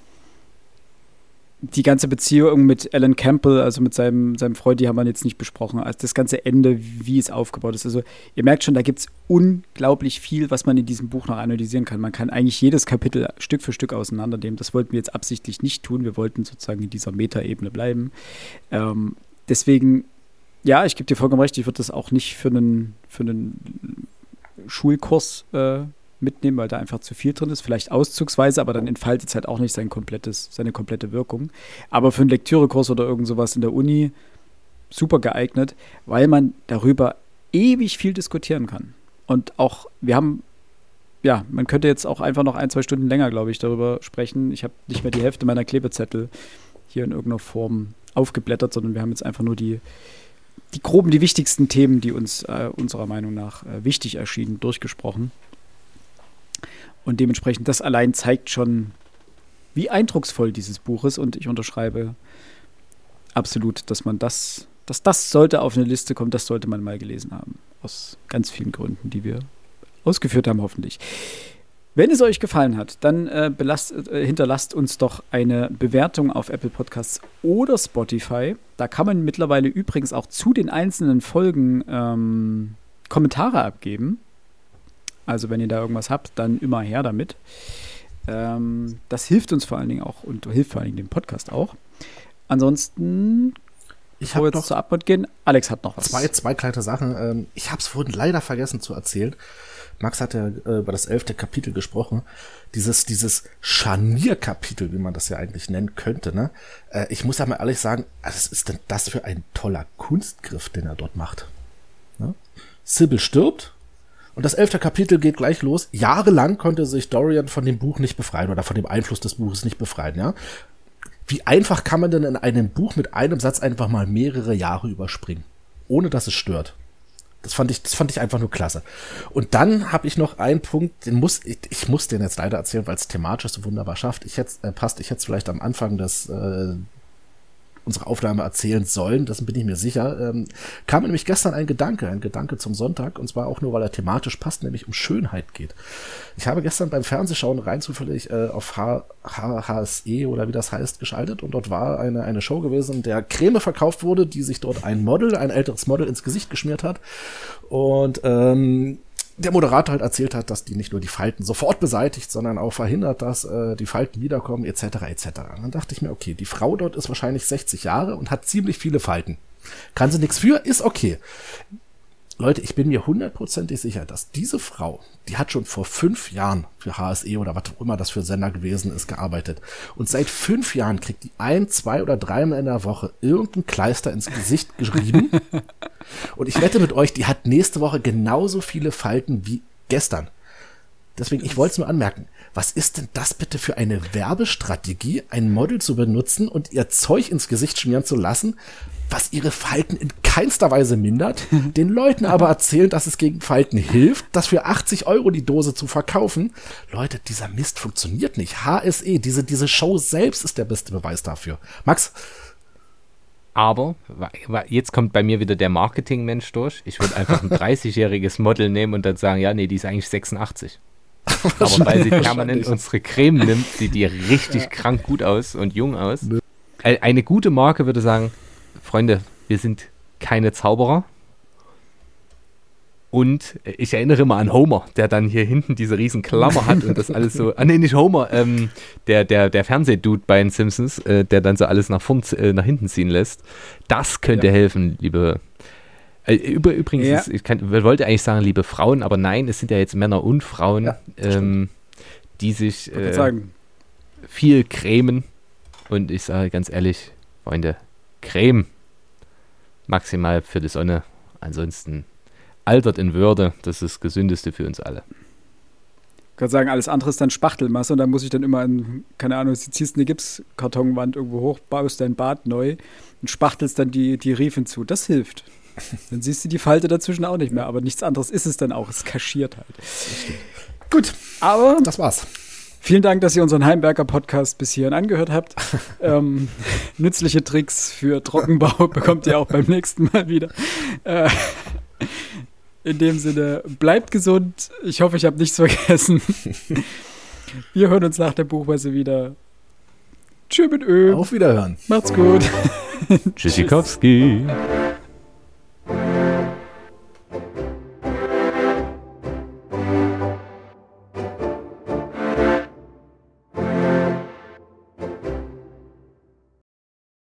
die ganze Beziehung mit Alan Campbell, also mit seinem, seinem Freund, die haben wir jetzt nicht besprochen. Also das ganze Ende, wie es aufgebaut ist. Also ihr merkt schon, da gibt es unglaublich viel, was man in diesem Buch noch analysieren kann. Man kann eigentlich jedes Kapitel Stück für Stück auseinandernehmen. Das wollten wir jetzt absichtlich nicht tun. Wir wollten sozusagen in dieser Metaebene bleiben. Ähm, deswegen, ja, ich gebe dir vollkommen recht, ich würde das auch nicht für einen, für einen Schulkurs äh, mitnehmen, weil da einfach zu viel drin ist. Vielleicht auszugsweise, aber dann entfaltet es halt auch nicht sein komplettes, seine komplette Wirkung. Aber für einen Lektürekurs oder irgend sowas in der Uni super geeignet, weil man darüber ewig viel diskutieren kann. Und auch, wir haben, ja, man könnte jetzt auch einfach noch ein, zwei Stunden länger, glaube ich, darüber sprechen. Ich habe nicht mehr die Hälfte meiner Klebezettel hier in irgendeiner Form aufgeblättert, sondern wir haben jetzt einfach nur die, die groben, die wichtigsten Themen, die uns äh, unserer Meinung nach äh, wichtig erschienen, durchgesprochen. Und dementsprechend, das allein zeigt schon, wie eindrucksvoll dieses Buch ist. Und ich unterschreibe absolut, dass man das, dass das sollte auf eine Liste kommen, das sollte man mal gelesen haben. Aus ganz vielen Gründen, die wir ausgeführt haben, hoffentlich. Wenn es euch gefallen hat, dann äh, belast, äh, hinterlasst uns doch eine Bewertung auf Apple Podcasts oder Spotify. Da kann man mittlerweile übrigens auch zu den einzelnen Folgen ähm, Kommentare abgeben. Also wenn ihr da irgendwas habt, dann immer her damit. Ähm, das hilft uns vor allen Dingen auch und hilft vor allen Dingen dem Podcast auch. Ansonsten, ich habe jetzt zur Abmod gehen, Alex hat noch was. Zwei, zwei kleine Sachen. Ähm, ich habe es vorhin leider vergessen zu erzählen. Max hat ja äh, über das elfte Kapitel gesprochen. Dieses, dieses Scharnierkapitel, wie man das ja eigentlich nennen könnte, ne? Äh, ich muss ja mal ehrlich sagen, was ist denn das für ein toller Kunstgriff, den er dort macht? Ne? Sybil stirbt, und das elfte Kapitel geht gleich los. Jahrelang konnte sich Dorian von dem Buch nicht befreien oder von dem Einfluss des Buches nicht befreien, ja. Wie einfach kann man denn in einem Buch mit einem Satz einfach mal mehrere Jahre überspringen, ohne dass es stört? Das fand ich, das fand ich einfach nur klasse. Und dann habe ich noch einen Punkt, den muss ich, ich muss den jetzt leider erzählen, weil es thematisch so wunderbar schafft. Ich hätte äh, passt, ich hätte vielleicht am Anfang des äh, unserer Aufnahme erzählen sollen, das bin ich mir sicher, ähm, kam mir nämlich gestern ein Gedanke, ein Gedanke zum Sonntag, und zwar auch nur, weil er thematisch passt, nämlich um Schönheit geht. Ich habe gestern beim Fernsehschauen rein zufällig äh, auf H H HSE oder wie das heißt geschaltet und dort war eine, eine Show gewesen, der Creme verkauft wurde, die sich dort ein Model, ein älteres Model ins Gesicht geschmiert hat und ähm, der Moderator halt erzählt hat, dass die nicht nur die Falten sofort beseitigt, sondern auch verhindert, dass äh, die Falten wiederkommen, etc. etc. Und dann dachte ich mir, okay, die Frau dort ist wahrscheinlich 60 Jahre und hat ziemlich viele Falten. Kann sie nichts für, ist okay. Leute, ich bin mir hundertprozentig sicher, dass diese Frau, die hat schon vor fünf Jahren für HSE oder was auch immer das für Sender gewesen ist, gearbeitet. Und seit fünf Jahren kriegt die ein, zwei oder dreimal in der Woche irgendein Kleister ins Gesicht geschrieben. Und ich wette mit euch, die hat nächste Woche genauso viele Falten wie gestern. Deswegen, ich wollte es nur anmerken. Was ist denn das bitte für eine Werbestrategie, ein Model zu benutzen und ihr Zeug ins Gesicht schmieren zu lassen, was ihre Falten in keinster Weise mindert, den Leuten aber erzählen, dass es gegen Falten hilft, das für 80 Euro die Dose zu verkaufen. Leute, dieser Mist funktioniert nicht. HSE, diese, diese Show selbst ist der beste Beweis dafür. Max? Aber jetzt kommt bei mir wieder der Marketingmensch durch. Ich würde einfach ein 30-jähriges Model nehmen und dann sagen, ja, nee, die ist eigentlich 86. Aber weil sie permanent unsere Creme nimmt, sieht die richtig ja. krank gut aus und jung aus. Eine gute Marke würde sagen, Freunde, wir sind keine Zauberer. Und ich erinnere mal an Homer, der dann hier hinten diese riesen Klammer hat und das alles so. Ah, nee, nicht Homer, ähm, der, der, der Fernsehdude bei den Simpsons, äh, der dann so alles nach, vorn, äh, nach hinten ziehen lässt. Das könnte ja. helfen, liebe. Äh, über, übrigens, ja. ist, ich kann, wollte eigentlich sagen, liebe Frauen, aber nein, es sind ja jetzt Männer und Frauen, ja, ähm, die sich äh, viel cremen. Und ich sage ganz ehrlich, Freunde, Creme. Maximal für die Sonne. Ansonsten altert in Würde. Das ist das Gesündeste für uns alle. Ich kann sagen, alles andere ist dann Spachtelmasse und dann muss ich dann immer in, keine Ahnung, du ziehst eine Gipskartonwand irgendwo hoch, baust dein Bad neu und spachtelst dann die, die Riefen zu. Das hilft. Dann siehst du die Falte dazwischen auch nicht mehr, aber nichts anderes ist es dann auch. Es kaschiert halt. Gut, aber das war's. Vielen Dank, dass ihr unseren Heimberger-Podcast bis hierhin angehört habt. ähm, nützliche Tricks für Trockenbau bekommt ihr auch beim nächsten Mal wieder. Äh, in dem Sinne, bleibt gesund. Ich hoffe, ich habe nichts vergessen. Wir hören uns nach der Buchmesse wieder. Tschüss mit Ö. Auf Wiederhören. Macht's gut. Tschüssikowski.